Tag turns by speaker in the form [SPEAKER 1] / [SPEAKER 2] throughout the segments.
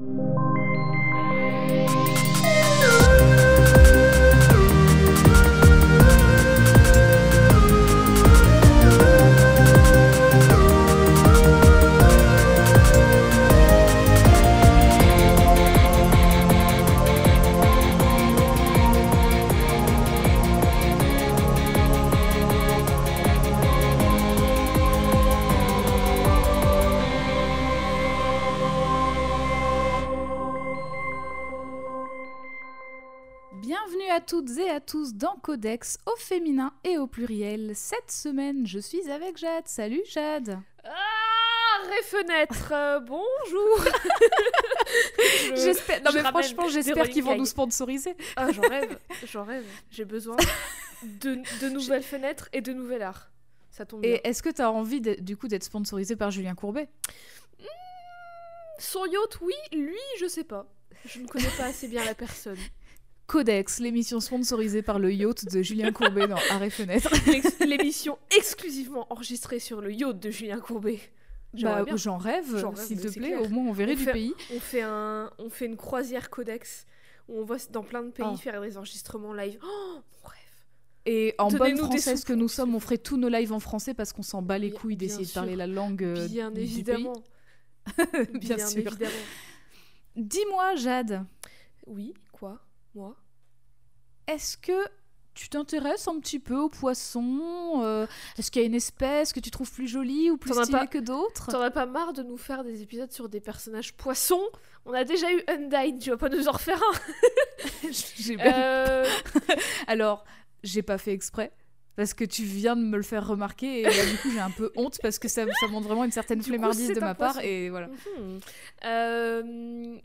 [SPEAKER 1] Bienvenue tous dans Codex au féminin et au pluriel. Cette semaine, je suis avec Jade. Salut Jade.
[SPEAKER 2] Ah, Réfenêtre, euh, bonjour. Je-
[SPEAKER 1] J'espère. Non
[SPEAKER 2] je
[SPEAKER 1] mais franchement, j'espère qu'ils vont nous sponsoriser.
[SPEAKER 2] Ah, j'en rêve, j'en rêve. J'ai besoin de, de nouvelles fenêtres et de nouvel art. Ça tombe.
[SPEAKER 1] Et est-ce que tu as envie de- du coup d'être sponsorisé par Julien Courbet?
[SPEAKER 2] Son yacht, oui, lui, je sais pas. Je ne connais pas assez bien la personne.
[SPEAKER 1] Codex, l'émission sponsorisée par le yacht de Julien Courbet dans Arrêt Fenêtre.
[SPEAKER 2] L'émission exclusivement enregistrée sur le yacht de Julien Courbet.
[SPEAKER 1] Bah, j'en rêve, s'il te plaît.
[SPEAKER 2] clair.
[SPEAKER 1] Au moins, on verrait
[SPEAKER 2] On
[SPEAKER 1] du
[SPEAKER 2] fait-
[SPEAKER 1] pays.
[SPEAKER 2] On fait, un, on fait une croisière Codex où on va dans plein de pays
[SPEAKER 1] Oh.
[SPEAKER 2] faire des enregistrements live. Oh, mon rêve.
[SPEAKER 1] Et en bonne française que nous sommes, on ferait tous nos lives en français parce qu'on s'en bat les couilles d'essayer de parler la langue euh,
[SPEAKER 2] Bien
[SPEAKER 1] du
[SPEAKER 2] évidemment.
[SPEAKER 1] pays. Bien, sûr. Dis-moi, Jade,
[SPEAKER 2] Oui, quoi? Moi
[SPEAKER 1] est-ce que tu t'intéresses un petit peu aux poissons euh, Est-ce qu'il y a une espèce que tu trouves plus jolie ou plus stylée
[SPEAKER 2] pas-
[SPEAKER 1] que d'autres?
[SPEAKER 2] T'en as pas marre de nous faire des épisodes sur des personnages poissons? On a déjà eu Undyne, tu vas pas nous en refaire un?
[SPEAKER 1] J'ai
[SPEAKER 2] Euh,
[SPEAKER 1] Alors, j'ai pas fait exprès. Parce que tu viens de me le faire remarquer et là, du coup j'ai un peu honte parce que ça, ça montre vraiment une certaine flemmardise de ma part et voilà.
[SPEAKER 2] mhm. Euh,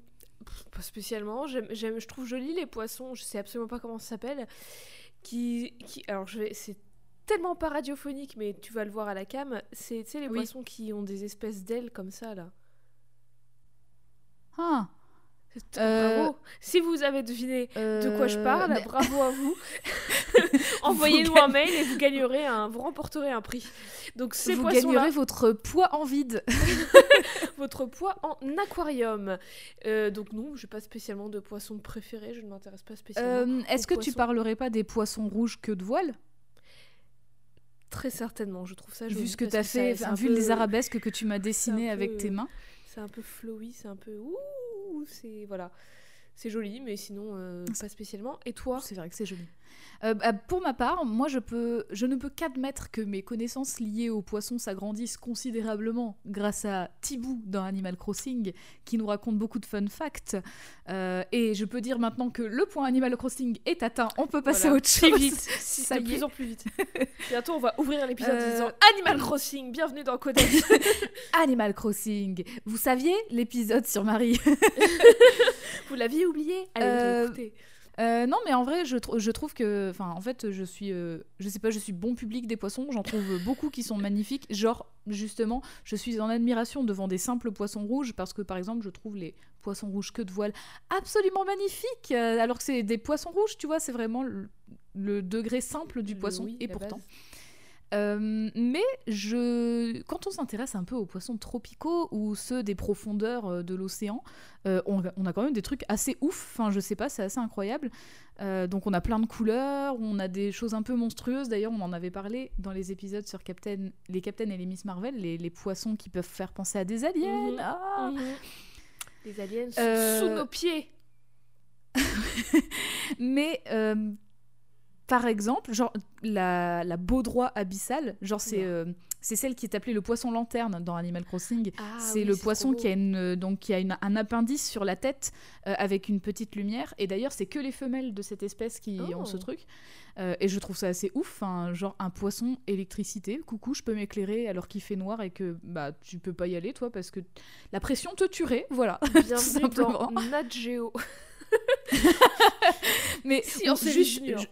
[SPEAKER 2] Pas spécialement. Je trouve joli les poissons. Je sais absolument pas comment ça s'appelle. Qui, qui, alors je vais, c'est tellement pas radiophonique, mais tu vas le voir à la cam. C'est, les
[SPEAKER 1] Oui.
[SPEAKER 2] poissons qui ont des espèces d'ailes comme ça là.
[SPEAKER 1] Ah, Euh,
[SPEAKER 2] Bravo. Si vous avez deviné de quoi je
[SPEAKER 1] euh,
[SPEAKER 2] parle,
[SPEAKER 1] mais-
[SPEAKER 2] bravo à vous. Envoyez-nous un mail et vous gagnerez un, vous remporterez un prix. Donc ces
[SPEAKER 1] vous gagnerez votre poids en vide.
[SPEAKER 2] votre poids en aquarium. Euh, donc non, j'ai pas spécialement de poisson préféré, je ne m'intéresse pas spécialement.
[SPEAKER 1] Est-ce que tu
[SPEAKER 2] poissons.
[SPEAKER 1] parlerais pas des poissons rouges que de voile?
[SPEAKER 2] Très certainement, je trouve ça.
[SPEAKER 1] Vu ce que tu as fait, vu
[SPEAKER 2] peu-
[SPEAKER 1] les arabesques que tu m'as dessinées avec
[SPEAKER 2] peu-
[SPEAKER 1] tes mains.
[SPEAKER 2] C'est un peu flowy, c'est un peu ouh, c'est voilà. C'est joli, mais sinon euh, pas spécialement. Et toi
[SPEAKER 1] C'est vrai que c'est joli. Euh, bah, pour ma part, moi je, peux, je ne peux qu'admettre que mes connaissances liées aux poissons s'agrandissent considérablement grâce à Tibou dans Animal Crossing qui nous raconte beaucoup de fun facts. Euh, et je peux dire maintenant que le point Animal Crossing est atteint, on peut passer
[SPEAKER 2] Voilà.
[SPEAKER 1] à autre chose.
[SPEAKER 2] vite,
[SPEAKER 1] Ça
[SPEAKER 2] de
[SPEAKER 1] y
[SPEAKER 2] plus
[SPEAKER 1] est.
[SPEAKER 2] en plus vite. Bientôt, on va ouvrir l'épisode en
[SPEAKER 1] Euh,
[SPEAKER 2] disant Animal Crossing, bienvenue dans Codex.
[SPEAKER 1] Animal Crossing. Vous saviez l'épisode sur Marie?
[SPEAKER 2] Vous l'aviez oublié Allez,
[SPEAKER 1] Euh,
[SPEAKER 2] écoutez.
[SPEAKER 1] Euh, non, mais en vrai, je, trou- je trouve que, enfin, en fait, je suis, euh, je sais pas, je suis bon public des poissons. J'en trouve beaucoup qui sont magnifiques. Genre, justement, je suis en admiration devant des simples poissons rouges parce que, par exemple, je trouve les poissons rouges que de voile absolument magnifiques. euh, alors que c'est des poissons rouges, tu vois, c'est vraiment le, le degré simple du
[SPEAKER 2] Le-
[SPEAKER 1] poisson.
[SPEAKER 2] oui,
[SPEAKER 1] et pourtant.
[SPEAKER 2] base.
[SPEAKER 1] Euh, mais je, quand on s'intéresse un peu aux poissons tropicaux ou ceux des profondeurs euh, de l'océan, euh, on, on a quand même des trucs assez ouf. Enfin, je sais pas, c'est assez incroyable. Euh, donc, on a plein de couleurs, on a des choses un peu monstrueuses. D'ailleurs, on en avait parlé dans les épisodes sur Captain, les Captain et les Miss Marvel, les, les poissons qui peuvent faire penser à des aliens. Ah
[SPEAKER 2] Mhm. Les aliens
[SPEAKER 1] Euh,
[SPEAKER 2] sous nos pieds.
[SPEAKER 1] Mais par exemple, genre la, la baudroie abyssale, genre c'est euh, c'est celle qui est appelée le poisson lanterne dans Animal Crossing.
[SPEAKER 2] Ah
[SPEAKER 1] c'est
[SPEAKER 2] oui,
[SPEAKER 1] le poisson qui a, une, euh, donc, qui a une- un appendice sur la tête euh, avec une petite lumière. Et d'ailleurs, c'est que les femelles de cette espèce qui ont
[SPEAKER 2] Oh.
[SPEAKER 1] ce truc. Euh, et je trouve ça assez ouf. hein, genre un poisson électricité. Coucou, je peux m'éclairer alors qu'il fait noir et que bah, tu peux pas y aller, toi, parce que la pression te tuerait. Voilà.
[SPEAKER 2] Bienvenue
[SPEAKER 1] simplement.
[SPEAKER 2] dans Nat Geo.
[SPEAKER 1] Mais
[SPEAKER 2] Science et
[SPEAKER 1] juste,
[SPEAKER 2] Junior.
[SPEAKER 1] je-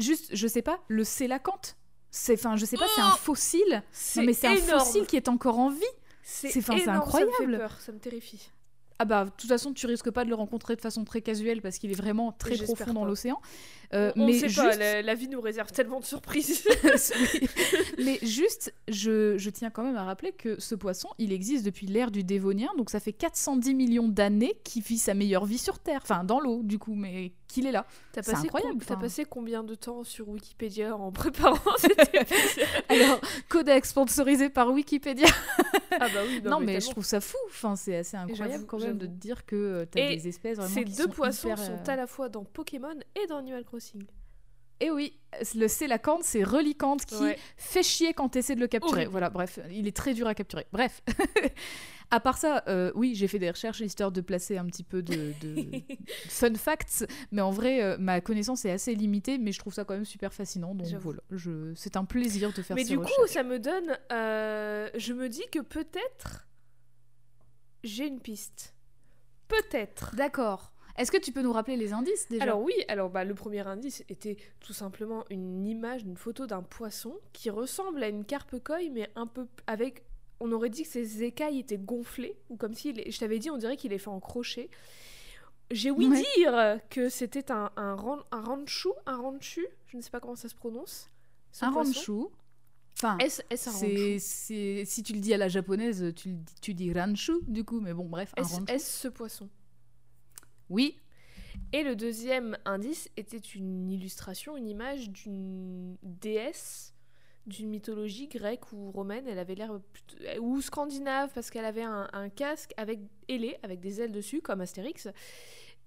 [SPEAKER 1] juste, je sais pas, le célacanthe. C'est, enfin, je sais pas, c'est un
[SPEAKER 2] Oh
[SPEAKER 1] fossile. Non, mais c'est un fossile qui est encore en vie.
[SPEAKER 2] C'est énorme, Ça me
[SPEAKER 1] incroyable.
[SPEAKER 2] fait peur, ça me terrifie.
[SPEAKER 1] Ah bah, de toute façon, tu risques pas de le rencontrer de façon très casuelle parce qu'il est vraiment très profond dans l'océan. Euh,
[SPEAKER 2] On
[SPEAKER 1] mais
[SPEAKER 2] sait
[SPEAKER 1] juste...
[SPEAKER 2] pas, la, la vie nous réserve tellement de surprises.
[SPEAKER 1] Mais juste, je, je tiens quand même à rappeler que ce poisson, il existe depuis l'ère du Dévonien, donc ça fait 410 millions d'années qu'il vit sa meilleure vie sur Terre, enfin dans l'eau du coup, mais qu'il est là.
[SPEAKER 2] T'as
[SPEAKER 1] C'est
[SPEAKER 2] passé,
[SPEAKER 1] incroyable,
[SPEAKER 2] t'as passé combien de temps sur Wikipédia en préparant cet épisode
[SPEAKER 1] Alors, Codex sponsorisé par Wikipédia.
[SPEAKER 2] Ah bah oui,
[SPEAKER 1] Non, mais, je trouve ça fou, enfin, c'est assez incroyable quand même de te dire que euh, t'as des espèces vraiment
[SPEAKER 2] Ces
[SPEAKER 1] qui
[SPEAKER 2] deux
[SPEAKER 1] sont
[SPEAKER 2] poissons
[SPEAKER 1] hyper,
[SPEAKER 2] sont
[SPEAKER 1] euh,
[SPEAKER 2] à la fois dans Pokémon et dans Animal Crossing.
[SPEAKER 1] Et oui, le sélacanthe, c'est relicante qui
[SPEAKER 2] Ouais.
[SPEAKER 1] fait chier quand t'essaies de le capturer. Voilà, bref, il est très dur à capturer. Bref. à part ça, euh, oui, j'ai fait des recherches histoire de placer un petit peu de, de fun facts, mais en vrai, euh, ma connaissance est assez limitée, mais je trouve ça quand même super fascinant. Donc voilà, je... c'est un plaisir de faire
[SPEAKER 2] Mais
[SPEAKER 1] ces
[SPEAKER 2] du coup,
[SPEAKER 1] recherches.
[SPEAKER 2] ça me donne. euh, je me dis que peut-être j'ai une piste. Peut-être.
[SPEAKER 1] D'accord. Est-ce que tu peux nous rappeler les indices déjà?
[SPEAKER 2] Alors oui, alors bah, le premier indice était tout simplement une image, une photo d'un poisson qui ressemble à une carpe koi, mais un peu avec. On aurait dit que ses écailles étaient gonflées, ou comme si, je t'avais dit, on dirait qu'il est fait en crochet. J'ai ouï
[SPEAKER 1] Ouais.
[SPEAKER 2] dire que c'était un, un, ran- un ranchu, un ranchu, je ne sais pas comment ça se prononce. ce
[SPEAKER 1] Un
[SPEAKER 2] poisson.
[SPEAKER 1] ranchu. Enfin,
[SPEAKER 2] un ranchu
[SPEAKER 1] c'est, c'est- si tu le dis à la japonaise, tu, tu dis ranchu du coup, mais bon, bref,
[SPEAKER 2] est-ce ce poisson
[SPEAKER 1] Oui,
[SPEAKER 2] Et le deuxième indice était une illustration, une image d'une déesse d'une mythologie grecque ou romaine. Elle avait l'air plutôt- ou scandinave parce qu'elle avait un, un casque avec ailé, avec des ailes dessus comme Astérix.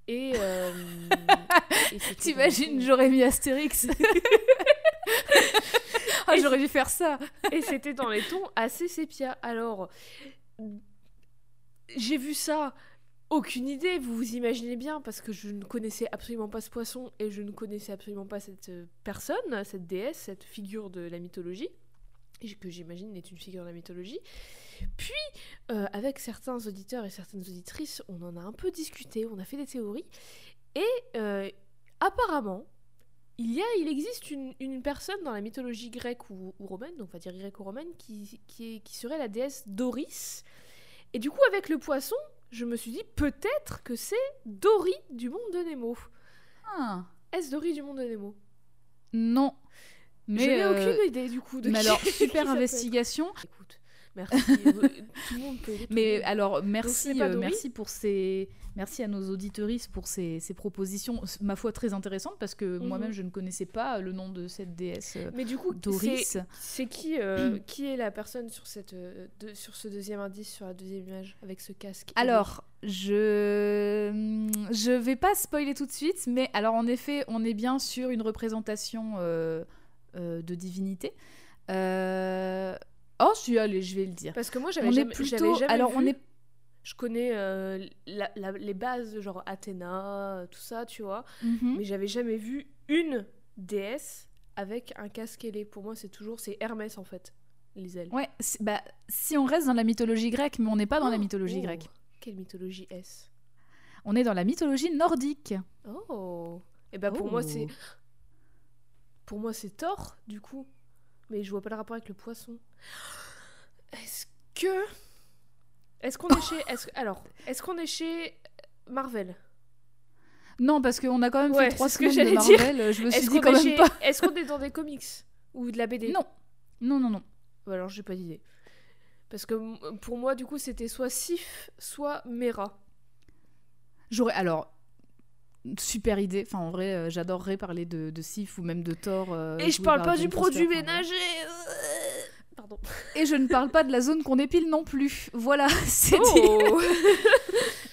[SPEAKER 2] Et, euh, et
[SPEAKER 1] T'imagines, j'aurais mis Astérix. ah, j'aurais dû faire ça.
[SPEAKER 2] et c'était dans les tons assez sépia. Alors, j'ai vu ça. Aucune idée, vous vous imaginez bien, parce que je ne connaissais absolument pas ce poisson et je ne connaissais absolument pas cette euh, personne, cette déesse, cette figure de la mythologie, que j'imagine est une figure de la mythologie. Puis, euh, avec certains auditeurs et certaines auditrices, on en a un peu discuté, on a fait des théories, et euh, apparemment, il y a, il existe une, personne dans la mythologie grecque ou, ou romaine, donc on va dire qui, qui, est- qui serait la déesse Doris. Et du coup, avec le poisson, je me suis dit peut-être que c'est Dory du monde de Nemo.
[SPEAKER 1] Ah,
[SPEAKER 2] Est-ce Dory du monde de Nemo?
[SPEAKER 1] Non.
[SPEAKER 2] Je
[SPEAKER 1] Mais,
[SPEAKER 2] n'ai
[SPEAKER 1] euh,
[SPEAKER 2] aucune idée du coup de
[SPEAKER 1] mais
[SPEAKER 2] qui-
[SPEAKER 1] alors, super investigation.
[SPEAKER 2] Écoute, merci. euh, tout le monde peut. tout le
[SPEAKER 1] Mais
[SPEAKER 2] monde.
[SPEAKER 1] alors,
[SPEAKER 2] ce
[SPEAKER 1] merci, euh,
[SPEAKER 2] Dory
[SPEAKER 1] merci pour ces, merci à nos auditeuristes pour ces, ces propositions, ma foi très intéressantes parce que
[SPEAKER 2] Mhm.
[SPEAKER 1] moi-même je ne connaissais pas le nom de cette déesse euh,
[SPEAKER 2] Mais du coup,
[SPEAKER 1] Doris.
[SPEAKER 2] c'est- qui, euh, qui est la personne sur, cette, euh, de- sur ce deuxième indice, sur la deuxième image, avec ce casque
[SPEAKER 1] Alors, je je vais pas spoiler tout de suite, mais alors en effet, on est bien sur une représentation euh, euh, de divinité. Euh, Oh, je suis allée, je vais le dire.
[SPEAKER 2] Parce que moi, j'avais jamais,
[SPEAKER 1] plutôt,
[SPEAKER 2] jamais
[SPEAKER 1] alors
[SPEAKER 2] vu-
[SPEAKER 1] on est
[SPEAKER 2] Je connais euh, la- la- les bases, genre Athéna, tout ça, tu vois.
[SPEAKER 1] Mhm.
[SPEAKER 2] Mais j'avais jamais vu une déesse avec un casque ailé. Pour moi, c'est toujours c'est Hermès en fait, les ailes.
[SPEAKER 1] Ouais, bah, si on reste dans la mythologie grecque, mais on n'est pas dans la
[SPEAKER 2] Oh,
[SPEAKER 1] mythologie
[SPEAKER 2] oh,
[SPEAKER 1] grecque.
[SPEAKER 2] Quelle mythologie est-ce?
[SPEAKER 1] On est dans la mythologie nordique.
[SPEAKER 2] Oh. Et ben pour moi
[SPEAKER 1] Oh.
[SPEAKER 2] c'est pour moi c'est Thor du coup. Mais je vois pas le rapport avec le poisson. Est-ce que est-ce qu'on est chez est-ce alors est-ce qu'on est chez Marvel?
[SPEAKER 1] Non, parce qu'on a quand même
[SPEAKER 2] Ouais,
[SPEAKER 1] fait trois
[SPEAKER 2] ce que
[SPEAKER 1] semaines de
[SPEAKER 2] j'allais dire.
[SPEAKER 1] Je me suis dit quand
[SPEAKER 2] est,
[SPEAKER 1] même
[SPEAKER 2] chez-
[SPEAKER 1] pas.
[SPEAKER 2] est-ce qu'on est dans des comics ou de la BD
[SPEAKER 1] Non, non, non, non.
[SPEAKER 2] Bah alors j'ai pas d'idée. Parce que pour moi du coup c'était soit Sif soit Mera.
[SPEAKER 1] J'aurais alors super idée. Enfin, en vrai, euh, j'adorerais parler de, de Sif ou même de Thor. euh,
[SPEAKER 2] Et je
[SPEAKER 1] joué
[SPEAKER 2] parle
[SPEAKER 1] par
[SPEAKER 2] pas du produit
[SPEAKER 1] enfin,
[SPEAKER 2] ménager. Pardon.
[SPEAKER 1] Et je ne parle pas de la zone qu'on épile non plus. Voilà, c'est dit.
[SPEAKER 2] Oh.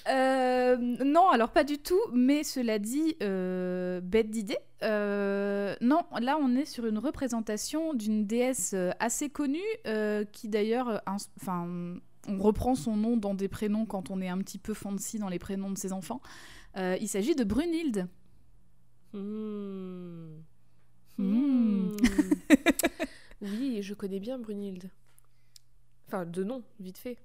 [SPEAKER 1] Euh, non, alors pas du tout, mais cela dit, euh, bête d'idée. Euh, non, là on est sur une représentation d'une déesse assez connue, euh, qui d'ailleurs, enfin, on reprend son nom dans des prénoms quand on est un petit peu fancy dans les prénoms de ses enfants. Euh, il s'agit de Brunhilde.
[SPEAKER 2] Hmm.
[SPEAKER 1] Hmm.
[SPEAKER 2] Hmm. oui, je connais bien Brunhilde. Enfin, de nom, vite fait.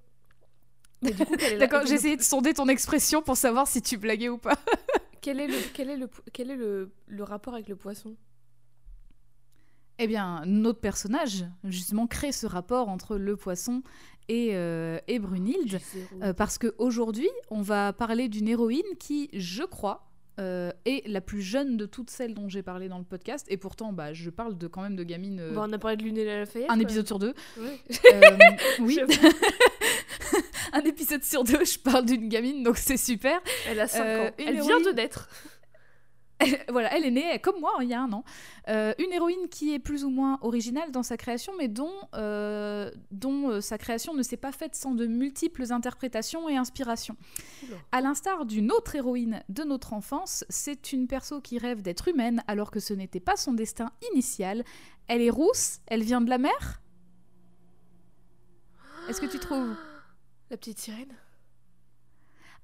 [SPEAKER 1] D'accord, j'ai essayé de sonder ton expression pour savoir si tu blaguais ou pas.
[SPEAKER 2] Quel est le quel est le quel est le, le rapport avec le poisson?
[SPEAKER 1] Eh bien, notre personnage, justement, crée ce rapport entre le poisson et, euh, et Brunhilde. Euh, parce qu'aujourd'hui, on va parler d'une héroïne qui, je crois, euh, est la plus jeune de toutes celles dont j'ai parlé dans le podcast. Et pourtant, bah, je parle de, quand même de gamines. euh,
[SPEAKER 2] Bon, on a parlé de Lune et la Lafayette.
[SPEAKER 1] un épisode sur deux.
[SPEAKER 2] Ouais.
[SPEAKER 1] Oui, un épisode sur deux, je parle d'une gamine, donc c'est super.
[SPEAKER 2] Elle a 5
[SPEAKER 1] Euh,
[SPEAKER 2] ans. Elle vient de naître.
[SPEAKER 1] voilà, elle est née comme moi il y a un an. Euh, une héroïne qui est plus ou moins originale dans sa création, mais dont, euh, dont euh, sa création ne s'est pas faite sans de multiples interprétations et inspirations. À l'instar d'une autre héroïne de notre enfance, c'est une perso qui rêve d'être humaine alors que ce n'était pas son destin initial. Elle est rousse, elle vient de la mer? Est-ce que tu trouves?
[SPEAKER 2] La petite sirène.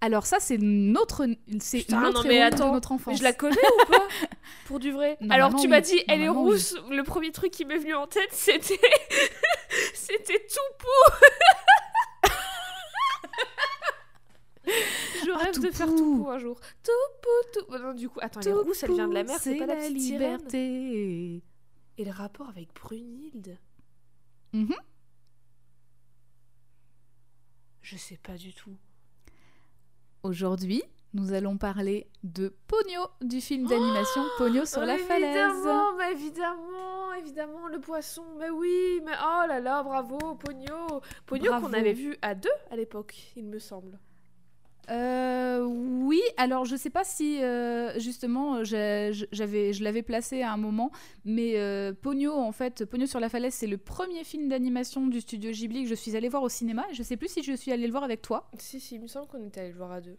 [SPEAKER 1] Alors ça, c'est notre, c'est notre
[SPEAKER 2] mais attends,
[SPEAKER 1] notre enfance.
[SPEAKER 2] Je la connais ou pas Pour du vrai Alors tu
[SPEAKER 1] oui.
[SPEAKER 2] m'as dit elle est
[SPEAKER 1] oui.
[SPEAKER 2] rousse. Le premier truc qui m'est venu en tête c'était c'était tout Je rêve de faire
[SPEAKER 1] Toupou.
[SPEAKER 2] un jour. Tout tout. Non, du coup, attends, elle est rousse, elle vient de la mer, c'est pas la petite sirène.
[SPEAKER 1] liberté.
[SPEAKER 2] Et le rapport avec Brunhilde
[SPEAKER 1] Mhm.
[SPEAKER 2] Je sais pas du tout.
[SPEAKER 1] Aujourd'hui, nous allons parler de Pogno, du film d'animation Pogno sur
[SPEAKER 2] Oh,
[SPEAKER 1] la falaise.
[SPEAKER 2] Évidemment, mais évidemment, évidemment, le poisson. Mais oui, mais oh là là, bravo, Pogno. Pogno qu'on avait vu à deux à l'époque, il me semble.
[SPEAKER 1] Euh, oui, alors je sais pas si euh, justement euh, j'avais, je l'avais placé à un moment, mais euh, Pogno en fait, Pogno sur la falaise, c'est le premier film d'animation du studio Ghibli que je suis allée voir au cinéma. Je sais plus si je suis allée le voir avec toi.
[SPEAKER 2] Si, si, il me semble qu'on était allé le voir à deux.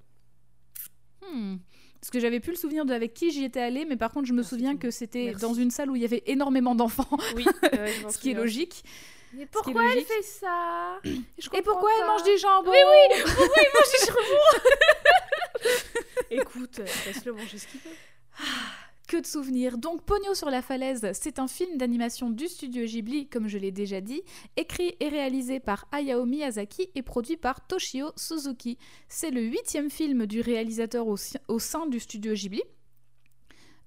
[SPEAKER 1] Hmm. Parce que j'avais plus le souvenir de avec qui j'y étais allée, mais par contre je me
[SPEAKER 2] Ah,
[SPEAKER 1] souviens que c'était dans une salle où il y avait énormément d'enfants,
[SPEAKER 2] Oui,
[SPEAKER 1] ce qui est logique.
[SPEAKER 2] Mais pourquoi elle fait ça
[SPEAKER 1] Et pourquoi elle mange du jambon
[SPEAKER 2] Oui, oui, pourquoi il mange du jambon Écoute, laisse-le manger ce qu'il veut.
[SPEAKER 1] Que de souvenirs. Donc Pogno sur la falaise, c'est un film d'animation du studio Ghibli, comme je l'ai déjà dit, écrit et réalisé par Hayao Miyazaki et produit par Toshio Suzuki. C'est le huitième film du réalisateur au sein du studio Ghibli.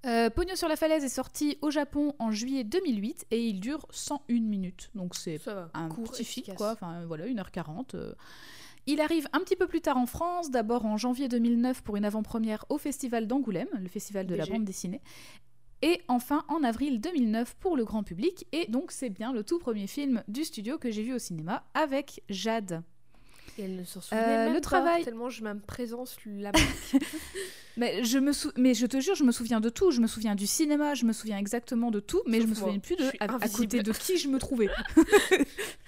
[SPEAKER 1] Euh, Pogno sur la falaise est sorti au Japon en juillet 2008 et il dure 101 minutes. Donc c'est un
[SPEAKER 2] court,
[SPEAKER 1] petit film, quoi. Enfin, voilà, 1h40. euh. Il arrive un petit peu plus tard en France, d'abord en janvier 2009 pour une avant-première au Festival d'Angoulême, le festival de la bande dessinée. Et enfin en avril 2009 pour le grand public. Et donc c'est bien le tout premier film du studio que j'ai vu au cinéma avec Jade.
[SPEAKER 2] Et elle ne s'en souvenait
[SPEAKER 1] Euh,
[SPEAKER 2] même
[SPEAKER 1] le
[SPEAKER 2] pas,
[SPEAKER 1] travail-
[SPEAKER 2] tellement je me présence la marque.
[SPEAKER 1] Mais je, me sou- mais je te jure, je me souviens de tout. Je me souviens du cinéma, je me souviens exactement de tout, mais
[SPEAKER 2] Sauf
[SPEAKER 1] je me
[SPEAKER 2] moi,
[SPEAKER 1] souviens plus de à, côté de qui je me trouvais.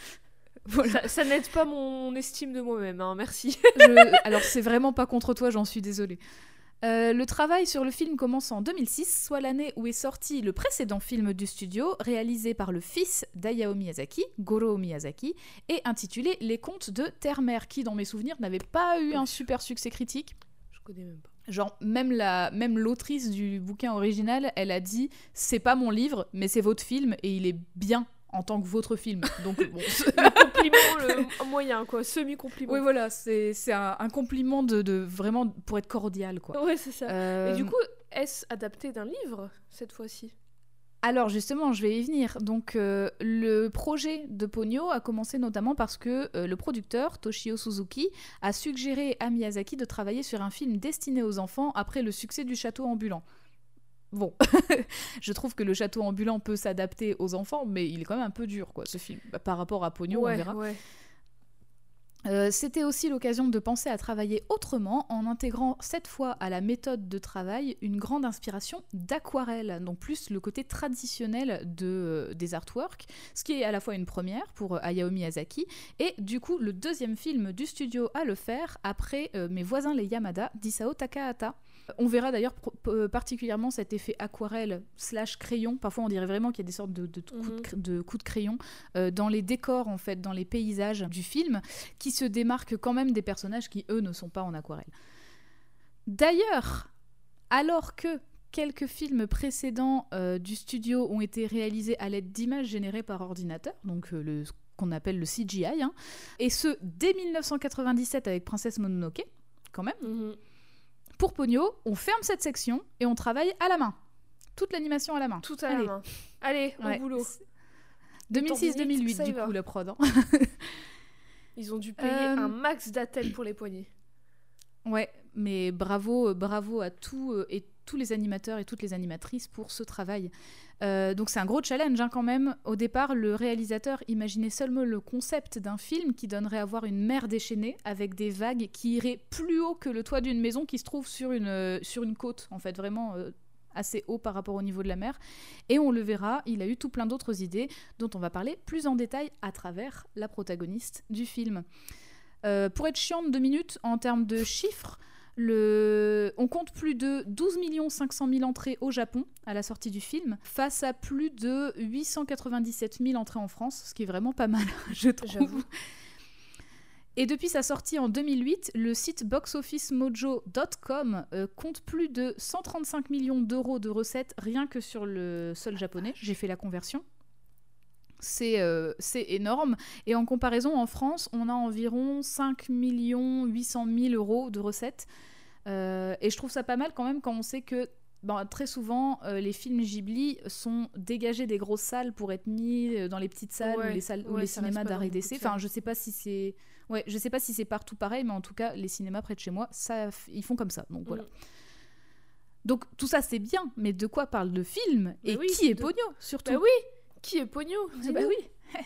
[SPEAKER 1] voilà.
[SPEAKER 2] ça ça n'aide pas mon estime de moi-même, hein, merci.
[SPEAKER 1] Je- Alors, c'est vraiment pas contre toi, j'en suis désolée. Euh, le travail sur le film commence en 2006, soit l'année où est sorti le précédent film du studio, réalisé par le fils d'Ayao Miyazaki, Goro Miyazaki, et intitulé Les contes de Terre-Mère, qui, dans mes souvenirs, n'avait pas eu un super succès critique.
[SPEAKER 2] Je connais même pas.
[SPEAKER 1] Genre, même la, même l'autrice du bouquin original, elle a dit c'est pas mon livre, mais c'est votre film et il est bien en tant que votre film. Donc, bon.
[SPEAKER 2] Le compliment, le moyen, quoi, semi-compliment.
[SPEAKER 1] oui, voilà, c'est, c'est un, un compliment de, de vraiment pour être cordial, quoi.
[SPEAKER 2] Ouais, c'est ça.
[SPEAKER 1] Euh,
[SPEAKER 2] Et du coup, est-ce adapté d'un livre cette fois-ci?
[SPEAKER 1] Alors justement, je vais y venir. Donc euh, le projet de Pogno a commencé notamment parce que euh, le producteur Toshio Suzuki a suggéré à Miyazaki de travailler sur un film destiné aux enfants après le succès du château ambulant. Bon, je trouve que le château ambulant peut s'adapter aux enfants, mais il est quand même un peu dur, quoi, ce film, Bah, par rapport à Pogno, on verra.
[SPEAKER 2] ouais.
[SPEAKER 1] Euh, C'était aussi l'occasion de penser à travailler autrement en intégrant cette fois à la méthode de travail une grande inspiration d'aquarelle, donc plus le côté traditionnel de, euh, des artworks, ce qui est à la fois une première pour euh, Hayao Miyazaki et du coup le deuxième film du studio à le faire après euh, Mes voisins les Yamada d'Isao Takahata. On verra d'ailleurs p- particulièrement cet effet aquarelle slash crayon. Parfois, on dirait vraiment qu'il y a des sortes de, de coups, de
[SPEAKER 2] Mhm.
[SPEAKER 1] de coups de crayon euh, dans les décors, en fait, dans les paysages du film, qui se démarquent quand même des personnages qui, eux, ne sont pas en aquarelle. D'ailleurs, alors que quelques films précédents euh, du studio ont été réalisés à l'aide d'images générées par ordinateur, donc euh, le, qu'on appelle le CGI, hein, et ce dès 1997 avec Princesse Mononoke, quand même.
[SPEAKER 2] Mhm.
[SPEAKER 1] Pour Pogno, on ferme cette section et on travaille à la main. Toute l'animation à la main.
[SPEAKER 2] Tout à
[SPEAKER 1] Allez.
[SPEAKER 2] la main. Allez, au
[SPEAKER 1] Ouais.
[SPEAKER 2] boulot.
[SPEAKER 1] 2006-2008
[SPEAKER 2] ça y
[SPEAKER 1] du coup, la prod. hein.
[SPEAKER 2] Ils ont dû payer
[SPEAKER 1] Euh,
[SPEAKER 2] un max d'attel pour les poignets.
[SPEAKER 1] Ouais, mais bravo, euh, bravo à tous euh, et tous les animateurs et toutes les animatrices pour ce travail. Euh, donc c'est un gros challenge hein, quand même. Au départ, le réalisateur imaginait seulement le concept d'un film qui donnerait à voir une mer déchaînée avec des vagues qui iraient plus haut que le toit d'une maison qui se trouve sur une, euh, côte, en fait, vraiment euh, assez haut par rapport au niveau de la mer. Et on le verra, il a eu tout plein d'autres idées dont on va parler plus en détail à travers la protagoniste du film. Pour être chiante deux minutes en termes de chiffres, le... on compte plus de 12 500 000 entrées au Japon à la sortie du film, face à plus de 897 000 entrées en France, ce qui est vraiment pas mal, je trouve. Et depuis sa sortie en 2008, le site boxofficemojo.com euh, compte plus de 135 millions d'euros de recettes rien que sur le sol japonais. J'ai fait la conversion. C'est euh, c'est énorme. Et en comparaison, en France, on a environ 5 800 000 euros de recettes. Euh, et je trouve ça pas mal quand même quand on sait que ben, très souvent, euh, les films Ghibli sont dégagés des grosses salles pour être mis dans les petites salles
[SPEAKER 2] Ouais,
[SPEAKER 1] ou les, salles, ou les cinémas d'arrêt d'essai. Enfin, je sais pas si c'est... Ouais, je sais pas si c'est partout pareil, mais en tout cas, les cinémas près de chez moi, ça, ils font comme ça. Donc voilà.
[SPEAKER 2] Mm.
[SPEAKER 1] Donc tout ça, c'est bien, mais de quoi parle le film? Et
[SPEAKER 2] Bah oui,
[SPEAKER 1] qui est
[SPEAKER 2] de-
[SPEAKER 1] Pogno, surtout?
[SPEAKER 2] Bah oui Qui est Pogno
[SPEAKER 1] Ah bah oui.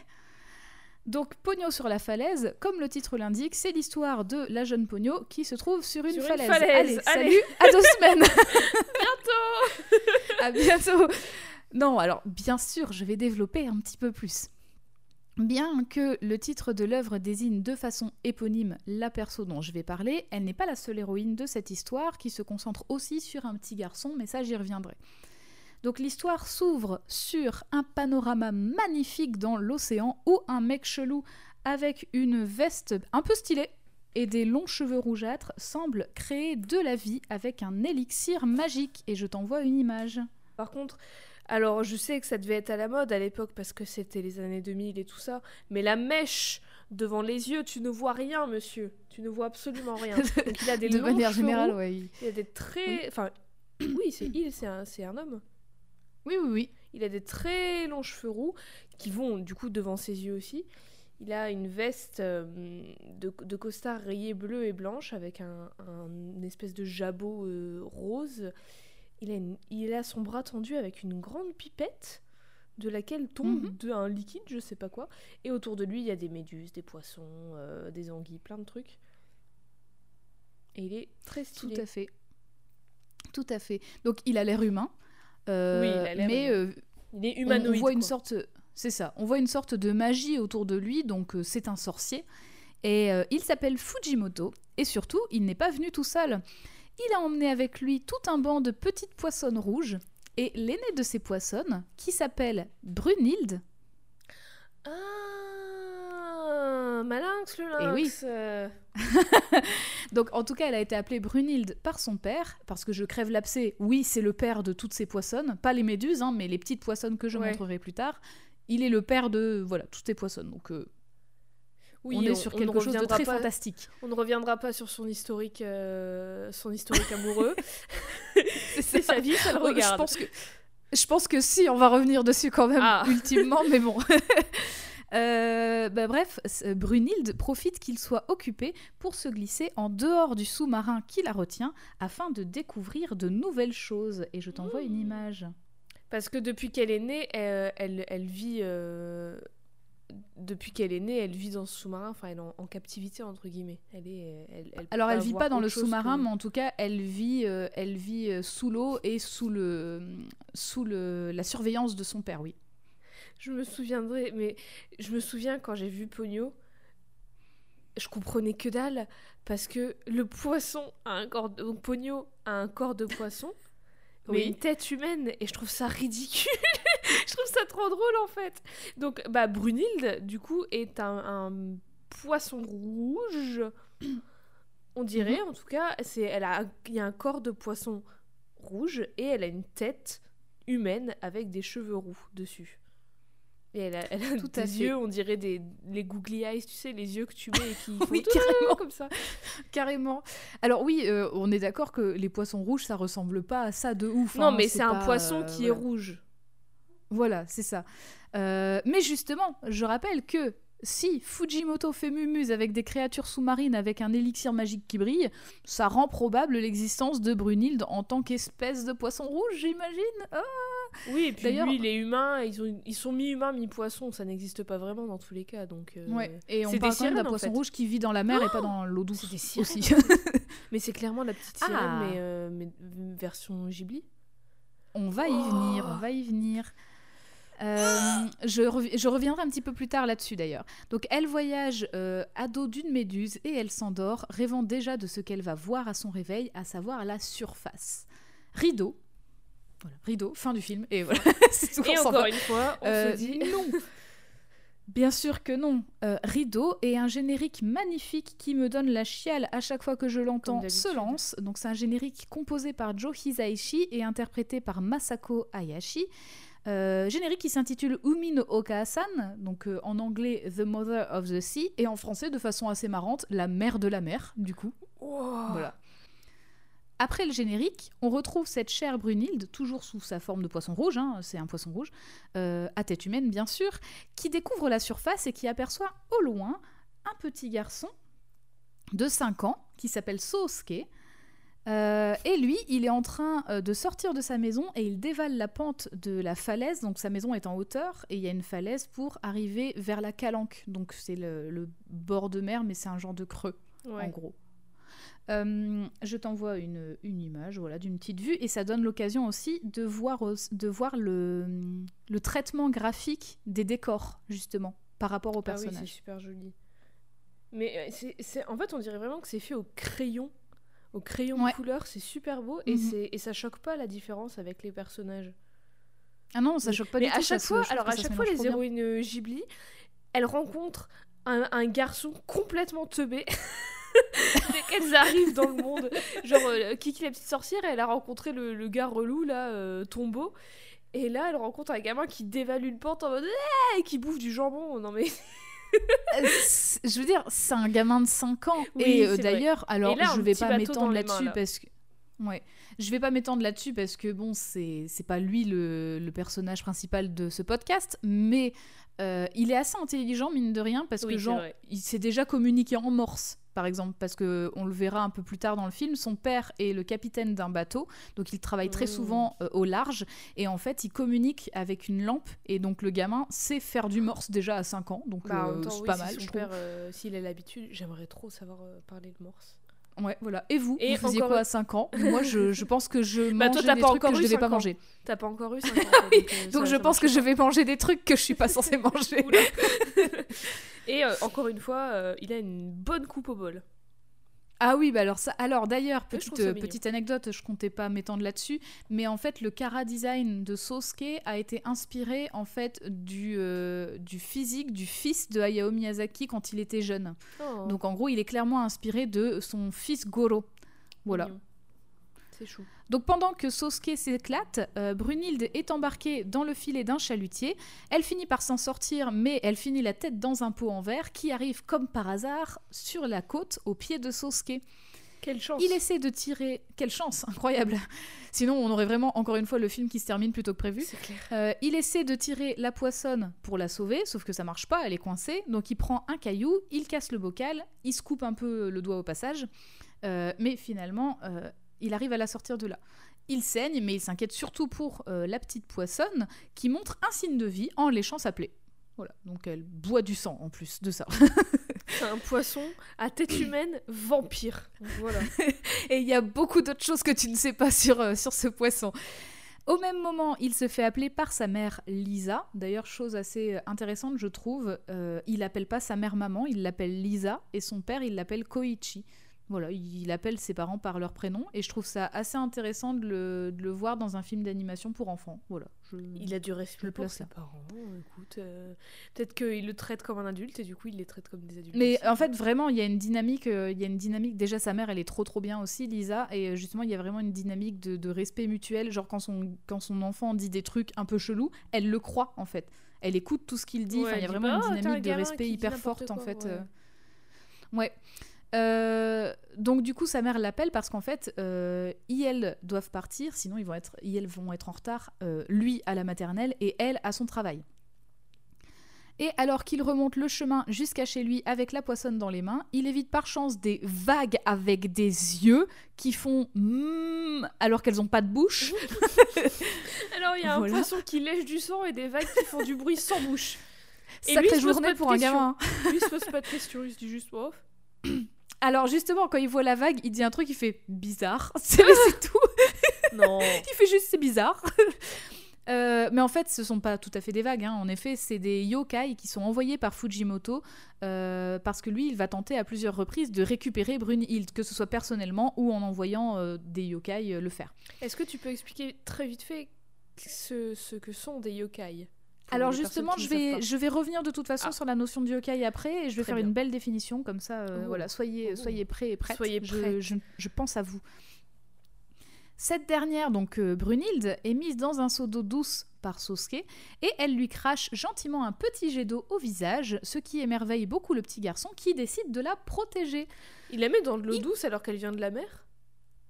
[SPEAKER 1] Donc Pogno sur la falaise, comme le titre l'indique, c'est l'histoire de la jeune Pogno qui se trouve sur une
[SPEAKER 2] Sur une
[SPEAKER 1] falaise.
[SPEAKER 2] falaise,
[SPEAKER 1] Allez,
[SPEAKER 2] allez.
[SPEAKER 1] salut, à deux semaines.
[SPEAKER 2] Bientôt
[SPEAKER 1] à bientôt. Non, alors bien sûr, je vais développer un petit peu plus. Bien que le titre de l'œuvre désigne de façon éponyme la perso dont je vais parler, elle n'est pas la seule héroïne de cette histoire qui se concentre aussi sur un petit garçon, mais ça j'y reviendrai. Donc l'histoire s'ouvre sur un panorama magnifique dans l'océan où un mec chelou avec une veste un peu stylée et des longs cheveux rougeâtres semble créer de la vie avec un élixir magique et je t'envoie une image.
[SPEAKER 2] Par contre, alors je sais que ça devait être à la mode à l'époque parce que c'était les années 2000 et tout ça, mais la mèche devant les yeux, tu ne vois rien, monsieur. Tu ne vois absolument rien. Donc il a des
[SPEAKER 1] de
[SPEAKER 2] longs
[SPEAKER 1] manière
[SPEAKER 2] cheveux
[SPEAKER 1] générale, ouais.
[SPEAKER 2] Il a des très... Enfin, oui, c'est il, c'est un, c'est un homme.
[SPEAKER 1] Oui, oui, oui.
[SPEAKER 2] Il a des très longs cheveux roux qui vont du coup devant ses yeux aussi. Il a une veste euh, de, de costard rayée bleue et blanche avec un, un- une espèce de jabot euh, rose. Il a, une- il a son bras tendu avec une grande pipette de laquelle tombe
[SPEAKER 1] Mhm.
[SPEAKER 2] un liquide, je sais pas quoi. Et autour de lui, il y a des méduses, des poissons, euh, des anguilles, plein de trucs. Et il est très
[SPEAKER 1] Tout
[SPEAKER 2] stylé.
[SPEAKER 1] à fait. Tout à fait. Donc il a l'air humain. Euh,
[SPEAKER 2] Oui, il a l'air
[SPEAKER 1] mais euh,
[SPEAKER 2] Il est
[SPEAKER 1] on-
[SPEAKER 2] humanoïde.
[SPEAKER 1] on voit une
[SPEAKER 2] quoi.
[SPEAKER 1] sorte. C'est ça. On voit une sorte de magie autour de lui, donc euh, c'est un sorcier. Et il s'appelle Fujimoto. Et surtout, il n'est pas venu tout seul. Il a emmené avec lui tout un banc de petites poissonnes rouges. Et l'aîné de ces poissonnes, qui s'appelle Brunhilde,
[SPEAKER 2] Ah, malinx le
[SPEAKER 1] Eh oui. Donc en tout cas, elle a été appelée Brunhilde par son père, parce que je crève l'abcès, oui, c'est le père de toutes ces poissonnes, pas les méduses, hein, mais les petites poissonnes que je
[SPEAKER 2] Ouais.
[SPEAKER 1] montrerai plus tard. Il est le père de voilà toutes ces poissonnes. Donc euh,
[SPEAKER 2] Oui,
[SPEAKER 1] on est sur quelque chose de très
[SPEAKER 2] pas-
[SPEAKER 1] fantastique.
[SPEAKER 2] On ne reviendra pas sur son historique, euh, son historique amoureux. c'est sa vie, ça le
[SPEAKER 1] Oh, Je
[SPEAKER 2] regarde.
[SPEAKER 1] pense que je pense que si, on va revenir dessus quand même
[SPEAKER 2] Ah.
[SPEAKER 1] ultimement, mais bon. Euh, bah bref, c- Brunhilde profite qu'il soit occupé pour se glisser en dehors du sous-marin qui la retient afin de découvrir de nouvelles choses. Et je t'envoie une
[SPEAKER 2] Mmh.
[SPEAKER 1] image.
[SPEAKER 2] Parce que depuis qu'elle est née, elle, elle, elle vit. euh, Depuis qu'elle est née, elle vit dans ce sous-marin. Enfin, elle est en, en captivité entre guillemets. Elle est. Elle,
[SPEAKER 1] Alors elle vit pas dans le sous-marin,
[SPEAKER 2] que-
[SPEAKER 1] mais en tout cas elle vit, euh, elle vit euh, sous l'eau et sous le, sous le, la surveillance de son père, oui.
[SPEAKER 2] Je me souviendrai, mais je me souviens quand j'ai vu Pogno, je comprenais que dalle parce que le poisson a un corps, de... donc Pogno a un corps de poisson, mais
[SPEAKER 1] Oui.
[SPEAKER 2] une tête humaine et je trouve ça ridicule. je trouve ça trop drôle en fait. Donc bah Brunhilde du coup est un, un poisson rouge. On dirait en tout cas, c'est elle a il y a un corps de poisson rouge et elle a une tête humaine avec des cheveux roux dessus. Et elle a, elle a
[SPEAKER 1] Tout
[SPEAKER 2] des
[SPEAKER 1] à fait.
[SPEAKER 2] yeux, on dirait des les googly eyes, tu sais, les yeux que tu mets et qui font
[SPEAKER 1] Oui, carrément.
[SPEAKER 2] comme ça.
[SPEAKER 1] Carrément. Alors oui, euh, on est d'accord que les poissons rouges, ça ressemble pas à ça de ouf.
[SPEAKER 2] non,
[SPEAKER 1] hein,
[SPEAKER 2] mais c'est un
[SPEAKER 1] pas,
[SPEAKER 2] poisson
[SPEAKER 1] euh,
[SPEAKER 2] qui est
[SPEAKER 1] voilà.
[SPEAKER 2] rouge.
[SPEAKER 1] Voilà, c'est ça. Euh, mais justement, je rappelle que si Fujimoto fait mumuse avec des créatures sous-marines avec un élixir magique qui brille, ça rend probable l'existence de Brunhilde en tant qu'espèce de poisson rouge, j'imagine. Ah
[SPEAKER 2] Oui, et puis lui, humains, ils, ont, ils sont mi-humains, mi-poissons, ça n'existe pas vraiment dans tous les cas. Donc, euh,
[SPEAKER 1] ouais. Et on parle
[SPEAKER 2] des
[SPEAKER 1] quand même d'un poisson
[SPEAKER 2] fait.
[SPEAKER 1] rouge qui vit dans la mer et pas dans l'eau douce
[SPEAKER 2] c'est des sirènes.
[SPEAKER 1] aussi.
[SPEAKER 2] Mais c'est clairement la petite sirène,
[SPEAKER 1] Ah.
[SPEAKER 2] mais, euh, mais version Ghibli.
[SPEAKER 1] On va y venir, on va y venir. Euh, je, revi- je reviendrai un petit peu plus tard là-dessus d'ailleurs. Donc elle voyage euh, à dos d'une méduse et elle s'endort, rêvant déjà de ce qu'elle va voir à son réveil, à savoir la surface. Rideau. Voilà, rideau, fin du film. Et voilà, c'est tout.
[SPEAKER 2] Et
[SPEAKER 1] on
[SPEAKER 2] encore une fois, on
[SPEAKER 1] Euh,
[SPEAKER 2] se dit.
[SPEAKER 1] non. Bien sûr que non. Euh, Rideau et un générique magnifique qui me donne la chiale à chaque fois que je l'entends se lance. Donc c'est un générique composé par Joe Hisaishi et interprété par Masako Hayashi. Euh, générique qui s'intitule Umi no Oka-san, donc euh, en anglais The Mother of the Sea, et en français de façon assez marrante, La mère de la mer, du coup.
[SPEAKER 2] Wow.
[SPEAKER 1] Voilà. Après le générique, on retrouve cette chère Brunhilde, toujours sous sa forme de poisson rouge, hein, c'est un poisson rouge, euh, à tête humaine bien sûr, qui découvre la surface et qui aperçoit au loin un petit garçon de 5 ans qui s'appelle Sosuke. Euh, et lui, il est en train euh, de sortir de sa maison et il dévale la pente de la falaise. Donc sa maison est en hauteur et il y a une falaise pour arriver vers la calanque. Donc c'est le, le bord de mer, mais c'est un genre de creux
[SPEAKER 2] Ouais.
[SPEAKER 1] en gros. Euh, je t'envoie une, une image voilà, d'une petite vue et ça donne l'occasion aussi de voir, de voir le, le traitement graphique des décors, justement, par rapport au
[SPEAKER 2] Ah oui, c'est
[SPEAKER 1] personnage.
[SPEAKER 2] super joli. Mais euh, c'est, en fait, on dirait vraiment que c'est fait au crayon. Au crayon
[SPEAKER 1] Ouais.
[SPEAKER 2] de couleur, c'est super beau et, c'est, et ça choque pas la différence avec les personnages.
[SPEAKER 1] ah non, ça choque pas
[SPEAKER 2] Mais
[SPEAKER 1] du
[SPEAKER 2] à
[SPEAKER 1] tout.
[SPEAKER 2] chaque
[SPEAKER 1] ça se-
[SPEAKER 2] fois, alors à chaque fois, les héroïnes euh, Ghibli, elles rencontrent un, un garçon complètement teubé. Dès qu'elles arrivent dans le monde, genre euh, Kiki la petite sorcière, elle a rencontré le, le gars relou là, euh, Tombeau, et là elle rencontre un gamin qui dévalue une pente en mode Eh et qui bouffe du jambon. Non mais
[SPEAKER 1] Euh, je veux dire, c'est un gamin de 5 ans.
[SPEAKER 2] Oui,
[SPEAKER 1] et euh, d'ailleurs, alors
[SPEAKER 2] là,
[SPEAKER 1] je vais pas m'étendre là-dessus
[SPEAKER 2] là.
[SPEAKER 1] parce que. Ouais. Je vais pas m'étendre là-dessus parce que bon, c'est pas lui le, le personnage principal de ce podcast, mais euh, il est assez intelligent, mine de rien, parce
[SPEAKER 2] Oui,
[SPEAKER 1] que genre, il s'est déjà communiqué en morse. Par exemple, parce que on le verra un peu plus tard dans le film, son père est le capitaine d'un bateau, donc il travaille très
[SPEAKER 2] Mm.
[SPEAKER 1] souvent euh, au large, et en fait, il communique avec une lampe, et donc le gamin sait faire du morse déjà à 5 ans, donc
[SPEAKER 2] Bah,
[SPEAKER 1] euh, c'est
[SPEAKER 2] oui,
[SPEAKER 1] pas
[SPEAKER 2] si
[SPEAKER 1] mal,
[SPEAKER 2] son
[SPEAKER 1] je
[SPEAKER 2] père, euh, s'il a l'habitude, j'aimerais trop savoir parler le morse.
[SPEAKER 1] Ouais, voilà. Et vous,
[SPEAKER 2] Et
[SPEAKER 1] vous faisiez
[SPEAKER 2] encore-
[SPEAKER 1] quoi à 5 ans? Moi, je, je pense que je
[SPEAKER 2] Bah,
[SPEAKER 1] mangeais
[SPEAKER 2] toi, t'as
[SPEAKER 1] des
[SPEAKER 2] pas
[SPEAKER 1] trucs que je devais pas
[SPEAKER 2] ans.
[SPEAKER 1] manger.
[SPEAKER 2] T'as pas encore eu 5 ans. donc, euh,
[SPEAKER 1] Donc
[SPEAKER 2] ça-
[SPEAKER 1] je
[SPEAKER 2] ça
[SPEAKER 1] pense que je vais manger des trucs que je suis pas censée manger.
[SPEAKER 2] Et euh, encore une fois, euh, il a une bonne coupe au bol.
[SPEAKER 1] Ah oui, bah alors ça. Alors d'ailleurs, petite, euh, petite anecdote, je comptais pas m'étendre là-dessus, mais en fait le Kara design de Sosuke a été inspiré en fait du, euh, du physique du fils de Hayao Miyazaki quand il était jeune.
[SPEAKER 2] Oh,
[SPEAKER 1] Donc en gros, il est clairement inspiré de son fils Goro. Voilà.
[SPEAKER 2] mignon. C'est chou.
[SPEAKER 1] Donc pendant que Sosuke s'éclate, euh, Brunhilde est embarquée dans le filet d'un chalutier. Elle finit par s'en sortir, mais elle finit la tête dans un pot en verre qui arrive comme par hasard sur la côte au pied de Sosuke.
[SPEAKER 2] Quelle chance.
[SPEAKER 1] Il essaie de tirer... Quelle chance, incroyable Sinon on aurait vraiment encore une fois le film qui se termine plutôt que prévu.
[SPEAKER 2] C'est clair.
[SPEAKER 1] Euh, il essaie de tirer la poissonne pour la sauver, sauf que ça marche pas, elle est coincée. Donc il prend un caillou, il casse le bocal, il se coupe un peu le doigt au passage, Euh, mais finalement euh, il arrive à la sortir de là. Il saigne, mais il s'inquiète surtout pour euh, la petite poissonne qui montre un signe de vie en léchant sa plaie. Voilà, donc elle boit du sang en plus de ça.
[SPEAKER 2] C'est un poisson à tête humaine vampire. Voilà.
[SPEAKER 1] Et il y a beaucoup d'autres choses que tu ne sais pas sur, euh, sur ce poisson. Au même moment, il se fait appeler par sa mère Lisa. D'ailleurs, chose assez euh, intéressante, je trouve, euh, il l'appelle pas sa mère maman, il l'appelle Lisa, et son père, il l'appelle Koichi. Voilà, il appelle ses parents par leur prénom, et je trouve ça assez intéressant de le, de le voir dans un film d'animation pour enfants. Voilà. je-
[SPEAKER 2] Il a du respect pour ses
[SPEAKER 1] là.
[SPEAKER 2] parents. Écoute, euh, peut-être qu'il le traite comme un adulte et du coup il les traite comme des adultes.
[SPEAKER 1] Mais
[SPEAKER 2] aussi.
[SPEAKER 1] en fait, vraiment, il y a une dynamique. euh, il y a une dynamique. Déjà, sa mère, elle est trop, trop bien aussi, Lisa. Et euh, justement, il y a vraiment une dynamique de, de respect mutuel. Genre, quand son, quand son enfant dit des trucs un peu chelous, elle le croit, en fait. Elle écoute tout ce qu'il dit.
[SPEAKER 2] Ouais,
[SPEAKER 1] Enfin, il y a
[SPEAKER 2] dit
[SPEAKER 1] vraiment une
[SPEAKER 2] Oh,
[SPEAKER 1] dynamique de respect hyper forte, en fait.
[SPEAKER 2] ouais.
[SPEAKER 1] Ouais. Euh, donc du coup sa mère l'appelle parce qu'en fait euh, ils doivent partir sinon ils vont être ils vont être en retard euh, lui à la maternelle et elle à son travail Et alors qu'il remonte le chemin jusqu'à chez lui avec la poissonne dans les mains, il évite par chance des vagues avec des yeux qui font mmm alors qu'elles n'ont pas de bouche.
[SPEAKER 2] Alors il y a
[SPEAKER 1] Voilà.
[SPEAKER 2] un poisson qui lèche du sang et des vagues qui font du bruit sans bouche. Et lui,
[SPEAKER 1] Sacrée
[SPEAKER 2] pose
[SPEAKER 1] journée pour un gamin.
[SPEAKER 2] Lui, se pose pas de questions, il se dit juste oh.
[SPEAKER 1] Alors justement, quand il voit la vague, il dit un truc, il fait bizarre. C'est tout.
[SPEAKER 2] Non.
[SPEAKER 1] Il fait juste c'est bizarre. Euh, mais en fait, ce sont pas tout à fait des vagues. hein. En effet, c'est des yokai qui sont envoyés par Fujimoto euh, parce que lui, il va tenter à plusieurs reprises de récupérer Brunhild, que ce soit personnellement ou en envoyant euh, des yokai le faire.
[SPEAKER 2] Est-ce que tu peux expliquer très vite fait ce, ce que sont des yokai?
[SPEAKER 1] Alors justement, je vais,
[SPEAKER 2] pas
[SPEAKER 1] je vais revenir de toute façon
[SPEAKER 2] Ah.
[SPEAKER 1] sur la notion de yokai après et je vais
[SPEAKER 2] Très
[SPEAKER 1] faire
[SPEAKER 2] bien.
[SPEAKER 1] une belle définition comme ça. euh. Voilà, soyez, soyez prêts et prêtes.
[SPEAKER 2] Soyez
[SPEAKER 1] Je-
[SPEAKER 2] prêtes.
[SPEAKER 1] Je, je pense à vous. Cette dernière, donc euh, Brunhilde, est mise dans un seau d'eau douce par Sosuke et elle lui crache gentiment un petit jet d'eau au visage, ce qui émerveille beaucoup le petit garçon qui décide de la protéger.
[SPEAKER 2] Il la met dans de l'eau
[SPEAKER 1] Il-
[SPEAKER 2] douce alors qu'elle vient de la mer?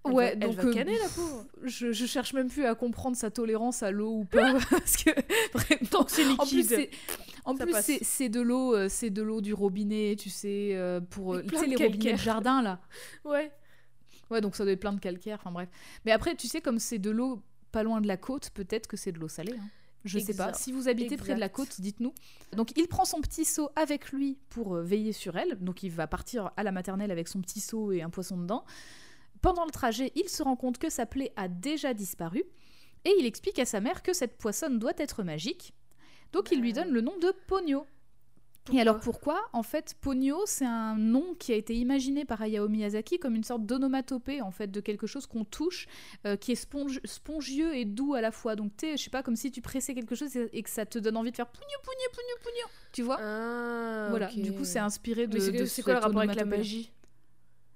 [SPEAKER 2] Elle
[SPEAKER 1] Ouais,
[SPEAKER 2] va, elle va
[SPEAKER 1] euh,
[SPEAKER 2] canner la pauvre.
[SPEAKER 1] Je, je cherche même plus à comprendre sa tolérance à l'eau ou pas parce que vraiment,
[SPEAKER 2] Tant que c'est
[SPEAKER 1] En plus,
[SPEAKER 2] liquide.
[SPEAKER 1] c'est, en plus, c'est, de l'eau, euh, c'est de l'eau du robinet, tu sais, euh, pour tu sais, les robinets de jardin là.
[SPEAKER 2] Ouais.
[SPEAKER 1] Ouais, donc ça doit être plein de calcaire. Enfin bref. Mais après, tu sais, comme c'est de l'eau pas loin de la côte, peut-être que c'est de l'eau salée. hein. Je sais pas.
[SPEAKER 2] Exact.
[SPEAKER 1] Si vous habitez près de la
[SPEAKER 2] Exact.
[SPEAKER 1] côte, dites-nous. Donc il prend son petit seau avec lui pour veiller sur elle. Donc il va partir à la maternelle avec son petit seau et un poisson dedans. Pendant le trajet, il se rend compte que sa plaie a déjà disparu et il explique à sa mère que cette poissonne doit être magique. Donc il lui
[SPEAKER 2] Bah.
[SPEAKER 1] donne le nom de Pogno. Et alors pourquoi? En fait, Pogno, c'est un nom qui a été imaginé par Hayao Miyazaki comme une sorte d'onomatopée en fait de quelque chose qu'on touche, euh, qui est sponge- spongieux et doux à la fois. Donc tu sais, je sais pas, comme si tu pressais quelque chose et que ça te donne envie de faire pougno, pougno, pougno, pougno. Tu vois?
[SPEAKER 2] Ah,
[SPEAKER 1] Voilà. Du coup, c'est inspiré de.
[SPEAKER 2] Mais c'est quoi le rapport avec la magie?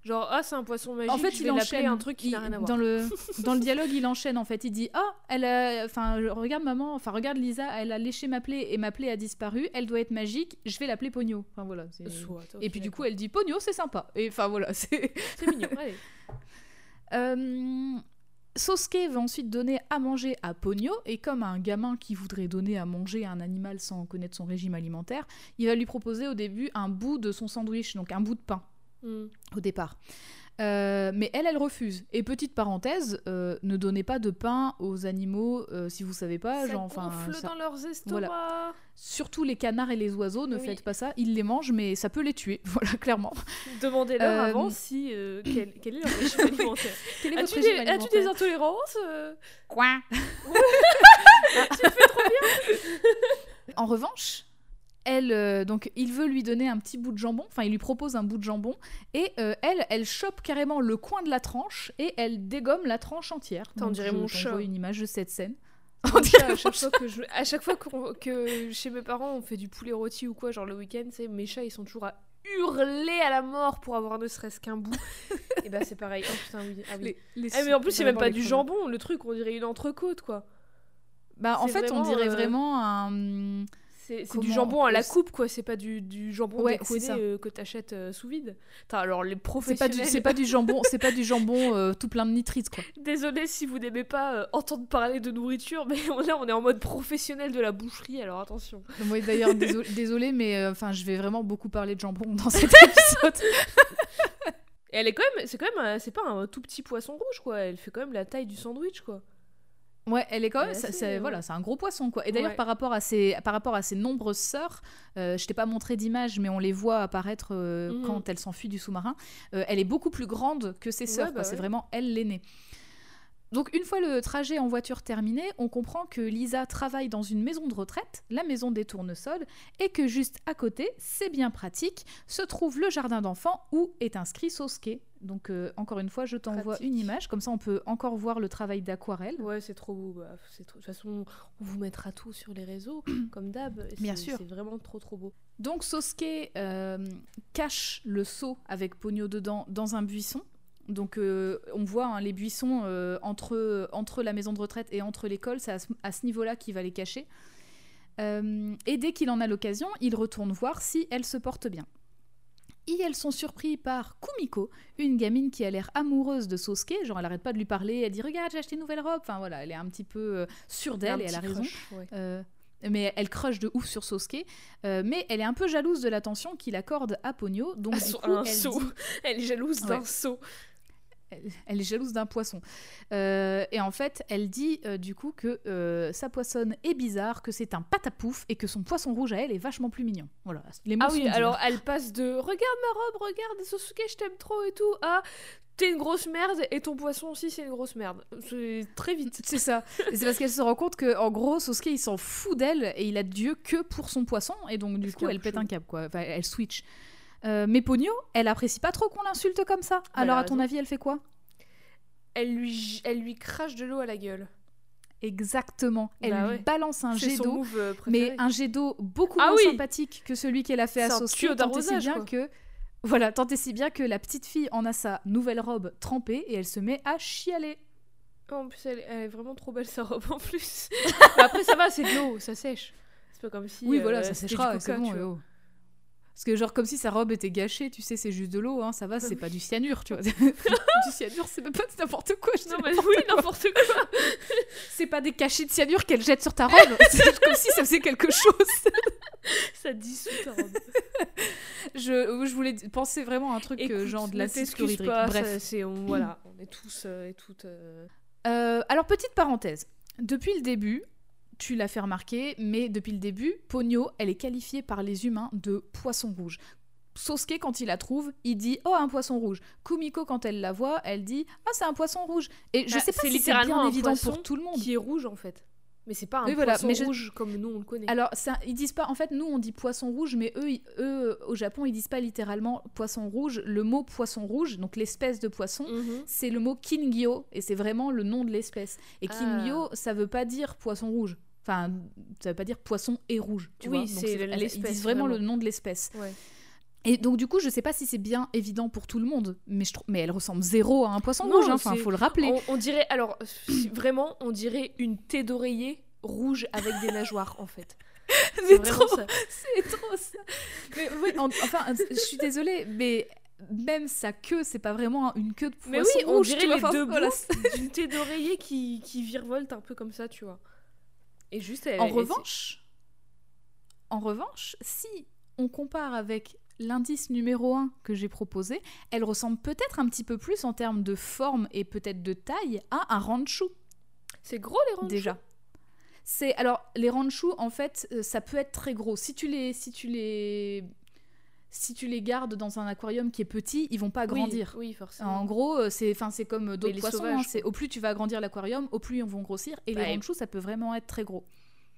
[SPEAKER 2] Genre, ah, c'est un poisson magique,
[SPEAKER 1] En fait,
[SPEAKER 2] je
[SPEAKER 1] il
[SPEAKER 2] vais
[SPEAKER 1] enchaîne
[SPEAKER 2] un truc qui n'a rien à voir.
[SPEAKER 1] Dans le, dans le dialogue, il enchaîne en fait. Il dit Ah, elle a. Enfin, regarde maman, enfin, regarde Lisa, elle a léché ma plaie et ma plaie a disparu. Elle doit être magique, je vais l'appeler Pogno. Enfin, voilà.
[SPEAKER 2] Soit,
[SPEAKER 1] Et puis, du coup, elle dit Pogno, c'est sympa. Et enfin, voilà. C'est.
[SPEAKER 2] c'est mignon. Allez.
[SPEAKER 1] Euh, Sosuke va ensuite donner à manger à Pogno, et comme un gamin qui voudrait donner à manger à un animal sans connaître son régime alimentaire, il va lui proposer au début un bout de son sandwich, donc un bout de pain Au départ. Euh, mais elle, elle refuse. Et petite parenthèse, euh, ne donnez pas de pain aux animaux euh, si vous savez pas.
[SPEAKER 2] Ça
[SPEAKER 1] genre, enfin,
[SPEAKER 2] gonfle
[SPEAKER 1] ça-
[SPEAKER 2] dans leurs estomacs.
[SPEAKER 1] Surtout les canards et les oiseaux, ne
[SPEAKER 2] Oui.
[SPEAKER 1] faites pas ça. Ils les mangent, mais ça peut les tuer. Voilà, clairement.
[SPEAKER 2] Demandez-leur
[SPEAKER 1] Euh,
[SPEAKER 2] avant si euh, quel, quel est leur régime alimentaire.
[SPEAKER 1] Quel est
[SPEAKER 2] As-tu
[SPEAKER 1] votre
[SPEAKER 2] des, as-tu des intolérances
[SPEAKER 1] Quoi? En revanche, elle, euh, donc, il veut lui donner un petit bout de jambon. Enfin, il lui propose un bout de jambon, et euh, elle, elle chope carrément le coin de la tranche et elle dégomme la tranche entière.
[SPEAKER 2] Dirait
[SPEAKER 1] je
[SPEAKER 2] mon chat.
[SPEAKER 1] une image de cette scène. On dirait
[SPEAKER 2] à chaque fois que je, à chaque fois que chez mes parents on fait du poulet rôti ou quoi, genre le week-end, c'est mes chats ils sont toujours à hurler à la mort pour avoir ne serait-ce qu'un bout. et bah c'est pareil. Oh putain oui. Ah, oui.
[SPEAKER 1] Les- les
[SPEAKER 2] Ah, mais en plus c'est même pas du jambon, le truc on dirait une entrecôte quoi.
[SPEAKER 1] Bah, en fait, on dirait
[SPEAKER 2] euh,
[SPEAKER 1] vraiment un.
[SPEAKER 2] C'est du jambon à la
[SPEAKER 1] on-
[SPEAKER 2] coupe quoi, c'est pas du, du jambon
[SPEAKER 1] Ouais,
[SPEAKER 2] euh, que t'achètes euh, sous vide. Putain, alors les
[SPEAKER 1] C'est pas
[SPEAKER 2] professionnels.
[SPEAKER 1] du, c'est pas du jambon, c'est pas du jambon euh, tout plein de nitrites quoi.
[SPEAKER 2] Désolé si vous n'aimez pas euh, entendre parler de nourriture, mais là on est en mode professionnel de la boucherie, alors attention.
[SPEAKER 1] Moi d'ailleurs désolé, désolé, mais euh, enfin je vais vraiment beaucoup parler de jambon dans cet épisode.
[SPEAKER 2] Et elle est quand même, c'est quand même, c'est pas un tout petit poisson rouge quoi. Elle fait quand même la taille du sandwich quoi.
[SPEAKER 1] Ouais, elle est quand même,
[SPEAKER 2] c'est- ouais.
[SPEAKER 1] voilà, c'est un gros poisson quoi. Et d'ailleurs
[SPEAKER 2] Ouais.
[SPEAKER 1] par rapport à ses, par rapport à ses nombreuses sœurs, euh, je t'ai pas montré d'image, mais on les voit apparaître euh,
[SPEAKER 2] Mhm.
[SPEAKER 1] quand elle s'enfuit du sous-marin. Euh, elle est beaucoup plus grande que ses sœurs.
[SPEAKER 2] Ouais, bah
[SPEAKER 1] C'est vraiment elle l'aînée. Donc une fois le trajet en voiture terminé, on comprend que Lisa travaille dans une maison de retraite, la maison des tournesols, et que juste à côté, c'est bien pratique, se trouve le jardin d'enfants où est inscrit Sosuke. Donc euh, encore une fois, je t'envoie une image, comme ça on peut encore voir le travail d'aquarelle.
[SPEAKER 2] Ouais, c'est trop beau. bah, c'est trop- De toute façon, on vous mettra tout sur les réseaux, comme d'hab.
[SPEAKER 1] Bien sûr.
[SPEAKER 2] C'est vraiment trop trop beau.
[SPEAKER 1] Donc Sosuke euh, cache le seau avec Pogno dedans dans un buisson. Donc euh, on voit hein, les buissons euh, entre, entre la maison de retraite et entre l'école, c'est à ce, niveau-là qu'il va les cacher. Euh, et dès qu'il en a l'occasion, il retourne voir si elle se porte bien. Et elles sont surpris par Kumiko, une gamine qui a l'air amoureuse de Sosuke, genre elle arrête pas de lui parler, elle dit regarde j'ai acheté une nouvelle robe, enfin voilà, elle est un petit peu sûre d'elle et elle a raison.
[SPEAKER 2] crush, ouais.
[SPEAKER 1] Mais elle crush de ouf sur Sosuke. euh, mais elle est un peu jalouse de l'attention qu'il accorde à Pogno. Donc,
[SPEAKER 2] Ah,
[SPEAKER 1] du
[SPEAKER 2] son-
[SPEAKER 1] coup,
[SPEAKER 2] un
[SPEAKER 1] elle
[SPEAKER 2] seau.
[SPEAKER 1] dit-
[SPEAKER 2] Elle est jalouse d'un
[SPEAKER 1] Ouais. Elle, elle est jalouse d'un poisson. Euh, et en fait, elle dit euh, du coup que euh, sa poissonne est bizarre, que c'est un patapouf et que son poisson rouge à elle est vachement plus mignon. Voilà, les mots
[SPEAKER 2] Ah
[SPEAKER 1] sont
[SPEAKER 2] oui, alors elle passe de regarde ma robe, regarde Sosuke, je t'aime trop et tout, à t'es une grosse merde et ton poisson aussi c'est une grosse merde. C'est très vite.
[SPEAKER 1] C'est ça. C'est parce qu'elle se rend compte que en gros, Sosuke il s'en fout d'elle et il a Dieu que pour son poisson et donc du coup elle pète un câble quoi. Enfin, elle switch. Euh, mais Pogno, elle apprécie pas trop qu'on l'insulte comme ça.
[SPEAKER 2] elle
[SPEAKER 1] Alors à ton
[SPEAKER 2] raison.
[SPEAKER 1] avis, elle fait quoi?
[SPEAKER 2] Elle lui, elle lui crache de l'eau à la gueule.
[SPEAKER 1] Exactement. Elle
[SPEAKER 2] Bah
[SPEAKER 1] lui
[SPEAKER 2] ouais.
[SPEAKER 1] balance un jet d'eau
[SPEAKER 2] euh,
[SPEAKER 1] mais un jet d'eau beaucoup
[SPEAKER 2] Ah
[SPEAKER 1] moins
[SPEAKER 2] oui
[SPEAKER 1] sympathique que celui qu'elle a fait à
[SPEAKER 2] tuyau
[SPEAKER 1] tant et si bien
[SPEAKER 2] quoi.
[SPEAKER 1] que voilà, tant et si bien que la petite fille en a sa nouvelle robe trempée et elle se met à chialer.
[SPEAKER 2] Oh, En plus, elle, elle est vraiment trop belle sa robe en plus. Mais après, ça va, c'est de l'eau, ça sèche. C'est pas comme si.
[SPEAKER 1] oui,
[SPEAKER 2] euh,
[SPEAKER 1] voilà, ça
[SPEAKER 2] c'était
[SPEAKER 1] séchera, c'est bon.
[SPEAKER 2] tu
[SPEAKER 1] et
[SPEAKER 2] vois.
[SPEAKER 1] oh. Parce que genre comme si sa robe était gâchée, tu sais, c'est juste de l'eau, hein, ça va, c'est pas du cyanure, tu vois. du cyanure, c'est même pas n'importe quoi. je dis
[SPEAKER 2] Non, mais oui, n'importe quoi.
[SPEAKER 1] C'est pas des cachets de cyanure qu'elle jette sur ta robe, c'est comme si ça faisait quelque chose.
[SPEAKER 2] ça dissout ta robe.
[SPEAKER 1] Je, je voulais penser vraiment à un truc euh,
[SPEAKER 2] Écoute,
[SPEAKER 1] genre de chlorhydrique.
[SPEAKER 2] pas,
[SPEAKER 1] Bref.
[SPEAKER 2] ça, c'est, on, voilà, on est tous euh, et toutes. euh,
[SPEAKER 1] Euh, alors, petite parenthèse. Depuis le début, tu l'as fait remarquer, mais depuis le début, Pogno, elle est qualifiée par les humains de poisson rouge. Sosuke, quand il la trouve, il dit Oh, un poisson rouge. Kumiko, quand elle la voit, elle dit Ah, c'est un poisson rouge. Et je
[SPEAKER 2] Bah,
[SPEAKER 1] sais pas si c'est
[SPEAKER 2] littéralement
[SPEAKER 1] bien évident pour tout le monde.
[SPEAKER 2] qui est rouge en fait. Mais c'est pas un
[SPEAKER 1] Oui, voilà,
[SPEAKER 2] poisson
[SPEAKER 1] mais je-
[SPEAKER 2] rouge comme nous on le connaît.
[SPEAKER 1] Alors, ça, ils disent pas. En fait, nous, on dit poisson rouge, mais eux, ils- eux, au Japon, ils disent pas littéralement poisson rouge. Le mot poisson rouge, donc l'espèce de poisson,
[SPEAKER 2] Mhm.
[SPEAKER 1] c'est le mot kingyo et c'est vraiment le nom de l'espèce. Et
[SPEAKER 2] Ah.
[SPEAKER 1] kingyo, ça veut pas dire poisson rouge. Enfin, ça veut pas dire poisson et rouge. Tu
[SPEAKER 2] Oui, c'est
[SPEAKER 1] elle- Ils
[SPEAKER 2] l'espèce,
[SPEAKER 1] disent vraiment,
[SPEAKER 2] vraiment.
[SPEAKER 1] le nom de l'espèce.
[SPEAKER 2] Ouais.
[SPEAKER 1] Et donc du coup, je sais pas si c'est bien évident pour tout le monde, mais je trouve, mais elle ressemble zéro à un poisson
[SPEAKER 2] Non,
[SPEAKER 1] rouge. hein. Enfin,
[SPEAKER 2] c'est-
[SPEAKER 1] faut le rappeler.
[SPEAKER 2] On, on dirait, alors vraiment, on dirait une thé d'oreiller rouge avec des nageoires en fait.
[SPEAKER 1] C'est trop,
[SPEAKER 2] ça.
[SPEAKER 1] c'est trop ça. Mais oui, en- enfin, je suis désolée, mais même sa queue, c'est pas vraiment une queue de poisson
[SPEAKER 2] Mais oui, on
[SPEAKER 1] rouge.
[SPEAKER 2] dirait les deux bouts d'une thé d'oreiller qui, qui virevolte un peu comme ça, tu vois. Et juste, elle,
[SPEAKER 1] En
[SPEAKER 2] elle-
[SPEAKER 1] revanche, en revanche, si on compare avec l'indice numéro 1 que j'ai proposé, elle ressemble peut-être un petit peu plus en termes de forme et peut-être de taille à un ranchou
[SPEAKER 2] c'est gros les ranchos?
[SPEAKER 1] déjà. C'est alors les ranchous en fait euh, ça peut être très gros. Si tu les si tu les si tu les gardes dans un aquarium qui est petit, ils vont pas grandir.
[SPEAKER 2] Oui, forcément.
[SPEAKER 1] En gros, euh, c'est enfin c'est comme d'autres
[SPEAKER 2] les
[SPEAKER 1] poissons. hein, c'est au plus tu vas agrandir l'aquarium, au plus ils vont grossir. Et
[SPEAKER 2] Bah,
[SPEAKER 1] les ranchous, ça peut vraiment être très gros.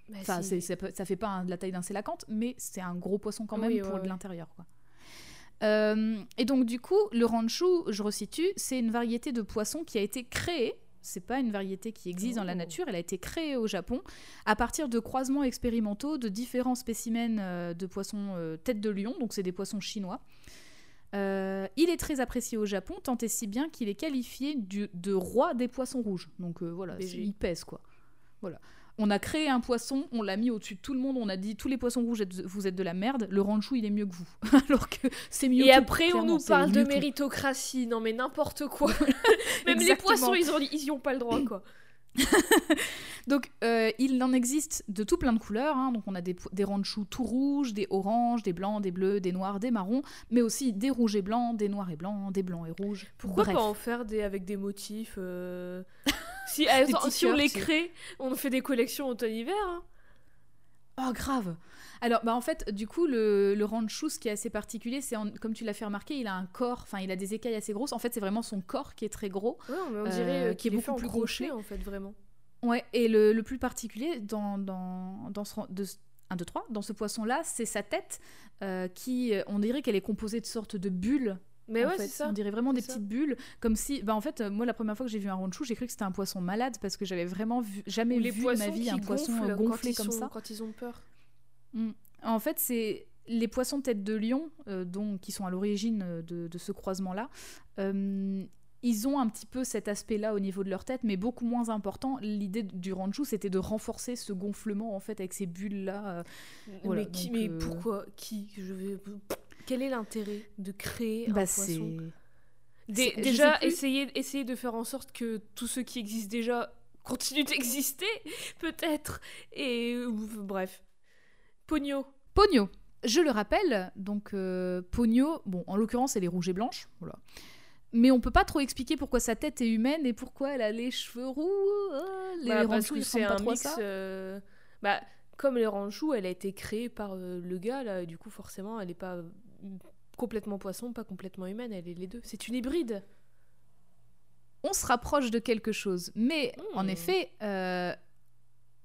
[SPEAKER 2] Bah,
[SPEAKER 1] Enfin,
[SPEAKER 2] si.
[SPEAKER 1] ça, ça fait pas un- la taille d'un sélacanthe, mais c'est un gros poisson quand même
[SPEAKER 2] Oui,
[SPEAKER 1] pour
[SPEAKER 2] ouais,
[SPEAKER 1] de
[SPEAKER 2] ouais.
[SPEAKER 1] l'intérieur. quoi. Euh, et donc, du coup, le ranchou, je resitue, c'est une variété de poisson qui a été créée. C'est pas une variété qui existe dans la
[SPEAKER 2] Oh.
[SPEAKER 1] nature, elle a été créée au Japon à partir de croisements expérimentaux de différents spécimens euh, de poissons euh, tête de lion, donc c'est des poissons chinois. Euh, il est très apprécié au Japon, tant et si bien qu'il est qualifié du- de roi des poissons rouges. Donc voilà, il pèse quoi. Voilà. On a créé un poisson, on l'a mis au-dessus de tout le monde, on a dit tous les poissons rouges, êtes- vous êtes de la merde, le ranchou il est mieux que vous. Alors que c'est mieux
[SPEAKER 2] Et après, on nous parle de méritocratie. Non, mais n'importe quoi. Même les poissons, ils ont, ils y ont pas le droit, quoi.
[SPEAKER 1] Donc, euh, il en existe de tout plein de couleurs. hein. Donc, on a des, des ranchous tout rouges, des oranges, des blancs, des bleus, des noirs, des marrons, mais aussi des rouges et blancs, des noirs et blancs, des blancs et rouges.
[SPEAKER 2] Pourquoi
[SPEAKER 1] Bref.
[SPEAKER 2] pas en faire des avec des motifs euh, Si, si on les crée, on fait des collections automne-hiver. hein.
[SPEAKER 1] Oh, grave Alors, bah, en fait, du coup, le, le ranchou, ce qui est assez particulier, c'est, comme tu l'as fait remarquer, il a un corps, enfin, il a des écailles assez grosses. En fait, c'est vraiment son corps qui est très gros.
[SPEAKER 2] Ouais, mais on
[SPEAKER 1] Euh,
[SPEAKER 2] dirait euh,
[SPEAKER 1] qui est beaucoup plus
[SPEAKER 2] crochet, en fait, vraiment.
[SPEAKER 1] Ouais, et le, le plus particulier dans, dans, dans ce, de, 1, 2, 3, dans ce poisson-là, c'est sa tête euh, qui, euh, on dirait qu'elle est composée de sortes de bulles.
[SPEAKER 2] Mais
[SPEAKER 1] en
[SPEAKER 2] ouais,
[SPEAKER 1] fait.
[SPEAKER 2] c'est ça.
[SPEAKER 1] On dirait vraiment des
[SPEAKER 2] ça.
[SPEAKER 1] petites bulles, comme si, bah en fait, euh, moi la première fois que j'ai vu un ranchou, j'ai cru que c'était un poisson malade parce que j'avais vraiment vu, jamais
[SPEAKER 2] les
[SPEAKER 1] vu de ma vie un poisson euh, gonflé comme
[SPEAKER 2] sont-
[SPEAKER 1] ça.
[SPEAKER 2] Quand ils ont peur.
[SPEAKER 1] En fait, c'est les poissons tête de lion, euh, dont, qui sont à l'origine euh, de, de ce croisement-là. euh, ils ont un petit peu cet aspect-là au niveau de leur tête, mais beaucoup moins important. L'idée du ranchou, c'était de renforcer ce gonflement en fait avec ces bulles-là. euh. Voilà,
[SPEAKER 2] mais qui,
[SPEAKER 1] donc,
[SPEAKER 2] mais pourquoi? Qui? Je vais. Quel est l'intérêt de créer un
[SPEAKER 1] Bah,
[SPEAKER 2] poisson Dé- Déjà, essayer, essayer de faire en sorte que tous ceux qui existent déjà continue d'exister, peut-être. Et euh, bref. Pogno.
[SPEAKER 1] Pogno. Je le rappelle, donc euh, Pogno, bon, en l'occurrence, elle est rouge et blanche, voilà. Mais on peut pas trop expliquer pourquoi sa tête est humaine et pourquoi elle a les cheveux roux. euh, les
[SPEAKER 2] Bah, parce que c'est un mix.
[SPEAKER 1] ça.
[SPEAKER 2] euh, Bah, comme les Ranchous, elle a été créée par euh, le gars, là, et du coup, forcément, elle est pas complètement poisson, pas complètement humaine, elle est les deux. C'est une hybride.
[SPEAKER 1] on se rapproche de quelque chose. Mais en
[SPEAKER 2] Hmm.
[SPEAKER 1] effet, euh,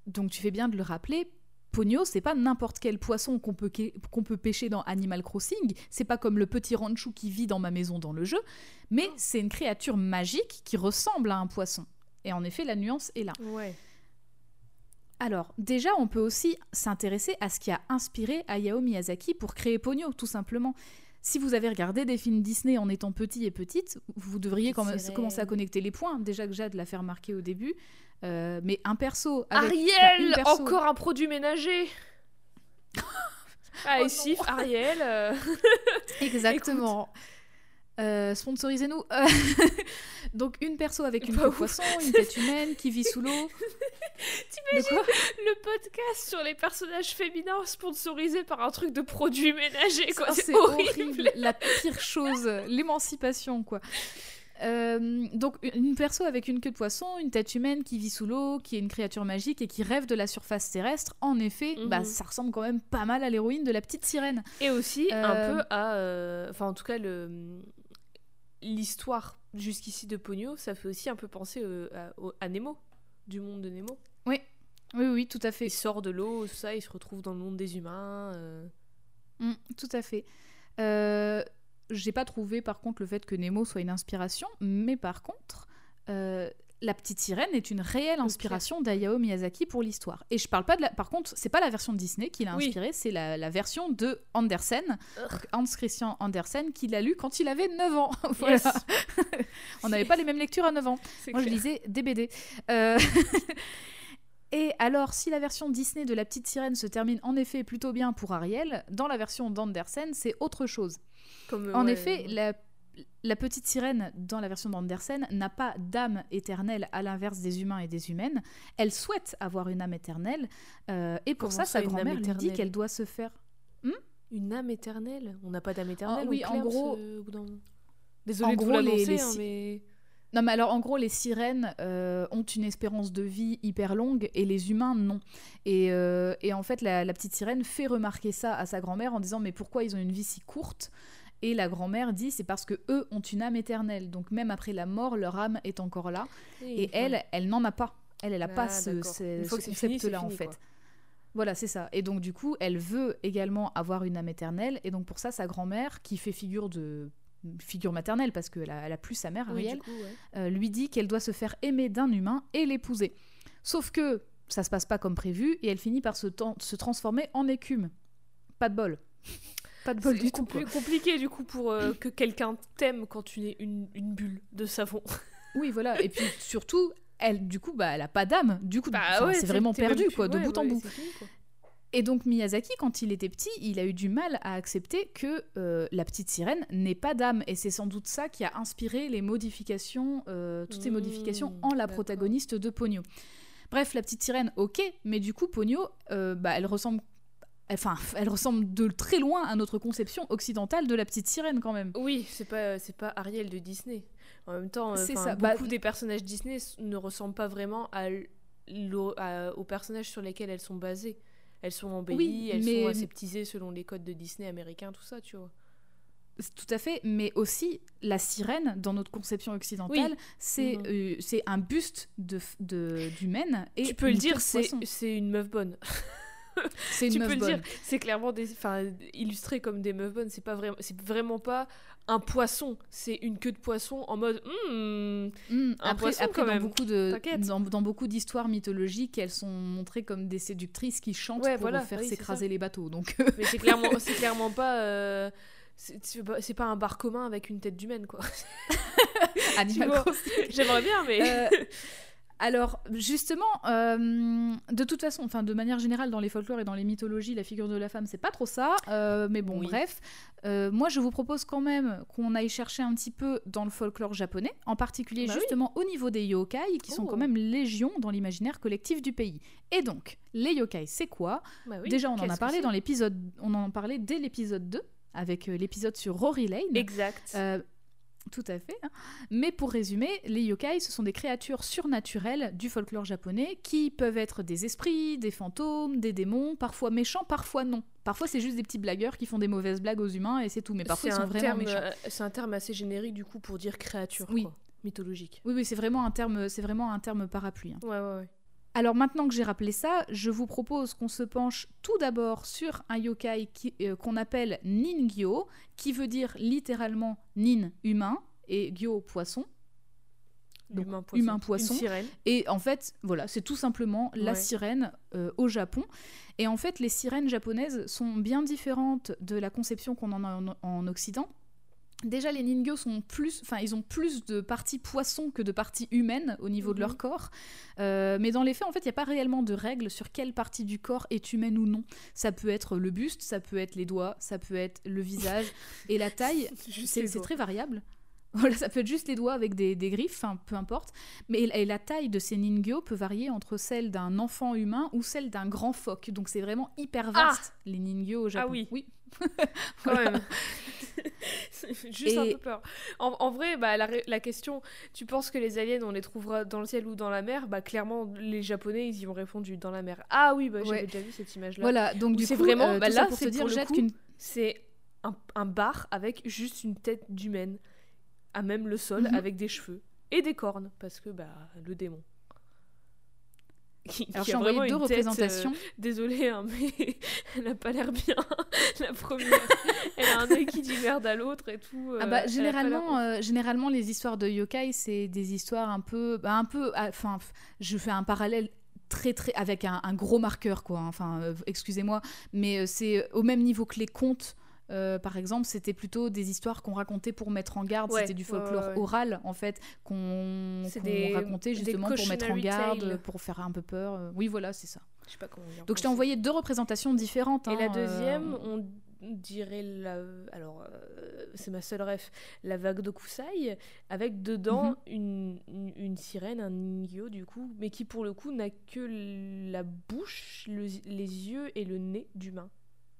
[SPEAKER 1] donc tu fais bien de le rappeler, Pogno, c'est pas n'importe quel poisson qu'on peut, qu'on peut pêcher dans Animal Crossing. C'est pas comme le petit ranchou qui vit dans ma maison dans le jeu. Mais c'est une créature magique qui ressemble à un poisson. Et en effet, la nuance est là.
[SPEAKER 2] Ouais.
[SPEAKER 1] Alors, déjà, on peut aussi s'intéresser à ce qui a inspiré Hayao Miyazaki pour créer Pogno, tout simplement. Si vous avez regardé des films Disney en étant petit et petite, vous devriez quand même commencer à connecter les points. Déjà que Jade l'a fait remarquer au début. Euh, mais un perso avec...
[SPEAKER 2] Ariel
[SPEAKER 1] perso-
[SPEAKER 2] Encore un produit ménager Ah,
[SPEAKER 1] Oh
[SPEAKER 2] et Sif, Ariel euh,
[SPEAKER 1] Exactement. Euh, Sponsorisez-nous. Euh, Donc une perso avec une queue de poisson, une tête humaine, qui vit sous l'eau. De quoi
[SPEAKER 2] Le podcast sur les personnages féminins sponsorisé par un truc de produit ménager, quoi.
[SPEAKER 1] Ah,
[SPEAKER 2] C'est horrible.
[SPEAKER 1] La pire chose, l'émancipation, quoi. Euh, donc une perso avec une queue de poisson, une tête humaine qui vit sous l'eau, qui est une créature magique et qui rêve de la surface terrestre. En effet,
[SPEAKER 2] Mhm.
[SPEAKER 1] bah, ça ressemble quand même pas mal à l'héroïne de la petite sirène.
[SPEAKER 2] Et aussi
[SPEAKER 1] Euh,
[SPEAKER 2] un peu à. euh, Enfin, en tout cas, le l'histoire jusqu'ici de Pogno, ça fait aussi un peu penser euh, à, Nemo, du monde de Nemo.
[SPEAKER 1] Oui, oui, oui, tout à fait.
[SPEAKER 2] Il sort de l'eau, tout ça, il se retrouve dans le monde des humains. euh.
[SPEAKER 1] Mm, tout à fait. Euh, J'ai pas trouvé par contre le fait que Nemo soit une inspiration, mais par contre, euh, la petite sirène est une réelle inspiration d'Hayao Miyazaki pour l'histoire. Et je parle pas de la. Par contre, c'est pas la version de Disney qui l'a
[SPEAKER 2] Oui.
[SPEAKER 1] inspiré, c'est la, la version de Andersen, Hans Christian Andersen, qui l'a lu quand il avait 9 ans. voilà. On n'avait pas les mêmes lectures à 9 ans. Moi, je lisais des BD. Euh, Et alors, si la version Disney de La Petite Sirène se termine en effet plutôt bien pour Ariel, dans la version d'Andersen, c'est autre chose.
[SPEAKER 2] Comme,
[SPEAKER 1] En
[SPEAKER 2] ouais,
[SPEAKER 1] effet,
[SPEAKER 2] ouais.
[SPEAKER 1] la, la Petite Sirène, dans la version d'Andersen, n'a pas d'âme éternelle à l'inverse des humains et des humaines. Elle souhaite avoir une âme éternelle. euh, et pour
[SPEAKER 2] Comment
[SPEAKER 1] ça, sa grand-mère lui dit
[SPEAKER 2] éternelle
[SPEAKER 1] qu'elle doit se faire...
[SPEAKER 2] Une âme éternelle On n'a pas d'âme éternelle
[SPEAKER 1] Ah oui, en gros-
[SPEAKER 2] moment Désolée
[SPEAKER 1] en
[SPEAKER 2] de vous
[SPEAKER 1] les-
[SPEAKER 2] hein, mais...
[SPEAKER 1] Non, mais alors en gros, les sirènes euh, ont une espérance de vie hyper longue et les humains non. Et, euh, et en fait, la, la petite sirène fait remarquer ça à sa grand-mère en disant Mais pourquoi ils ont une vie si courte? Et la grand-mère dit C'est parce que eux ont une âme éternelle. Donc même après la mort, leur âme est encore là. Et elle, elle n'en a pas. Elle, elle a pas
[SPEAKER 2] Ah,
[SPEAKER 1] ce,
[SPEAKER 2] d'accord.
[SPEAKER 1] ce- ce
[SPEAKER 2] c'est
[SPEAKER 1] concept-là en fait.
[SPEAKER 2] quoi.
[SPEAKER 1] Voilà, c'est ça. Et donc du coup, elle veut également avoir une âme éternelle. Et donc pour ça, sa grand-mère, qui fait figure de figure maternelle parce qu'elle a, elle a plus sa mère,
[SPEAKER 2] Oui,
[SPEAKER 1] Ariel,
[SPEAKER 2] du coup, ouais.
[SPEAKER 1] euh, lui dit qu'elle doit se faire aimer d'un humain et l'épouser. Sauf que ça se passe pas comme prévu et elle finit par se transformer en écume. Pas de bol. Pas de bol
[SPEAKER 2] C'est
[SPEAKER 1] du tout.
[SPEAKER 2] compli-
[SPEAKER 1] quoi.
[SPEAKER 2] compliqué du coup pour euh, que quelqu'un t'aime quand tu es une, une bulle de savon.
[SPEAKER 1] Oui, voilà. Et puis surtout, elle, du coup, bah, elle a pas d'âme. Du coup,
[SPEAKER 2] Bah ouais,
[SPEAKER 1] c'est vraiment perdu,
[SPEAKER 2] plus-
[SPEAKER 1] quoi, de
[SPEAKER 2] ouais,
[SPEAKER 1] bout en bout.
[SPEAKER 2] c'est fini.
[SPEAKER 1] Et donc Miyazaki, quand il était petit, il a eu du mal à accepter que euh, la petite sirène n'ait pas d'âme. Et c'est sans doute ça qui a inspiré les modifications, euh, toutes ces
[SPEAKER 2] Mmh,
[SPEAKER 1] modifications en la protagoniste de Pogno. Bref, la petite sirène, ok, mais du coup, Pogno, euh, bah, elle ressemble... Enfin, elle ressemble de très loin à notre conception occidentale de la petite sirène quand même.
[SPEAKER 2] Oui, c'est pas c'est pas Ariel de Disney. En même temps, euh,
[SPEAKER 1] C'est ça, bah,
[SPEAKER 2] beaucoup des personnages Disney ne ressemblent pas vraiment à à- aux personnages sur lesquels elles sont basées. Elles sont embellies,
[SPEAKER 1] Oui,
[SPEAKER 2] elles
[SPEAKER 1] mais-
[SPEAKER 2] sont aseptisées selon les codes de Disney américains, tout ça, tu vois.
[SPEAKER 1] Tout à fait, mais aussi la sirène, dans notre conception occidentale,
[SPEAKER 2] Oui.
[SPEAKER 1] c'est
[SPEAKER 2] Mhm.
[SPEAKER 1] euh, c'est un buste de de- d'humaine. et
[SPEAKER 2] tu peux le dire,
[SPEAKER 1] de
[SPEAKER 2] c'est une meuf bonne.
[SPEAKER 1] C'est une
[SPEAKER 2] tu
[SPEAKER 1] meuf
[SPEAKER 2] peux le
[SPEAKER 1] bonne.
[SPEAKER 2] dire, c'est clairement des, illustré comme des meufs bonnes. C'est pas vraiment, c'est vraiment pas un poisson. C'est une queue de poisson en mode. hmm,
[SPEAKER 1] Hmm,
[SPEAKER 2] Un
[SPEAKER 1] après,
[SPEAKER 2] poisson,
[SPEAKER 1] après
[SPEAKER 2] quand
[SPEAKER 1] dans
[SPEAKER 2] même.
[SPEAKER 1] beaucoup de dans, dans beaucoup d'histoires mythologiques, elles sont montrées comme des séductrices qui chantent
[SPEAKER 2] Ouais,
[SPEAKER 1] pour
[SPEAKER 2] voilà,
[SPEAKER 1] faire
[SPEAKER 2] oui,
[SPEAKER 1] s'écraser les bateaux. Donc
[SPEAKER 2] Mais c'est clairement, c'est clairement pas. euh, c'est pas, c'est pas un bar commun avec une tête d'humaine, quoi. J'aimerais bien, mais.
[SPEAKER 1] Euh, Alors, justement, euh, de toute façon, enfin, de manière générale, dans les folklores et dans les mythologies, la figure de la femme, c'est pas trop ça. euh, mais bon,
[SPEAKER 2] Oui.
[SPEAKER 1] bref. Euh, moi, je vous propose quand même qu'on aille chercher un petit peu dans le folklore japonais, en particulier
[SPEAKER 2] Bah oui.
[SPEAKER 1] justement au niveau des yokai, qui sont
[SPEAKER 2] Oh.
[SPEAKER 1] quand même légion dans l'imaginaire collectif du pays. Et donc, les yokai, c'est quoi?
[SPEAKER 2] Bah oui,
[SPEAKER 1] Déjà, on en a parlé dans l'épisode, on en parlait dès l'épisode 2, avec l'épisode sur Rory Lane.
[SPEAKER 2] Exact.
[SPEAKER 1] Tout à fait. hein. Mais pour résumer, les yokai, ce sont des créatures surnaturelles du folklore japonais qui peuvent être des esprits, des fantômes, des démons, parfois méchants, parfois non. Parfois, c'est juste des petits blagueurs qui font des mauvaises blagues aux humains et c'est tout. Mais parfois,
[SPEAKER 2] c'est
[SPEAKER 1] ils sont
[SPEAKER 2] un
[SPEAKER 1] vraiment
[SPEAKER 2] terme,
[SPEAKER 1] méchants.
[SPEAKER 2] euh, c'est un terme assez générique du coup pour dire créature,
[SPEAKER 1] Oui.
[SPEAKER 2] quoi, mythologique.
[SPEAKER 1] Oui, oui, c'est vraiment un terme, c'est vraiment un terme parapluie. hein.
[SPEAKER 2] Ouais, ouais, ouais.
[SPEAKER 1] Alors maintenant que j'ai rappelé ça, je vous propose qu'on se penche tout d'abord sur un yokai euh, qu'on appelle Ningyo, qui veut dire littéralement nin humain et gyo poisson. Donc,
[SPEAKER 2] L'humain poisson.
[SPEAKER 1] humain poisson.
[SPEAKER 2] Une sirène.
[SPEAKER 1] Et en fait, voilà, c'est tout simplement la
[SPEAKER 2] Ouais.
[SPEAKER 1] sirène euh, au Japon. Et en fait, les sirènes japonaises sont bien différentes de la conception qu'on en a en, en Occident. Déjà, les ningyo sont plus, enfin, ils ont plus de parties poissons que de parties humaines au niveau de
[SPEAKER 2] Mhm.
[SPEAKER 1] leur corps. Euh, mais dans les faits, en fait, il n'y a pas réellement de règles sur quelle partie du corps est humaine ou non. Ça peut être le buste, ça peut être les doigts, ça peut être le visage et la taille. C'est très variable. Voilà, ça peut être juste les doigts avec des, des griffes, enfin, peu importe. Mais et la taille de ces ningyo peut varier entre celle d'un enfant humain ou celle d'un grand phoque. Donc c'est vraiment hyper vaste, les ningyo au Japon.
[SPEAKER 2] Ah oui.
[SPEAKER 1] oui.
[SPEAKER 2] Quand même. C'est Juste un peu peur. En, en vrai, bah, la, la question, tu penses que les aliens, on les trouvera dans le ciel ou dans la mer? Bah clairement, les Japonais, ils y ont répondu dans la mer. Ah oui, bah, j'avais
[SPEAKER 1] Ouais.
[SPEAKER 2] déjà vu cette image-là.
[SPEAKER 1] Voilà, donc du
[SPEAKER 2] c'est
[SPEAKER 1] coup,
[SPEAKER 2] vraiment-
[SPEAKER 1] euh,
[SPEAKER 2] bah là,
[SPEAKER 1] pour
[SPEAKER 2] c'est
[SPEAKER 1] dire,
[SPEAKER 2] pour le
[SPEAKER 1] jette
[SPEAKER 2] coup-
[SPEAKER 1] qu'une
[SPEAKER 2] C'est un, un bar avec juste une tête d'humaine, à même le sol,
[SPEAKER 1] Mhm.
[SPEAKER 2] avec des cheveux et des cornes, parce que bah le démon. Qui-
[SPEAKER 1] Alors j'ai
[SPEAKER 2] a
[SPEAKER 1] envoyé
[SPEAKER 2] vraiment
[SPEAKER 1] deux
[SPEAKER 2] tête, euh,
[SPEAKER 1] représentations.
[SPEAKER 2] Désolée, hein, mais elle a pas l'air bien. la première, elle a un œil qui dit merde à l'autre et tout.
[SPEAKER 1] Ah
[SPEAKER 2] euh,
[SPEAKER 1] bah, généralement, euh, généralement, les histoires de yokai, c'est des histoires un peu, bah, un peu, ah, enfin, je fais un parallèle très très avec un, un gros marqueur quoi. Enfin, euh, excusez-moi, mais c'est au même niveau que les contes. Euh, par exemple, c'était plutôt des histoires qu'on racontait pour mettre en garde.
[SPEAKER 2] Ouais,
[SPEAKER 1] c'était du folklore
[SPEAKER 2] ouais, ouais.
[SPEAKER 1] oral, en fait, qu'on
[SPEAKER 2] des-
[SPEAKER 1] racontait justement pour mettre en garde, pour faire un peu peur. Euh, Oui, voilà, c'est ça.
[SPEAKER 2] Je sais pas comment dire.
[SPEAKER 1] Donc, je t'ai envoyé deux représentations différentes.
[SPEAKER 2] Et
[SPEAKER 1] hein,
[SPEAKER 2] la
[SPEAKER 1] euh,
[SPEAKER 2] deuxième, on dirait la. Alors, euh, c'est ma seule ref, la vague de Kusai, avec dedans
[SPEAKER 1] Mhm.
[SPEAKER 2] une, une, une sirène, un ningyo du coup, mais qui pour le coup n'a que la bouche, le- les yeux et le nez d'humain.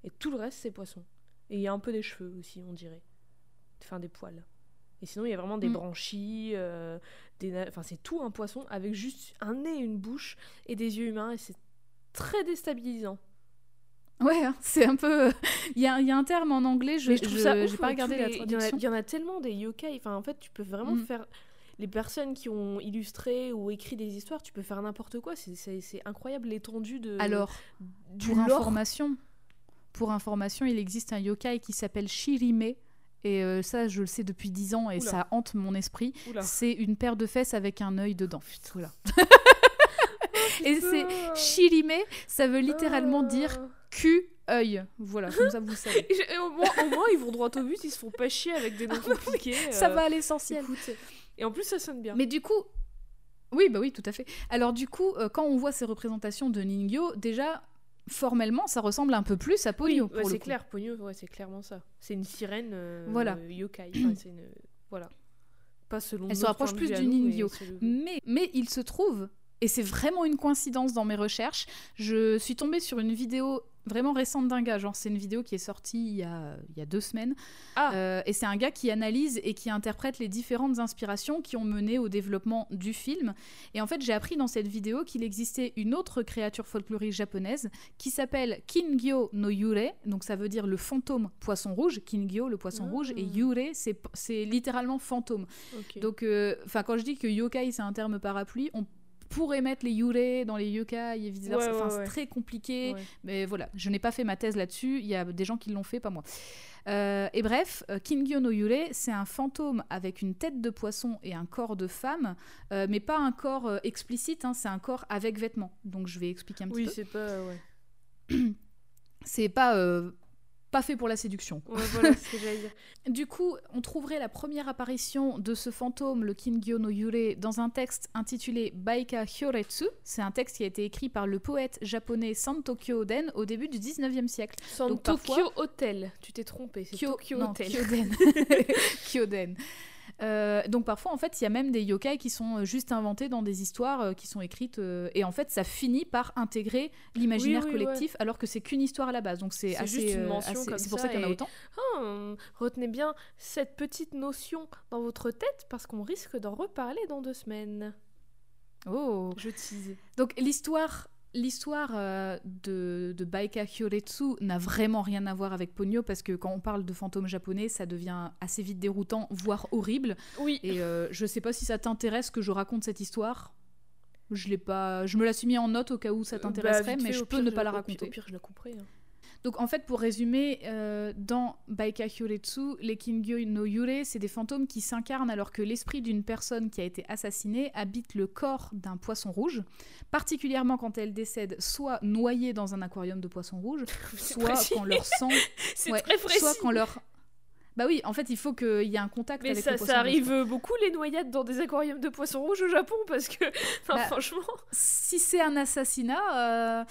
[SPEAKER 2] Et tout le reste, c'est poisson. Et il y a un peu des cheveux aussi, on dirait. Enfin, des poils. Et sinon, il y a vraiment des
[SPEAKER 1] Mm.
[SPEAKER 2] branchies, euh, des enfin, c'est tout un poisson avec juste un nez, une bouche et des yeux humains, et c'est très déstabilisant.
[SPEAKER 1] Ouais, hein, c'est un peu. Il y a, il y a un terme en anglais, je j'ai pas
[SPEAKER 2] euh,
[SPEAKER 1] regardé la
[SPEAKER 2] les- il y en a-
[SPEAKER 1] traduction.
[SPEAKER 2] Il y, en a tellement des yokai. Enfin, en fait, tu peux vraiment
[SPEAKER 1] Mm.
[SPEAKER 2] faire. Les personnes qui ont illustré ou écrit des histoires, tu peux faire n'importe quoi. C'est- incroyable l'étendue de.
[SPEAKER 1] Alors,
[SPEAKER 2] du
[SPEAKER 1] pour
[SPEAKER 2] lore.
[SPEAKER 1] information, pour information, il existe un yokai qui s'appelle Shirime. Et euh, ça, je le sais depuis 10 ans et
[SPEAKER 2] Oula.
[SPEAKER 1] ça hante mon esprit. C'est une paire de fesses avec un œil dedans. Et c'est. Shirime, ça veut littéralement
[SPEAKER 2] Ah.
[SPEAKER 1] dire cul, œil. Voilà, comme ça vous savez.
[SPEAKER 2] Et au, moins, au moins, ils vont droit au but, ils se font pas chier avec des noms compliqués.
[SPEAKER 1] Ça
[SPEAKER 2] euh,
[SPEAKER 1] va à l'essentiel.
[SPEAKER 2] Et en plus, ça sonne bien.
[SPEAKER 1] Mais du coup, oui, bah oui, tout à fait. Alors du coup, euh, quand on voit ces représentations de Ningyo, déjà formellement, ça ressemble un peu plus à Ponyo.
[SPEAKER 2] Ouais,
[SPEAKER 1] le
[SPEAKER 2] c'est clair, Pogno, ouais, c'est clairement ça. C'est une sirène euh,
[SPEAKER 1] Voilà.
[SPEAKER 2] yokai. Enfin, c'est une... Voilà. Pas selon
[SPEAKER 1] Elle se rapproche plus
[SPEAKER 2] vue à
[SPEAKER 1] du
[SPEAKER 2] nous, mais
[SPEAKER 1] Ningyo.
[SPEAKER 2] selon-
[SPEAKER 1] Mais, mais il se trouve, et c'est vraiment une coïncidence dans mes recherches, je suis tombée sur une vidéo vraiment récente d'un gars, genre c'est une vidéo qui est sortie il y a, il y a deux semaines,
[SPEAKER 2] Ah.
[SPEAKER 1] Euh, et c'est un gars qui analyse et qui interprète les différentes inspirations qui ont mené au développement du film. Et en fait, j'ai appris dans cette vidéo qu'il existait une autre créature folklorique japonaise qui s'appelle Kingyo no Yure, donc ça veut dire le fantôme poisson rouge, Kingyo le poisson
[SPEAKER 2] Ah.
[SPEAKER 1] rouge, et Yure c'est littéralement fantôme.
[SPEAKER 2] Ok.
[SPEAKER 1] Donc, euh, quand je dis que yokai c'est un terme parapluie, on pourrait mettre les yurei dans les yokai et vice versa.
[SPEAKER 2] Ouais,
[SPEAKER 1] Enfin,
[SPEAKER 2] ouais,
[SPEAKER 1] c'est très compliqué. Mais voilà, je n'ai pas fait ma thèse là-dessus. Il y a des gens qui l'ont fait, pas moi. Euh, et bref, euh, Kingyo no Yurei, c'est un fantôme avec une tête de poisson et un corps de femme, euh, mais pas un corps euh, explicite, hein, c'est un corps avec vêtements. Donc je vais expliquer un petit
[SPEAKER 2] Oui,
[SPEAKER 1] peu.
[SPEAKER 2] c'est pas. Ouais.
[SPEAKER 1] C'est pas pas fait pour la séduction.
[SPEAKER 2] Ouais, voilà ce que j'allais dire.
[SPEAKER 1] Du coup, on trouverait la première apparition de ce fantôme, le Kingyo no Yure, dans un texte intitulé Baika Hyoretsu. C'est un texte qui a été écrit par le poète japonais Santokyo Oden au début du 19e siècle.
[SPEAKER 2] Sans
[SPEAKER 1] parfois-
[SPEAKER 2] Hotel. Tu t'es trompé, c'est
[SPEAKER 1] Kyo-
[SPEAKER 2] Tokyo
[SPEAKER 1] non,
[SPEAKER 2] Hotel.
[SPEAKER 1] Kyoden. Kyoden. Euh, donc parfois en fait il y a même des yokai qui sont euh, juste inventés dans des histoires euh, qui sont écrites euh, et en fait ça finit par intégrer l'imaginaire
[SPEAKER 2] Oui, oui,
[SPEAKER 1] collectif alors que c'est qu'une histoire à la base donc c'est assez
[SPEAKER 2] juste une mention
[SPEAKER 1] assez- c'est pour
[SPEAKER 2] ça
[SPEAKER 1] ça qu'il y en a autant
[SPEAKER 2] Ah, retenez bien cette petite notion dans votre tête parce qu'on risque d'en reparler dans deux semaines.
[SPEAKER 1] oh
[SPEAKER 2] Je tease.
[SPEAKER 1] Donc l'histoire, l'histoire euh, de, de Baika Hyoretsu n'a vraiment rien à voir avec Ponyo parce que quand on parle de fantômes japonais, ça devient assez vite déroutant, voire horrible.
[SPEAKER 2] Oui.
[SPEAKER 1] Et euh, je sais pas si ça t'intéresse que je raconte cette histoire. Je l'ai pas, je me la suis mis en note au cas où ça
[SPEAKER 2] Bah,
[SPEAKER 1] t'intéresserait,
[SPEAKER 2] vite
[SPEAKER 1] mais je peux ne pas la raconter.
[SPEAKER 2] Au pire, je la couperai. hein.
[SPEAKER 1] Donc en fait, pour résumer, euh, dans Baika Hyoretsu, les Kingyo no Yure, c'est des fantômes qui s'incarnent alors que l'esprit d'une personne qui a été assassinée habite le corps d'un poisson rouge, particulièrement quand elle décède soit noyée dans un aquarium de poissons rouges, soit
[SPEAKER 2] précis.
[SPEAKER 1] quand leur sang... Ouais, soit quand leur... Bah oui, en fait, il faut qu'il y ait un contact
[SPEAKER 2] Mais
[SPEAKER 1] avec
[SPEAKER 2] ça,
[SPEAKER 1] le
[SPEAKER 2] ça
[SPEAKER 1] poisson rouge,
[SPEAKER 2] arrive beaucoup les noyades dans des aquariums de poissons rouges au Japon parce que, enfin,
[SPEAKER 1] Bah,
[SPEAKER 2] franchement.
[SPEAKER 1] Si c'est un assassinat, euh,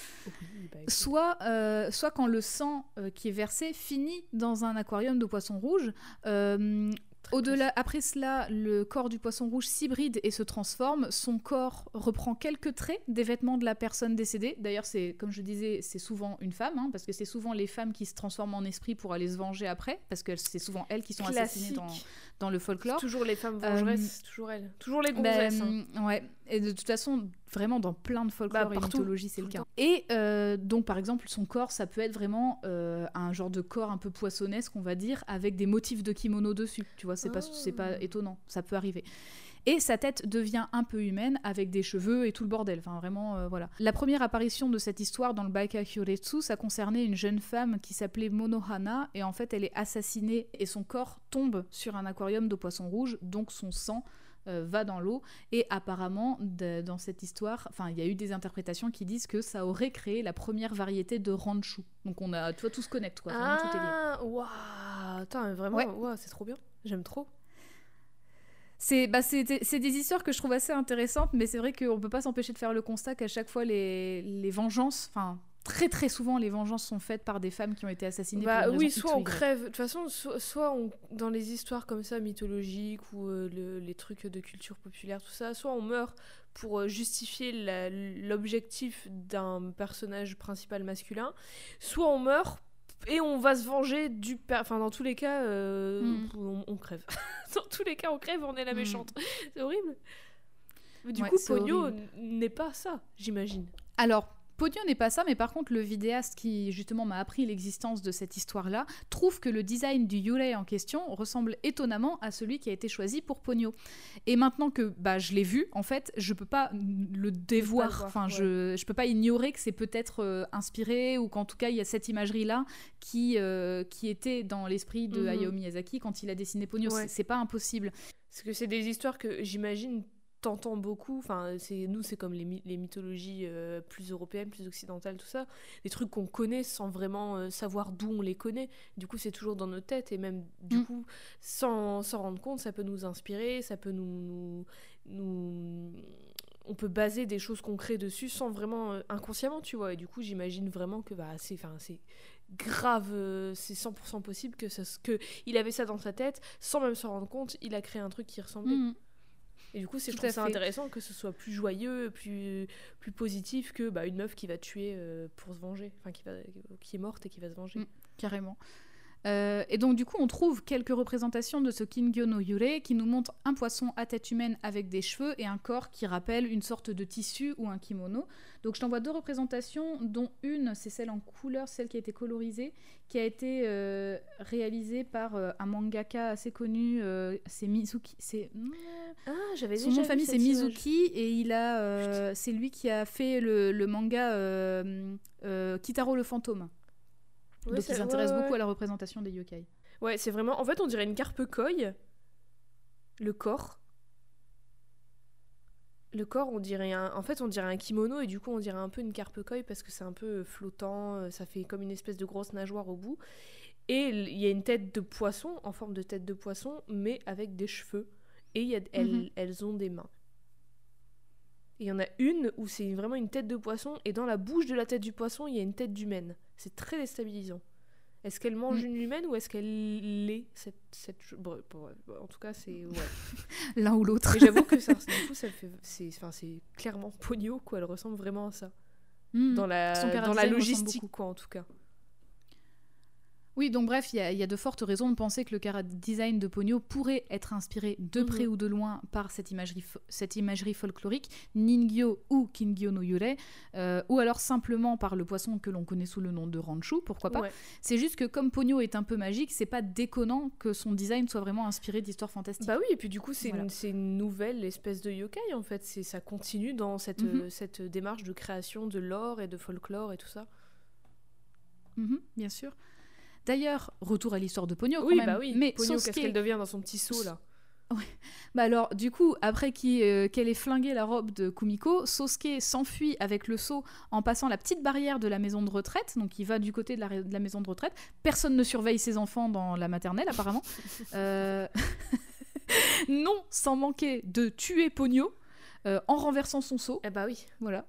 [SPEAKER 2] bah,
[SPEAKER 1] soit, euh, soit quand le sang euh, qui est versé finit dans un aquarium de poissons rouges. Au-delà, après cela, le corps du poisson rouge s'hybride et se transforme. Son corps reprend quelques traits des vêtements de la personne décédée. D'ailleurs, c'est comme je disais, c'est souvent une femme, hein, parce que c'est souvent les femmes qui se transforment en esprit pour aller se venger après, parce que c'est souvent elles qui sont assassinées dans, le folklore.
[SPEAKER 2] Toujours les femmes
[SPEAKER 1] Euh,
[SPEAKER 2] vengeresses, toujours elles. Toujours les
[SPEAKER 1] Ben,
[SPEAKER 2] gonzesses. hein.
[SPEAKER 1] ouais, et de toute façon, vraiment dans plein de folklore
[SPEAKER 2] Bah,
[SPEAKER 1] et mythologie, c'est le
[SPEAKER 2] le
[SPEAKER 1] cas. Et euh, donc, par exemple, son corps, ça peut être vraiment euh, un genre de corps un peu poissonnesque, on va dire, avec des motifs de kimono dessus. Tu vois, c'est pas, c'est pas
[SPEAKER 2] Ah.
[SPEAKER 1] étonnant, ça peut arriver. Et sa tête devient un peu humaine avec des cheveux et tout le bordel. Enfin, vraiment, euh, voilà. La première apparition de cette histoire dans le Baika Hyoretsu, ça concernait une jeune femme qui s'appelait Monohana. Et en fait, elle est assassinée et son corps tombe sur un aquarium de poissons rouges. Donc, son sang euh, va dans l'eau. Et apparemment, de- dans cette histoire, enfin, il y a eu des interprétations qui disent que ça aurait créé la première variété de ranchu. Donc, on a, tu vois, tout se connecte, quoi. Vraiment, tout est lié.
[SPEAKER 2] Ah, waouh, Attends, vraiment,
[SPEAKER 1] Ouais.
[SPEAKER 2] c'est trop bien. J'aime trop.
[SPEAKER 1] C'est bah, des histoires que je trouve assez intéressantes, mais c'est vrai qu'on peut pas s'empêcher de faire le constat qu'à chaque fois, les, les vengeances, enfin, très très souvent, les vengeances sont faites par des femmes qui ont été assassinées.
[SPEAKER 2] Bah
[SPEAKER 1] pour une
[SPEAKER 2] oui, soit on crève. De toute façon, so- soit on, dans les histoires comme ça, mythologiques ou euh, le- les trucs de culture populaire, tout ça, soit on meurt pour euh, justifier l'objectif d'un personnage principal masculin, soit on meurt et on va se venger du. per- Enfin, dans tous les cas, euh,
[SPEAKER 1] Mm.
[SPEAKER 2] on, on crève. dans tous les cas, on crève, on est la
[SPEAKER 1] Mm.
[SPEAKER 2] méchante. C'est horrible. Mais du
[SPEAKER 1] Ouais,
[SPEAKER 2] coup, Pogno n'est pas ça, j'imagine.
[SPEAKER 1] Alors, Pogno n'est pas ça, mais par contre, le vidéaste qui justement m'a appris l'existence de cette histoire-là trouve que le design du Yurei en question ressemble étonnamment à celui qui a été choisi pour Pogno. Et maintenant que bah, je l'ai vu, en fait, je peux pas le dévoir.
[SPEAKER 2] voir,
[SPEAKER 1] enfin,
[SPEAKER 2] ouais.
[SPEAKER 1] je, je peux pas ignorer que c'est peut-être euh, inspiré ou qu'en tout cas, il y a cette imagerie-là qui, euh, qui était dans l'esprit de
[SPEAKER 2] Mhm.
[SPEAKER 1] Hayao Miyazaki quand il a dessiné Pogno.
[SPEAKER 2] Ouais.
[SPEAKER 1] C'est pas impossible.
[SPEAKER 2] Parce que c'est des histoires que j'imagine t'entends beaucoup. Enfin, c'est nous, c'est comme les, my- les mythologies euh, plus européennes, plus occidentales, tout ça. Des trucs qu'on connaît sans vraiment euh, savoir d'où on les connaît. Du coup, c'est toujours dans nos têtes et même du
[SPEAKER 1] Mm.
[SPEAKER 2] coup, sans s'en rendre compte, ça peut nous inspirer, ça peut nous, nous, nous- on peut baser des choses qu'on crée dessus sans vraiment euh, inconsciemment, tu vois. Et du coup, j'imagine vraiment que bah, c'est, enfin, c'est grave, c'est 100% possible que ça, que il avait ça dans sa tête sans même s'en rendre compte. Il a créé un truc qui ressemblait.
[SPEAKER 1] Mhm.
[SPEAKER 2] Et du coup, c'est, je trouve ça
[SPEAKER 1] fait.
[SPEAKER 2] intéressant que ce soit plus joyeux, plus, plus positif que bah, une meuf qui va tuer euh, pour se venger, enfin qui, va, qui est morte et qui va se venger.
[SPEAKER 1] Mm. carrément. Euh, et donc du coup, on trouve quelques représentations de ce Kingyo no Yure qui nous montrent un poisson à tête humaine avec des cheveux et un corps qui rappelle une sorte de tissu ou un kimono. Donc je t'envoie deux représentations, dont une, c'est celle en couleur, celle qui a été colorisée, qui a été euh, réalisée par euh, un mangaka assez connu, c'est Mizuki. C'est
[SPEAKER 2] Ah, j'avais
[SPEAKER 1] son nom de famille c'est Mizuki et il a, c'est lui qui a fait le, le manga Kitaro le fantôme. Donc il s'intéresse beaucoup à la représentation des yokai.
[SPEAKER 2] Ouais, c'est vraiment. En fait, on dirait une carpe koi. Le corps. Le corps, on dirait un. En fait, on dirait un kimono et du coup, on dirait un peu une carpe koi parce que c'est un peu flottant. euh, Ça fait comme une espèce de grosse nageoire au bout. Et il y a une tête de poisson, en forme de tête de poisson, mais avec des cheveux. Et il y a, elles,
[SPEAKER 1] Mhm.
[SPEAKER 2] elles ont des mains. Et Il y en a une où c'est vraiment une tête de poisson, et dans la bouche de la tête du poisson, il y a une tête d'humaine. C'est très déstabilisant. Est-ce qu'elle mange
[SPEAKER 1] Mm.
[SPEAKER 2] une humaine ou est-ce qu'elle l'est cette, cette... bon, bon, ouais, En tout cas, c'est... Ouais.
[SPEAKER 1] L'un ou l'autre.
[SPEAKER 2] J'avoue que ça, du coup, ça fait... C'est enfin, c'est clairement Pogno, quoi. Elle ressemble vraiment à ça.
[SPEAKER 1] Mm.
[SPEAKER 2] Dans la, dans la logistique, quoi, en tout cas.
[SPEAKER 1] Oui, donc bref, il y, a- il y a de fortes raisons de penser que le chara design de Pogno pourrait être inspiré de
[SPEAKER 2] Mhm.
[SPEAKER 1] près ou de loin par cette imagerie, cette imagerie folklorique, Ningyo ou Kingyo no Yurei, euh, ou alors simplement par le poisson que l'on connaît sous le nom de Ranchu, pourquoi pas.
[SPEAKER 2] Ouais.
[SPEAKER 1] C'est juste que comme Pogno est un peu magique, c'est pas déconnant que son design soit vraiment inspiré d'histoires fantastiques.
[SPEAKER 2] Bah oui, et puis du coup, c'est
[SPEAKER 1] Voilà.
[SPEAKER 2] une, nouvelle espèce de yokai, en fait. C'est Ça continue dans cette,
[SPEAKER 1] Mhm.
[SPEAKER 2] euh, cette démarche de création de lore et de folklore et tout ça.
[SPEAKER 1] Mhm, bien sûr. D'ailleurs, retour à l'histoire de Pogno quand
[SPEAKER 2] oui,
[SPEAKER 1] même.
[SPEAKER 2] bah oui.
[SPEAKER 1] Mais
[SPEAKER 2] Pogno, qu'est-ce qu'elle devient dans son petit seau, là
[SPEAKER 1] Bah alors, du coup, après euh, qu'elle ait flingué la robe de Kumiko, Sosuke s'enfuit avec le seau en passant la petite barrière de la maison de retraite. Donc, il va du côté de la, de la maison de retraite. Personne ne surveille ses enfants dans la maternelle, apparemment. Euh, non, sans manquer de tuer Pogno euh, en renversant son seau.
[SPEAKER 2] Eh bah oui.
[SPEAKER 1] Voilà.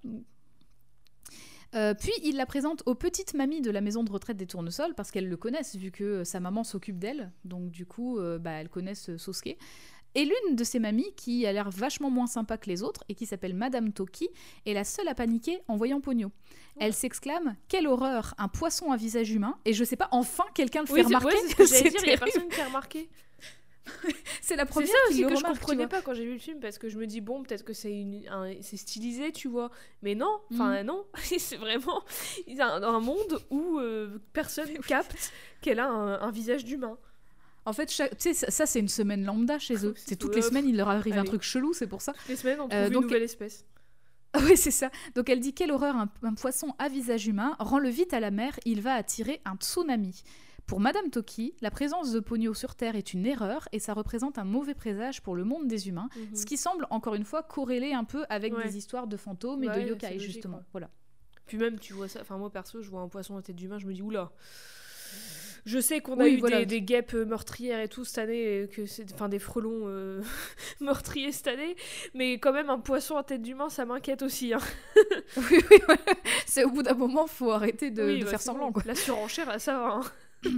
[SPEAKER 1] Euh, puis il la présente aux petites mamies de la maison de retraite des Tournesols parce qu'elles le connaissent vu que sa maman s'occupe d'elle. Donc du coup, euh, bah, elles connaissent euh, Sosuke. Et l'une de ces mamies, qui a l'air vachement moins sympa que les autres et qui s'appelle Madame Toki, est la seule à paniquer en voyant Pogno. Elle s'exclame Quelle horreur Un poisson à visage humain Et je sais pas, enfin quelqu'un le fait
[SPEAKER 2] Oui,
[SPEAKER 1] remarquer
[SPEAKER 2] ouais, c'est ce que j'allais dire, il y a
[SPEAKER 1] terrible.
[SPEAKER 2] personne qui a remarqué.
[SPEAKER 1] C'est la
[SPEAKER 2] C'est
[SPEAKER 1] première
[SPEAKER 2] ça
[SPEAKER 1] qui
[SPEAKER 2] aussi
[SPEAKER 1] le
[SPEAKER 2] que je
[SPEAKER 1] remarque, tu
[SPEAKER 2] comprenais pas quand j'ai vu le film parce que je me dis bon peut-être que c'est une un- c'est stylisé tu vois mais non enfin non c'est vraiment il y a un, un monde où euh, personne capte qu'elle a un, un visage d'humain
[SPEAKER 1] En fait, chaque- tu sais, ça, ça, c'est une semaine lambda chez eux. C'est toutes les semaines, il leur arrive un truc chelou, c'est pour ça.
[SPEAKER 2] toutes les semaines on trouve
[SPEAKER 1] Euh,
[SPEAKER 2] une
[SPEAKER 1] donc-
[SPEAKER 2] nouvelle espèce
[SPEAKER 1] Oui, c'est ça. Donc elle dit quelle horreur, un, un poisson à visage humain, rend-le vite à la mer, il va attirer un tsunami. Pour Madame Toki, la présence de Pogno sur Terre est une erreur et ça représente un mauvais présage pour le monde des humains,
[SPEAKER 2] Mhm.
[SPEAKER 1] ce qui semble encore une fois corréler un peu avec
[SPEAKER 2] Ouais.
[SPEAKER 1] des histoires de fantômes et
[SPEAKER 2] Ouais,
[SPEAKER 1] de yokai
[SPEAKER 2] logique,
[SPEAKER 1] justement.
[SPEAKER 2] ouais.
[SPEAKER 1] Voilà.
[SPEAKER 2] puis même tu vois ça enfin moi perso je vois un poisson à tête d'humain je me dis oula je sais qu'on a eu
[SPEAKER 1] voilà.
[SPEAKER 2] des, des guêpes euh, meurtrières et tout cette année, et que c'est enfin des frelons euh, meurtriers cette année, mais quand même un poisson à tête d'humain, ça m'inquiète aussi. hein.
[SPEAKER 1] oui, oui, voilà. C'est au bout d'un moment, faut arrêter de,
[SPEAKER 2] Oui,
[SPEAKER 1] de
[SPEAKER 2] bah,
[SPEAKER 1] faire semblant.
[SPEAKER 2] bon.
[SPEAKER 1] Quoi.
[SPEAKER 2] La surenchère, là, ça va. hein.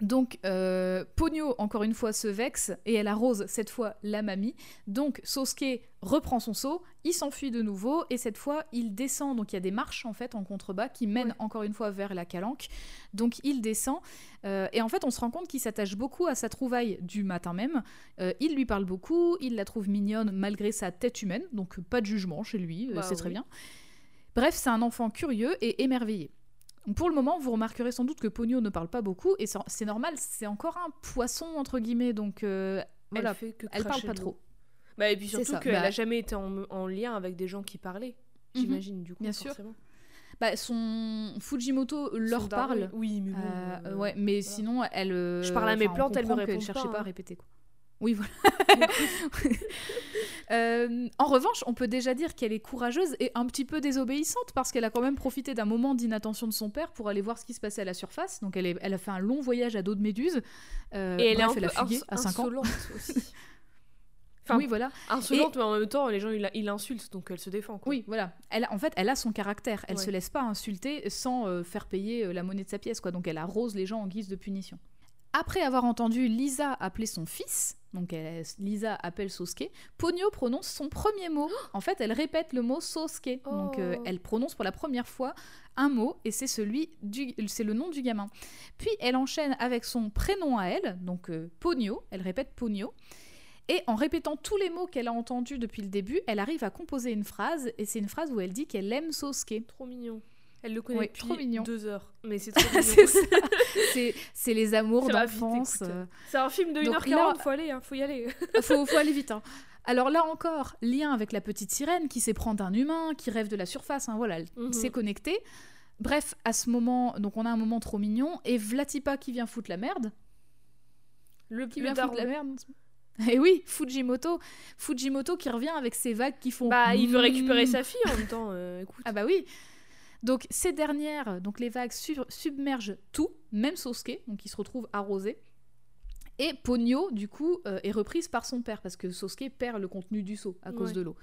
[SPEAKER 1] Donc, euh, Pogno, encore une fois, se vexe et elle arrose cette fois la mamie. Donc, Sosuke reprend son seau, il s'enfuit de nouveau et cette fois, il descend. Donc, il y a des marches en fait en contrebas qui mènent
[SPEAKER 2] Ouais.
[SPEAKER 1] encore une fois vers la calanque. Donc, il descend euh, et en fait, on se rend compte qu'il s'attache beaucoup à sa trouvaille du matin même. Euh, il lui parle beaucoup, il la trouve mignonne malgré sa tête humaine. Donc, pas de jugement chez lui, euh,
[SPEAKER 2] Bah
[SPEAKER 1] c'est très bien. Bref, c'est un enfant curieux et émerveillé. Pour le moment, vous remarquerez sans doute que Pogno ne parle pas beaucoup, et c'est normal, c'est encore un poisson, entre guillemets, donc euh, voilà,
[SPEAKER 2] elle fait que
[SPEAKER 1] elle parle pas trop.
[SPEAKER 2] Bah, et puis
[SPEAKER 1] C'est
[SPEAKER 2] surtout
[SPEAKER 1] ça,
[SPEAKER 2] qu'elle
[SPEAKER 1] bah-
[SPEAKER 2] a jamais été en, en lien avec des gens qui parlaient,
[SPEAKER 1] Mhm.
[SPEAKER 2] j'imagine, du coup.
[SPEAKER 1] Bien sûr. Bah, son Fujimoto leur
[SPEAKER 2] Son
[SPEAKER 1] parle,
[SPEAKER 2] Oui, mais bon.
[SPEAKER 1] euh,
[SPEAKER 2] euh,
[SPEAKER 1] ouais, mais
[SPEAKER 2] voilà.
[SPEAKER 1] sinon, elle...
[SPEAKER 2] Je parle à mes plantes, elle me répond
[SPEAKER 1] cherchait
[SPEAKER 2] pas,
[SPEAKER 1] pas à
[SPEAKER 2] hein.
[SPEAKER 1] répéter, quoi. Oui, voilà. Euh, en revanche, on peut déjà dire qu'elle est courageuse et un petit peu désobéissante parce qu'elle a quand même profité d'un moment d'inattention de son père pour aller voir ce qui se passait à la surface. Donc elle, est- elle a fait un long voyage à dos de méduse. Euh,
[SPEAKER 2] Et elle est
[SPEAKER 1] bref,
[SPEAKER 2] un peu
[SPEAKER 1] a fugué
[SPEAKER 2] ins-
[SPEAKER 1] à 5 ans.
[SPEAKER 2] insolente aussi. Enfin,
[SPEAKER 1] oui, voilà.
[SPEAKER 2] insolente, mais en même temps, les gens, ils l'insultent, donc elle se défend. Quoi.
[SPEAKER 1] Oui, voilà. Elle, en fait, elle a son caractère. Elle
[SPEAKER 2] Ouais.
[SPEAKER 1] se laisse pas insulter sans euh, faire payer euh, la monnaie de sa pièce, quoi. Donc elle arrose les gens en guise de punition. Après avoir entendu Lisa appeler son fils, donc elle- Lisa appelle Sosuke, Pogno prononce son premier mot. En fait, elle répète le mot Sosuke. Donc euh,
[SPEAKER 2] Oh.
[SPEAKER 1] elle prononce pour la première fois un mot et c'est celui du, c'est le nom du gamin. Puis elle enchaîne avec son prénom à elle, donc euh. Elle répète Pogno. Et en répétant tous les mots qu'elle a entendus depuis le début, elle arrive à composer une phrase, et c'est une phrase où elle dit qu'elle aime Sosuke.
[SPEAKER 2] Trop mignon. Elle le connaît
[SPEAKER 1] Oui,
[SPEAKER 2] depuis
[SPEAKER 1] trop mignon.
[SPEAKER 2] deux heures. Mais c'est trop mignon.
[SPEAKER 1] c'est. C'est- C'est les amours d'enfance. euh,
[SPEAKER 2] C'est un film de
[SPEAKER 1] Donc
[SPEAKER 2] 1h40,
[SPEAKER 1] là-
[SPEAKER 2] faut aller, hein, faut y aller.
[SPEAKER 1] faut, faut aller vite. hein. Alors là encore, lien avec la petite sirène qui s'éprend d'un humain, qui rêve de la surface. hein, voilà, elle
[SPEAKER 2] Mhm.
[SPEAKER 1] s'est connectée. Bref, à ce moment, donc on a un moment trop mignon, et Vlatipa qui vient foutre la merde.
[SPEAKER 2] Le,
[SPEAKER 1] Qui
[SPEAKER 2] le
[SPEAKER 1] vient foutre la merde. Et oui, Fujimoto. Fujimoto qui revient avec ses vagues qui font.
[SPEAKER 2] Bah, il veut
[SPEAKER 1] Mm.
[SPEAKER 2] récupérer sa fille en même temps. euh, écoute.
[SPEAKER 1] Ah bah oui. Donc ces dernières, donc les vagues su- submergent tout, même Sosuke, donc il se retrouve arrosé. Et Ponyo, du coup, euh, est reprise par son père, parce que Sosuke perd le contenu du seau à cause
[SPEAKER 2] Ouais.
[SPEAKER 1] de l'eau.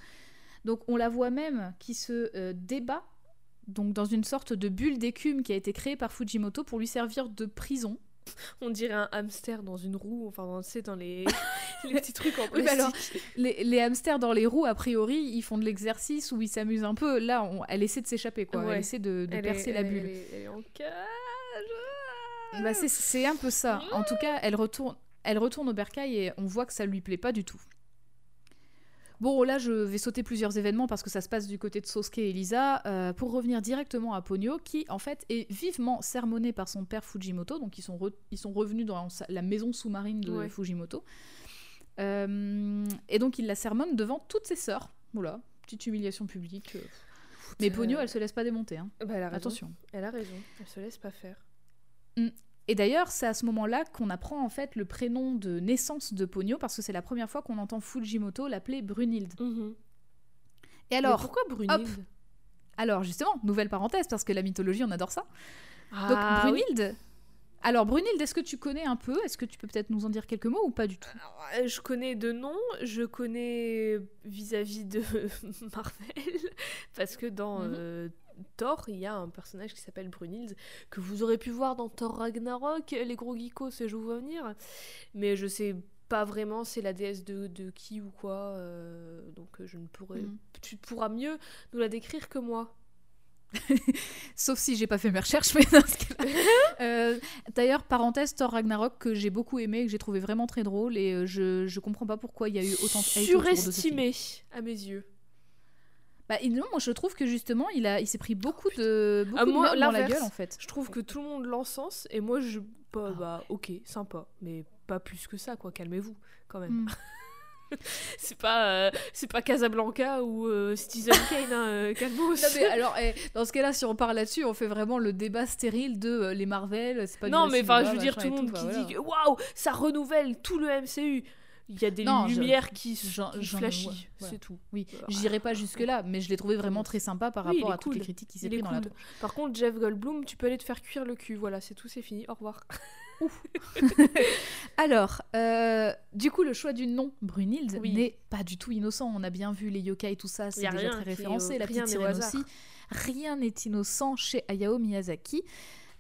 [SPEAKER 1] Donc on la voit même qui se euh, débat donc dans une sorte de bulle d'écume qui a été créée par Fujimoto pour lui servir de prison.
[SPEAKER 2] On dirait un hamster dans une roue, enfin, sais, dans les, les petits trucs en
[SPEAKER 1] Oui, alors,
[SPEAKER 2] plastique.
[SPEAKER 1] Les, les hamsters dans les roues, a priori, ils font de l'exercice ou ils s'amusent un peu. Là, on- elle essaie de s'échapper, quoi.
[SPEAKER 2] Ouais.
[SPEAKER 1] Elle essaie de, de
[SPEAKER 2] Elle
[SPEAKER 1] percer
[SPEAKER 2] est-
[SPEAKER 1] la
[SPEAKER 2] elle
[SPEAKER 1] bulle.
[SPEAKER 2] Elle est, elle est en cage.
[SPEAKER 1] Bah, c'est- un peu ça. En tout cas, elle retourne, elle retourne au bercail et on voit que ça lui plaît pas du tout. Bon, là, je vais sauter plusieurs événements parce que ça se passe du côté de Sosuke et Lisa euh, pour revenir directement à Ponyo, qui en fait est vivement sermonné par son père Fujimoto. Donc, ils sont, ils sont revenus dans la maison sous-marine de
[SPEAKER 2] Ouais.
[SPEAKER 1] Fujimoto. Euh, et donc, il la sermonne devant toutes ses sœurs. Voilà, petite humiliation publique. euh. Mais
[SPEAKER 2] euh,
[SPEAKER 1] elle se laisse pas démonter. hein.
[SPEAKER 2] Bah, elle a raison.
[SPEAKER 1] Attention.
[SPEAKER 2] Elle a raison. Elle se laisse pas faire.
[SPEAKER 1] Et d'ailleurs, c'est à ce moment-là qu'on apprend en fait le prénom de naissance de Ponyo parce que c'est la première fois qu'on entend Fujimoto l'appeler Brunhilde. Et alors,
[SPEAKER 2] Mais pourquoi Brunhilde
[SPEAKER 1] alors justement, nouvelle parenthèse parce que la mythologie, on adore ça. Donc
[SPEAKER 2] Ah, oui.
[SPEAKER 1] Alors Brunhilde, est-ce que tu connais un peu? Est-ce que tu peux peut-être nous en dire quelques mots ou pas du tout?
[SPEAKER 2] Alors, euh, je connais de nom, je connais vis-à-vis de Marvel, parce que dans
[SPEAKER 1] Mhm.
[SPEAKER 2] euh, Thor, il y a un personnage qui s'appelle Brunhilde, que vous aurez pu voir dans Thor Ragnarok, les gros geekos, je vous vois venir, mais je sais pas vraiment c'est la déesse de, de qui ou quoi, euh, donc je ne pourrais...
[SPEAKER 1] Mhm.
[SPEAKER 2] Tu pourras mieux nous la décrire que moi.
[SPEAKER 1] Sauf si j'ai pas fait mes recherches, mais dans ce cas-là. Euh, D'ailleurs, parenthèse, Thor Ragnarok que j'ai beaucoup aimé, que j'ai trouvé vraiment très drôle et euh, je, je comprends pas pourquoi il y a eu autant de.
[SPEAKER 2] Surestimé, à mes yeux.
[SPEAKER 1] Bah, non, moi je trouve que justement il a, il s'est pris beaucoup de, beaucoup
[SPEAKER 2] Ah, moi,
[SPEAKER 1] dans la gueule en fait.
[SPEAKER 2] Je trouve que tout le monde l'encense et moi je bah,
[SPEAKER 1] Ah.
[SPEAKER 2] bah ok sympa mais pas plus que ça quoi calmez-vous quand même
[SPEAKER 1] Mm.
[SPEAKER 2] c'est pas euh, c'est pas Casablanca ou euh, Citizen Kane hein, euh, calmos
[SPEAKER 1] Non, mais alors, eh, dans ce cas-là, si on parle là-dessus, on fait vraiment le débat stérile de euh, les Marvel, c'est pas du
[SPEAKER 2] non mais enfin je veux dire tout le monde qui
[SPEAKER 1] voilà.
[SPEAKER 2] dit waouh ça renouvelle tout le MCU il y a des
[SPEAKER 1] Non, je-
[SPEAKER 2] lumières qui,
[SPEAKER 1] ouais, voilà.
[SPEAKER 2] c'est tout.
[SPEAKER 1] Oui,
[SPEAKER 2] Voilà.
[SPEAKER 1] j'irai pas jusque-là, mais je l'ai trouvé vraiment très sympa par
[SPEAKER 2] Oui,
[SPEAKER 1] rapport à toutes les critiques qui s'est pris dans la
[SPEAKER 2] par contre Jeff Goldblum tu peux aller te faire cuire le cul. Voilà c'est tout c'est fini. Au revoir
[SPEAKER 1] Alors, euh, du coup, le choix du nom Brunhilde
[SPEAKER 2] Oui.
[SPEAKER 1] n'est pas du tout innocent. On a bien vu les yokai, tout ça, c'est déjà très référencé.
[SPEAKER 2] au-
[SPEAKER 1] La petite sirène aussi. Rien n'est innocent chez Hayao Miyazaki.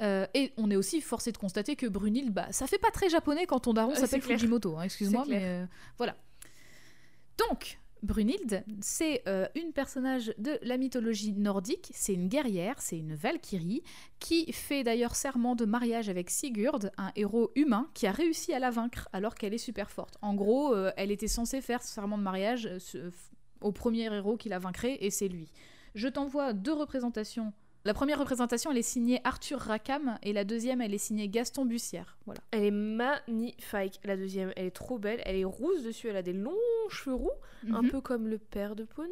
[SPEAKER 1] Euh, et on est aussi forcé de constater que Brunhilde, bah, ça fait pas très japonais quand ton daron
[SPEAKER 2] Ah,
[SPEAKER 1] s'appelle. Fujimoto. hein, Excuse-moi, mais euh, voilà. Donc, Brunhilde, c'est euh, une personnage de la mythologie nordique. C'est une guerrière, c'est une valkyrie qui fait d'ailleurs serment de mariage avec Sigurd, un héros humain qui a réussi à la vaincre alors qu'elle est super forte. En gros, euh, elle était censée faire ce serment de mariage euh, au premier héros qui la vaincrait et c'est lui. Je t'envoie deux représentations. La première représentation, elle est signée Arthur Rackham et la deuxième, elle est signée Gaston Bussière. Voilà.
[SPEAKER 2] elle est magnifique la deuxième elle est trop belle elle est rousse dessus elle a des longs cheveux roux un
[SPEAKER 1] Mhm.
[SPEAKER 2] peu comme le père de Pognon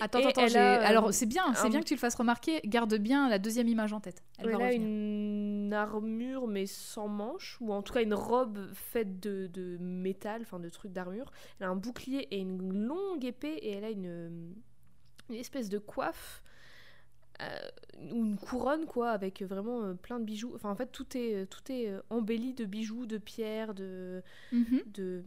[SPEAKER 1] Attends,
[SPEAKER 2] Et
[SPEAKER 1] attends,
[SPEAKER 2] a, euh,
[SPEAKER 1] Alors, c'est bien, c'est
[SPEAKER 2] un-
[SPEAKER 1] bien que tu le fasses remarquer. Garde bien la deuxième image en tête. Elle,
[SPEAKER 2] Elle,
[SPEAKER 1] va
[SPEAKER 2] a
[SPEAKER 1] revenir.
[SPEAKER 2] une armure mais sans manches, ou en tout cas une robe faite de, de métal, enfin de trucs d'armure. Elle a un bouclier et une longue épée et elle a une, une espèce de coiffe euh, ou une couronne quoi, avec vraiment euh, plein de bijoux. Enfin en fait tout est tout est euh, embelli de bijoux, de pierres, de
[SPEAKER 1] Mhm.
[SPEAKER 2] de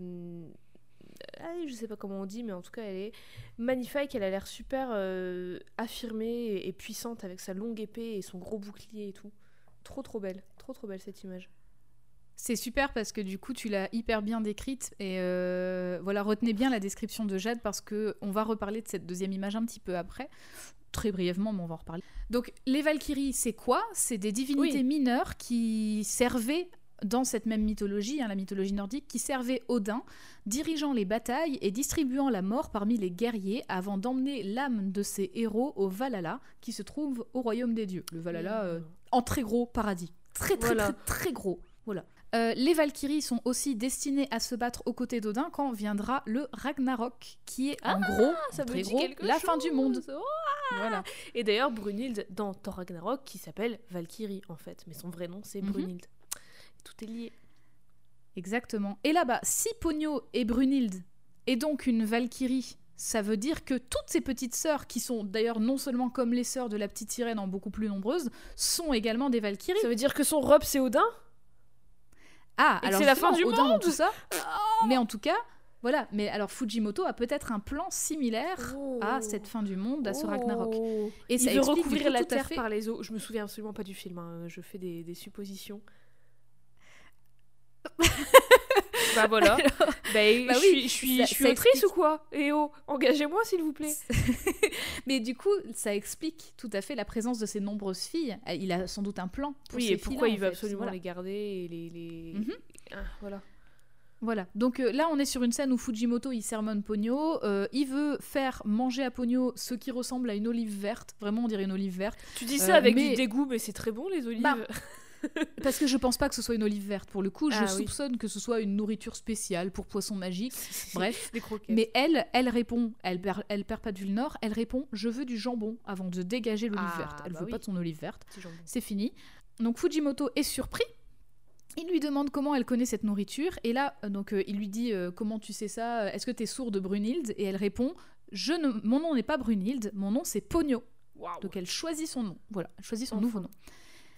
[SPEAKER 2] ah, je sais pas comment on dit mais en tout cas elle est magnifique elle a l'air super euh, affirmée et puissante avec sa longue épée et son gros bouclier et tout trop trop belle trop trop belle cette image
[SPEAKER 1] C'est super parce que du coup tu l'as hyper bien décrite et euh, voilà retenez bien la description de Jade parce que on va reparler de cette deuxième image un petit peu après très brièvement mais on va en reparler. Donc les Valkyries c'est quoi? C'est des divinités
[SPEAKER 2] Oui.
[SPEAKER 1] mineures qui servaient dans cette même mythologie, hein, la mythologie nordique, qui servaient Odin, dirigeant les batailles et distribuant la mort parmi les guerriers avant d'emmener l'âme de ces héros au Valhalla, qui se trouve au royaume des dieux. Le Valhalla, euh, en très gros paradis. Très très
[SPEAKER 2] Voilà.
[SPEAKER 1] très très gros. Voilà. Euh, les Valkyries sont aussi destinées à se battre aux côtés d'Odin quand viendra le Ragnarok, qui est en gros,
[SPEAKER 2] Ah, ça
[SPEAKER 1] en très gros, la fin du monde.
[SPEAKER 2] Oh
[SPEAKER 1] Voilà.
[SPEAKER 2] et d'ailleurs Brunhilde dans Thor Ragnarok qui s'appelle Valkyrie en fait mais son vrai nom c'est
[SPEAKER 1] Mhm.
[SPEAKER 2] Brunhilde tout est lié
[SPEAKER 1] Exactement. Et là-bas, si Pogno est Brunhilde, et donc une Valkyrie, ça veut dire que toutes ces petites sœurs, qui sont d'ailleurs non seulement comme les sœurs de la petite sirène en beaucoup plus nombreuses, sont également des Valkyries.
[SPEAKER 2] Ça veut dire que son robe c'est Odin?
[SPEAKER 1] Ah, alors
[SPEAKER 2] c'est la fin du
[SPEAKER 1] Odin
[SPEAKER 2] monde
[SPEAKER 1] tout ça. Mais en tout cas, voilà. Mais alors Fujimoto a peut-être un plan similaire à cette fin du monde, à ce Ragnarok.
[SPEAKER 2] Oh.
[SPEAKER 1] Et
[SPEAKER 2] Il
[SPEAKER 1] ça
[SPEAKER 2] veut recouvrir la terre
[SPEAKER 1] fait-
[SPEAKER 2] par les eaux. Je me souviens absolument pas du film, hein. je fais des, des suppositions. bah voilà. bah,
[SPEAKER 1] Bah
[SPEAKER 2] je
[SPEAKER 1] oui,
[SPEAKER 2] suis, je suis,
[SPEAKER 1] ça-
[SPEAKER 2] je suis autrice
[SPEAKER 1] explique.
[SPEAKER 2] ou quoi? Et oh, engagez-moi s'il vous plaît.
[SPEAKER 1] Mais du coup, ça explique tout à fait la présence de ces nombreuses filles. Euh, Il a sans doute un plan. Pour
[SPEAKER 2] Oui,
[SPEAKER 1] ces
[SPEAKER 2] et pourquoi il veut absolument
[SPEAKER 1] Voilà.
[SPEAKER 2] les garder et les. les...
[SPEAKER 1] Mhm.
[SPEAKER 2] Ah, voilà.
[SPEAKER 1] Voilà. Donc euh, là, on est sur une scène où Fujimoto il sermonne Pogno. Euh, il veut faire manger à Pogno ce qui ressemble à une olive verte. Vraiment, on dirait une olive verte.
[SPEAKER 2] Tu dis ça
[SPEAKER 1] Euh,
[SPEAKER 2] avec
[SPEAKER 1] mais-
[SPEAKER 2] du dégoût, mais c'est très bon les olives.
[SPEAKER 1] Bah, Parce que je pense pas que ce soit une olive verte. Pour le coup, je
[SPEAKER 2] Ah oui.
[SPEAKER 1] soupçonne que ce soit une nourriture spéciale pour poissons magiques. Bref.
[SPEAKER 2] des croquettes.
[SPEAKER 1] Mais elle, elle répond, elle perd, elle perd pas de vue le nord, elle répond Je veux du jambon avant de dégager l'olive
[SPEAKER 2] Ah,
[SPEAKER 1] verte. Elle
[SPEAKER 2] bah
[SPEAKER 1] veut
[SPEAKER 2] oui.
[SPEAKER 1] pas de son olive verte. C'est fini. Donc Fujimoto est surpris. Il lui demande comment elle connaît cette nourriture. Et là, euh, donc, euh, il lui dit euh, Comment tu sais ça? Est-ce que tu es sourde, Brunhilde? Et elle répond Je ne... Mon nom n'est pas Brunhilde, mon nom c'est Pogno.
[SPEAKER 2] Waouh.
[SPEAKER 1] Donc elle choisit son nom. Voilà, elle choisit son
[SPEAKER 2] Enfin.
[SPEAKER 1] nouveau nom.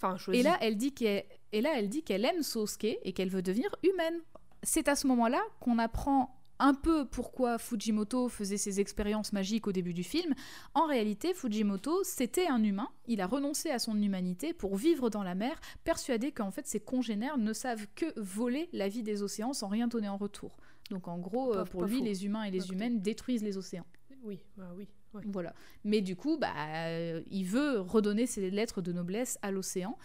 [SPEAKER 2] Enfin.
[SPEAKER 1] Et là, elle dit qu'elle et là, elle dit qu'elle aime Sosuke et qu'elle veut devenir humaine. C'est à ce moment-là qu'on apprend un peu pourquoi Fujimoto faisait ses expériences magiques au début du film. En réalité, Fujimoto, c'était un humain. Il a renoncé à son humanité pour vivre dans la mer, persuadé qu'en fait ses congénères ne savent que voler la vie des océans sans rien donner en retour. Donc en gros,
[SPEAKER 2] Pas-
[SPEAKER 1] euh, pour
[SPEAKER 2] pas
[SPEAKER 1] lui,
[SPEAKER 2] faux.
[SPEAKER 1] les humains et les
[SPEAKER 2] Pas
[SPEAKER 1] humaines détruisent les océans.
[SPEAKER 2] Oui, bah oui.
[SPEAKER 1] Voilà. Mais du coup, bah, euh, il veut redonner ses lettres de noblesse à l'océan.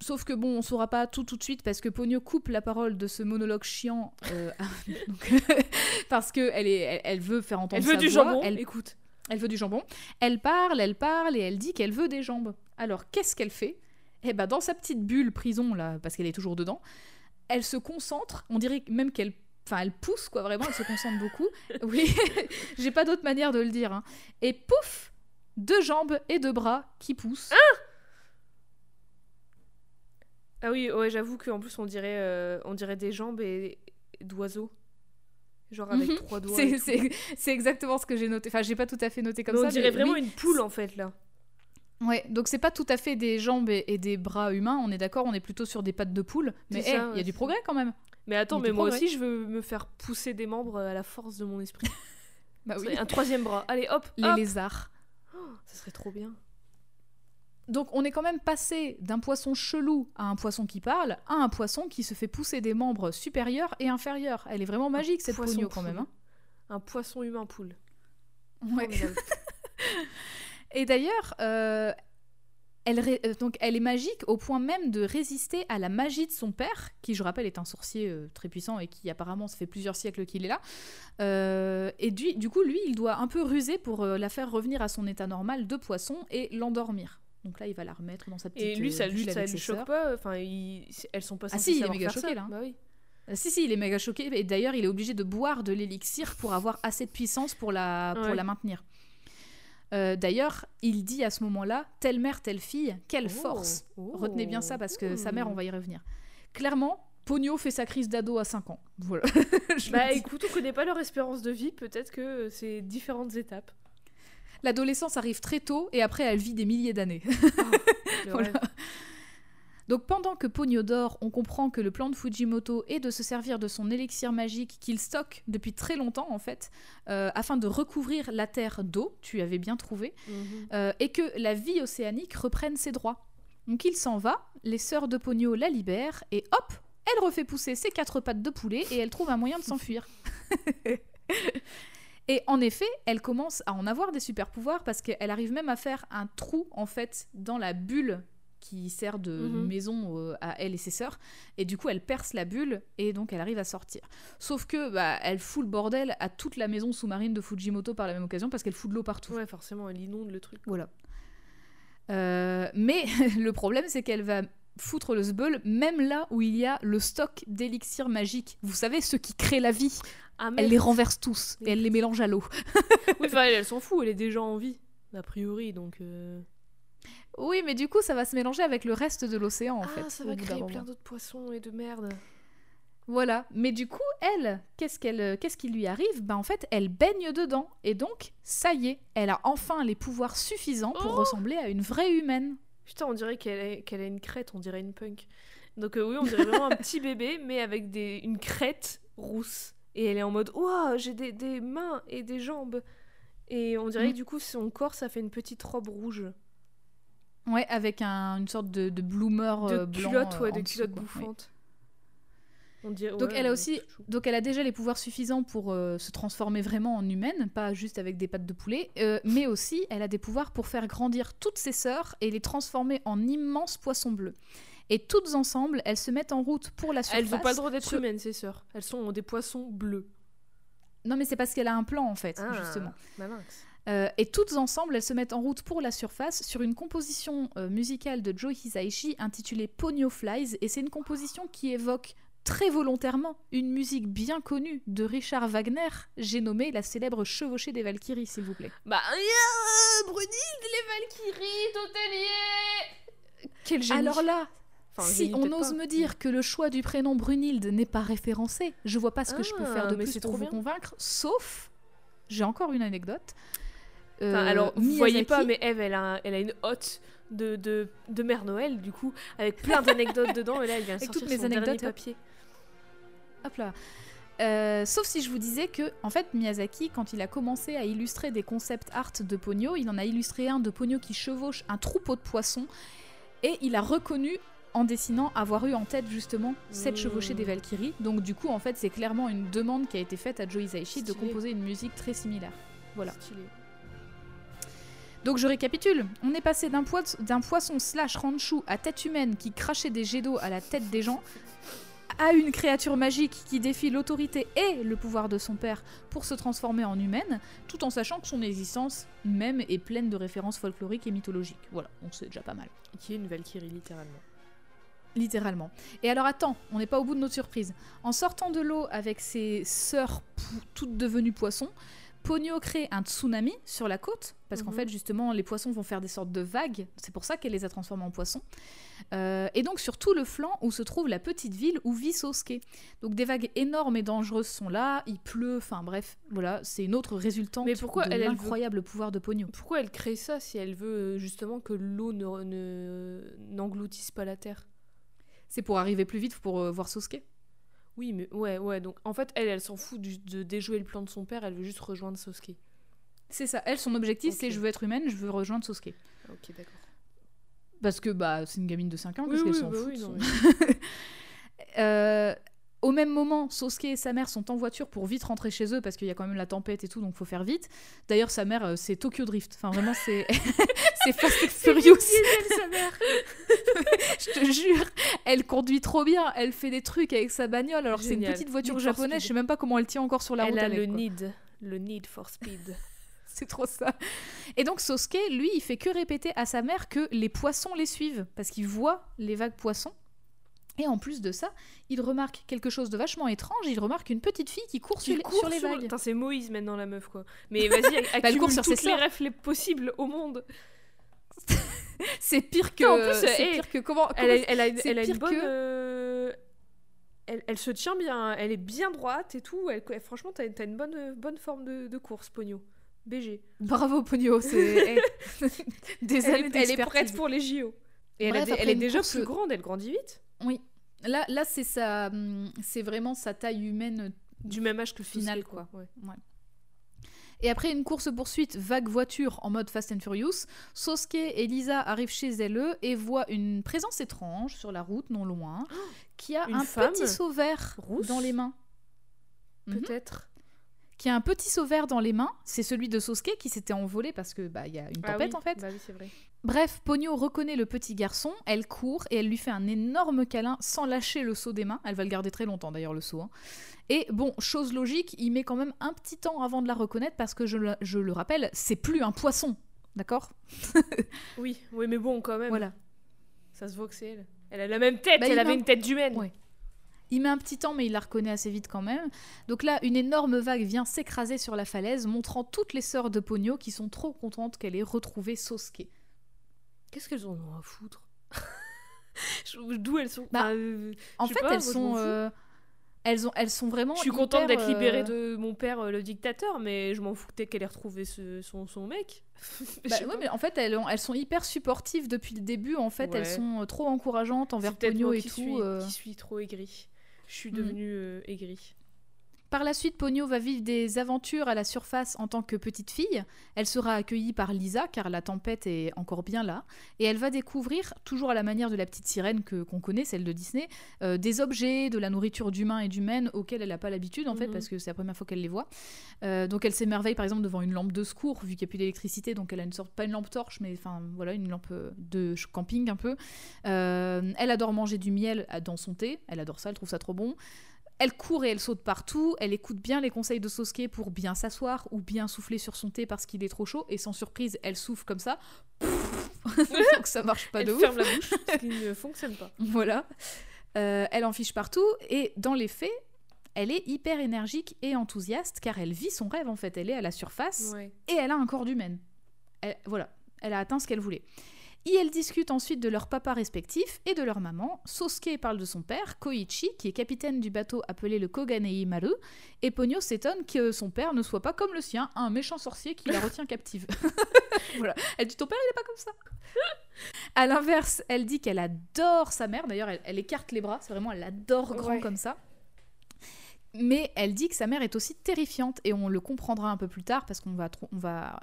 [SPEAKER 1] Sauf que bon, on saura pas tout tout de suite parce que Pogno coupe la parole de ce monologue chiant euh, donc, parce que elle est, elle, elle veut faire entendre
[SPEAKER 2] Elle veut
[SPEAKER 1] sa
[SPEAKER 2] du
[SPEAKER 1] voix,
[SPEAKER 2] jambon.
[SPEAKER 1] Elle,
[SPEAKER 2] Écoute.
[SPEAKER 1] elle veut du jambon. Elle parle, elle parle et elle dit qu'elle veut des jambes. Alors qu'est-ce qu'elle fait? Eh ben dans sa petite bulle prison là, parce qu'elle est toujours dedans, elle se concentre. On dirait même qu'elle, enfin elle pousse quoi vraiment. Elle se concentre beaucoup. Oui, j'ai pas d'autre manière de le dire. hein. Et pouf, deux jambes et deux bras qui poussent.
[SPEAKER 2] Ah oui, ouais, j'avoue qu'en plus on dirait, euh, on dirait des jambes et, et d'oiseaux. Genre avec
[SPEAKER 1] Mhm.
[SPEAKER 2] trois doigts.
[SPEAKER 1] C'est- exactement ce que j'ai noté. Enfin, j'ai pas tout à fait noté comme
[SPEAKER 2] Mais
[SPEAKER 1] ça.
[SPEAKER 2] on dirait
[SPEAKER 1] mais
[SPEAKER 2] vraiment
[SPEAKER 1] oui.
[SPEAKER 2] une poule en fait là.
[SPEAKER 1] Ouais, donc c'est pas tout à fait des jambes et, et des bras humains, on est d'accord, on est plutôt sur des pattes de poule. Mais hey, il y
[SPEAKER 2] ouais,
[SPEAKER 1] a du progrès quand même.
[SPEAKER 2] Mais attends, mais moi
[SPEAKER 1] progrès.
[SPEAKER 2] aussi je veux me faire pousser des membres à la force de mon esprit.
[SPEAKER 1] Bah oui.
[SPEAKER 2] Un troisième bras. Allez hop,
[SPEAKER 1] Les
[SPEAKER 2] hop.
[SPEAKER 1] lézards.
[SPEAKER 2] Oh, ça serait trop bien.
[SPEAKER 1] Donc on est quand même passé d'un poisson chelou à un poisson qui parle à un poisson qui se fait pousser des membres supérieurs et inférieurs. Elle est vraiment magique cette
[SPEAKER 2] poisson
[SPEAKER 1] quand même. hein.
[SPEAKER 2] Un poisson humain poule.
[SPEAKER 1] Ouais. Et d'ailleurs, euh, elle, ré- euh, donc, elle est magique au point même de résister à la magie de son père, qui, je rappelle, est un sorcier euh, très puissant et qui apparemment, ça fait plusieurs siècles qu'il est là. Euh, et du, du coup, lui, il doit un peu ruser pour euh, la faire revenir à son état normal de poisson et l'endormir. Donc là, il va la remettre dans sa petite
[SPEAKER 2] Et lui, ça, lui, ça lui choque pas. Enfin, il- elles sont pas
[SPEAKER 1] Ah si, il est méga choqué,
[SPEAKER 2] ça.
[SPEAKER 1] là.
[SPEAKER 2] Bah oui.
[SPEAKER 1] Si, si, il est méga choqué. Et d'ailleurs, il est obligé de boire de l'élixir pour avoir assez de puissance pour la, pour
[SPEAKER 2] Ouais.
[SPEAKER 1] la maintenir. Euh, D'ailleurs, il dit à ce moment-là, telle mère, telle fille, quelle
[SPEAKER 2] Oh,
[SPEAKER 1] force.
[SPEAKER 2] oh,
[SPEAKER 1] Retenez bien ça parce que sa mère, on
[SPEAKER 2] hmm.
[SPEAKER 1] va y revenir. Clairement, Pogno fait sa crise d'ado à 5 ans. Voilà.
[SPEAKER 2] Bah écoute, on connaît pas leur espérance de vie. Peut-être que c'est différentes étapes.
[SPEAKER 1] L'adolescence arrive très tôt et après, elle vit des milliers d'années.
[SPEAKER 2] Le
[SPEAKER 1] Voilà. Donc pendant que Pogno dort, on comprend que le plan de Fujimoto est de se servir de son élixir magique qu'il stocke depuis très longtemps en fait, euh, afin de recouvrir la Terre d'eau, tu avais bien trouvé,
[SPEAKER 2] Mhm.
[SPEAKER 1] euh, et que la vie océanique reprenne ses droits. Donc il s'en va, les sœurs de Pogno la libèrent, et hop, elle refait pousser ses quatre pattes de poulet et elle trouve un moyen de s'enfuir. et en effet, elle commence à en avoir des super pouvoirs parce qu'elle arrive même à faire un trou en fait dans la bulle qui sert de
[SPEAKER 2] Mhm.
[SPEAKER 1] maison euh, à elle et ses sœurs et du coup elle perce la bulle et donc elle arrive à sortir. Sauf que bah, elle fout le bordel à toute la maison sous-marine de Fujimoto par la même occasion parce qu'elle fout de l'eau partout.
[SPEAKER 2] Ouais, forcément, elle inonde le truc.
[SPEAKER 1] Voilà. Euh, mais le problème, c'est qu'elle va foutre le zbeul même là où il y a le stock d'élixirs magiques. Vous savez, ceux qui créent la vie.
[SPEAKER 2] Ah,
[SPEAKER 1] Elle les renverse tous et elle les mélange à l'eau.
[SPEAKER 2] Oui, enfin, elle, elle s'en fout, elle est déjà en vie, a priori, donc... euh,
[SPEAKER 1] Oui, mais du coup, ça va se mélanger avec le reste de l'océan, en
[SPEAKER 2] ah,
[SPEAKER 1] fait.
[SPEAKER 2] ça va créer plein d'autres poissons et de merde.
[SPEAKER 1] Voilà, mais du coup, elle, qu'est-ce qu'elle, qu'est-ce qui lui arrive? Ben en fait, elle baigne dedans, et donc, ça y est, elle a enfin les pouvoirs suffisants pour
[SPEAKER 2] Oh
[SPEAKER 1] ressembler à une vraie humaine.
[SPEAKER 2] Putain, on dirait qu'elle a, qu'elle a une crête, on dirait une punk. Donc euh, oui, on dirait vraiment un petit bébé, mais avec des, une crête rousse. Et elle est en mode, waouh, j'ai des, des mains et des jambes. Et on dirait
[SPEAKER 1] Mm.
[SPEAKER 2] que du coup, son corps, ça fait une petite robe rouge.
[SPEAKER 1] Ouais, avec un- une sorte de, de bloomer
[SPEAKER 2] De
[SPEAKER 1] euh, blanc.
[SPEAKER 2] culotte,
[SPEAKER 1] euh,
[SPEAKER 2] ouais,
[SPEAKER 1] en
[SPEAKER 2] de
[SPEAKER 1] dessous,
[SPEAKER 2] culotte
[SPEAKER 1] quoi. Oui.
[SPEAKER 2] bouffante. On dirait,
[SPEAKER 1] Donc
[SPEAKER 2] ouais,
[SPEAKER 1] elle a
[SPEAKER 2] ouais,
[SPEAKER 1] aussi-. Donc elle a déjà les pouvoirs suffisants pour euh, se transformer vraiment en humaine, pas juste avec des pattes de poulet, euh, mais aussi elle a des pouvoirs pour faire grandir toutes ses sœurs et les transformer en immenses poissons bleus. Et toutes ensemble, elles se mettent en route pour la surface.
[SPEAKER 2] Elles n'ont pas le droit d'être humaines, ces sœurs. Elles sont des poissons bleus.
[SPEAKER 1] Non mais c'est parce qu'elle a un plan en fait,
[SPEAKER 2] Ah,
[SPEAKER 1] justement.
[SPEAKER 2] malinx.
[SPEAKER 1] Euh, et toutes ensemble, elles se mettent en route pour la surface sur une composition euh, musicale de Joe Hisaishi intitulée Ponyo Flies, et c'est une composition qui évoque très volontairement une musique bien connue de Richard Wagner, j'ai nommé la célèbre Chevauchée des Valkyries, s'il vous plaît.
[SPEAKER 2] Bah, yeah, Brunhilde, les Valkyries, Totalier Quel génie
[SPEAKER 1] Alors là,
[SPEAKER 2] Enfin,
[SPEAKER 1] si on ose
[SPEAKER 2] pas.
[SPEAKER 1] me dire que le choix du prénom Brunhilde n'est pas référencé, je vois pas ce que je peux
[SPEAKER 2] Ah,
[SPEAKER 1] faire de plus pour vous
[SPEAKER 2] bien.
[SPEAKER 1] convaincre, sauf, j'ai encore une anecdote.
[SPEAKER 2] Enfin,
[SPEAKER 1] Euh,
[SPEAKER 2] alors, vous voyez pas, mais Eve, elle a, un- elle a une hotte de, de, de Mère Noël, du coup, avec plein d'anecdotes dedans, et là, elle vient
[SPEAKER 1] Avec
[SPEAKER 2] sortir
[SPEAKER 1] toutes mes
[SPEAKER 2] son
[SPEAKER 1] anecdotes, hop.
[SPEAKER 2] papier.
[SPEAKER 1] Hop là. Euh, sauf si je vous disais que, en fait, Miyazaki, quand il a commencé à illustrer des concept art de Ponyo, il en a illustré un de Ponyo qui chevauche un troupeau de poissons, et il a reconnu en dessinant avoir eu en tête justement cette
[SPEAKER 2] Mmh.
[SPEAKER 1] chevauchée des Valkyries. Donc du coup, en fait, c'est clairement une demande qui a été faite à Joe Hisaishi de composer une musique très similaire. Voilà.
[SPEAKER 2] Stylé.
[SPEAKER 1] Donc je récapitule. On est passé d'un poi- d'un poisson slash ranchou à tête humaine qui crachait des jets d'eau à la tête des gens à une créature magique qui défie l'autorité et le pouvoir de son père pour se transformer en humaine, tout en sachant que son existence même est pleine de références folkloriques et mythologiques. Voilà, donc c'est déjà pas mal.
[SPEAKER 2] Qui est une Valkyrie, littéralement.
[SPEAKER 1] Littéralement. Et alors attends, on n'est pas au bout de notre surprise. En sortant de l'eau avec ses sœurs toutes devenues poissons, Ponyo crée un tsunami sur la côte, parce qu'en
[SPEAKER 2] Mhm.
[SPEAKER 1] fait justement les poissons vont faire des sortes de vagues, c'est pour ça qu'elle les a transformés en poissons. Euh, et donc sur tout le flanc où se trouve la petite ville où vit Sosuke. Donc des vagues énormes et dangereuses sont là, il pleut, enfin bref, voilà, c'est une autre résultante
[SPEAKER 2] Mais pourquoi
[SPEAKER 1] de
[SPEAKER 2] elle, elle veut-
[SPEAKER 1] l'incroyable pouvoir de Ponyo.
[SPEAKER 2] Pourquoi elle crée ça si elle veut euh, justement que l'eau ne, ne- n'engloutisse pas la terre?
[SPEAKER 1] C'est pour arriver plus vite pour euh, voir Sosuke.
[SPEAKER 2] Oui, mais ouais, ouais. Donc en fait, elle, elle s'en fout du- de déjouer le plan de son père, elle veut juste rejoindre Sosuke.
[SPEAKER 1] C'est ça, elle son objectif c'est je veux être humaine, je veux rejoindre Sosuke.
[SPEAKER 2] Ok, d'accord.
[SPEAKER 1] Parce que bah, c'est une gamine de 5 ans,
[SPEAKER 2] Oui,
[SPEAKER 1] qu'est-ce qu'elle
[SPEAKER 2] oui,
[SPEAKER 1] s'en
[SPEAKER 2] bah
[SPEAKER 1] fout
[SPEAKER 2] oui,
[SPEAKER 1] de
[SPEAKER 2] non,
[SPEAKER 1] son- Euh, Au même moment, Sosuke et sa mère sont en voiture pour vite rentrer chez eux parce qu'il y a quand même la tempête et tout, donc faut faire vite. D'ailleurs, sa mère, euh, c'est Tokyo Drift. Enfin, vraiment, c'est c'est Fast and Furious.
[SPEAKER 2] sa mère.
[SPEAKER 1] Je te jure, elle conduit trop bien. Elle fait des trucs avec sa bagnole. Alors, c'est une petite voiture
[SPEAKER 2] Need
[SPEAKER 1] japonaise. Je sais même pas comment elle tient encore sur la
[SPEAKER 2] Elle
[SPEAKER 1] route.
[SPEAKER 2] a
[SPEAKER 1] avec,
[SPEAKER 2] le
[SPEAKER 1] quoi.
[SPEAKER 2] need, le need for speed.
[SPEAKER 1] C'est trop ça. Et donc Sosuke, lui, il fait que répéter à sa mère que les poissons les suivent parce qu'il voit les vagues poissons. Et en plus de ça, il remarque quelque chose de vachement étrange. Il remarque une petite fille qui court, sur, les-
[SPEAKER 2] court
[SPEAKER 1] sur les vagues.
[SPEAKER 2] Putain, c'est Moïse maintenant la meuf quoi. Mais vas-y,
[SPEAKER 1] elle
[SPEAKER 2] accumule
[SPEAKER 1] court sur ses
[SPEAKER 2] toutes les rêves les possibles au monde.
[SPEAKER 1] C'est pire que.
[SPEAKER 2] Non, en plus,
[SPEAKER 1] c'est
[SPEAKER 2] hey,
[SPEAKER 1] pire que comment.
[SPEAKER 2] Elle a,
[SPEAKER 1] comment-
[SPEAKER 2] elle a une, elle a bonne.
[SPEAKER 1] que-
[SPEAKER 2] euh, Elle, elle se tient bien, elle est bien droite et tout. Elle, elle- franchement, t'as t'as une bonne, euh, bonne forme de, de course, Pogno. BG.
[SPEAKER 1] Bravo Pogno, c'est des
[SPEAKER 2] Elle,
[SPEAKER 1] années
[SPEAKER 2] est- elle prête pour les JO. Et elle,
[SPEAKER 1] Bref,
[SPEAKER 2] elle est déjà
[SPEAKER 1] course-
[SPEAKER 2] plus grande, elle grandit vite.
[SPEAKER 1] Oui. Là, là c'est sa, c'est vraiment sa taille humaine
[SPEAKER 2] Du même âge que
[SPEAKER 1] Finale, quoi.
[SPEAKER 2] Ouais.
[SPEAKER 1] Et après une course-poursuite vague voiture en mode Fast and Furious, Sosuke et Lisa arrivent chez elle et voient une présence étrange sur la route non loin, qui a
[SPEAKER 2] Une
[SPEAKER 1] un petit seau vert
[SPEAKER 2] rousse
[SPEAKER 1] dans les mains. Mhm.
[SPEAKER 2] Peut-être.
[SPEAKER 1] Qui a un petit seau vert dans les mains, c'est celui de Sosuke qui s'était envolé parce que bah il y a une
[SPEAKER 2] Ah
[SPEAKER 1] tempête
[SPEAKER 2] oui,
[SPEAKER 1] en fait.
[SPEAKER 2] Bah oui, c'est vrai.
[SPEAKER 1] Bref, Pogno reconnaît le petit garçon, elle court et elle lui fait un énorme câlin sans lâcher le seau des mains. Elle va le garder très longtemps d'ailleurs, le seau. hein. Et bon, chose logique, il met quand même un petit temps avant de la reconnaître parce que je le, je le rappelle, c'est plus un poisson. D'accord?
[SPEAKER 2] Oui, oui, mais bon, quand même.
[SPEAKER 1] Voilà.
[SPEAKER 2] Ça se voit que c'est elle. Elle a la même tête,
[SPEAKER 1] Bah,
[SPEAKER 2] elle avait une tête d'humaine.
[SPEAKER 1] Ouais. Il met un petit temps, mais il la reconnaît assez vite quand même. Donc là, une énorme vague vient s'écraser sur la falaise, montrant toutes les sœurs de Pogno qui sont trop contentes qu'elle ait retrouvé Sosuke.
[SPEAKER 2] Qu'est-ce qu'elles en ont à foutre D'où elles sont
[SPEAKER 1] Bah,
[SPEAKER 2] euh,
[SPEAKER 1] En fait,
[SPEAKER 2] pas,
[SPEAKER 1] elles sont. euh, elles, ont, elles sont vraiment.
[SPEAKER 2] Je suis contente d'être libérée
[SPEAKER 1] euh,
[SPEAKER 2] de mon père, le dictateur, mais je m'en foutais qu'elle ait retrouvé ce- son, son mec.
[SPEAKER 1] Bah ouais, mais en fait, elles, elles sont hyper supportives depuis le début. En fait, elles sont trop encourageantes envers Pogno
[SPEAKER 2] moi
[SPEAKER 1] et
[SPEAKER 2] qui
[SPEAKER 1] tout.
[SPEAKER 2] Suis, qui suis trop aigrie. Je suis
[SPEAKER 1] Mhm.
[SPEAKER 2] devenue euh, aigrie.
[SPEAKER 1] Par la suite, Pogno va vivre des aventures à la surface en tant que petite fille. Elle sera accueillie par Lisa, car la tempête est encore bien là. Et elle va découvrir, toujours à la manière de la petite sirène que qu'on connaît, celle de Disney, euh, des objets, de la nourriture d'humains et d'humaines auxquels elle n'a pas l'habitude, en fait,
[SPEAKER 2] Mhm.
[SPEAKER 1] parce que c'est la première fois qu'elle les voit. Euh, donc elle s'émerveille, par exemple, devant une lampe de secours, vu qu'il n'y a plus d'électricité. Donc elle a une sorte, pas une lampe torche, mais enfin, voilà, une lampe euh, de camping un peu. Euh, elle adore manger du miel dans son thé. Elle adore ça, elle trouve ça trop bon. Elle court et elle saute partout. Elle écoute bien les conseils de Sosuke pour bien s'asseoir ou bien souffler sur son thé parce qu'il est trop chaud. Et sans surprise, elle souffle comme ça. Donc ça marche pas
[SPEAKER 2] Elle
[SPEAKER 1] de ouf.
[SPEAKER 2] ferme la bouche, ce qui ne fonctionne pas.
[SPEAKER 1] Voilà. Euh, elle en fiche partout. Et dans les faits, elle est hyper énergique et enthousiaste car elle vit son rêve en fait. Elle est à la surface
[SPEAKER 2] Ouais.
[SPEAKER 1] et elle a un corps d'humaine. Voilà, elle a atteint ce qu'elle voulait. Et elles discutent ensuite de leurs papas respectifs et de leur maman. Sosuke parle de son père, Koichi, qui est capitaine du bateau appelé le Koganei Maru, et Ponyo s'étonne que son père ne soit pas comme le sien, un méchant sorcier qui la retient captive. voilà. Elle dit ton père il est pas comme ça. À l'inverse, elle dit qu'elle adore sa mère. D'ailleurs, elle, elle écarte les bras. C'est vraiment, elle adore grand
[SPEAKER 2] Ouais.
[SPEAKER 1] comme ça. Mais elle dit que sa mère est aussi terrifiante et on le comprendra un peu plus tard parce qu'on va, on va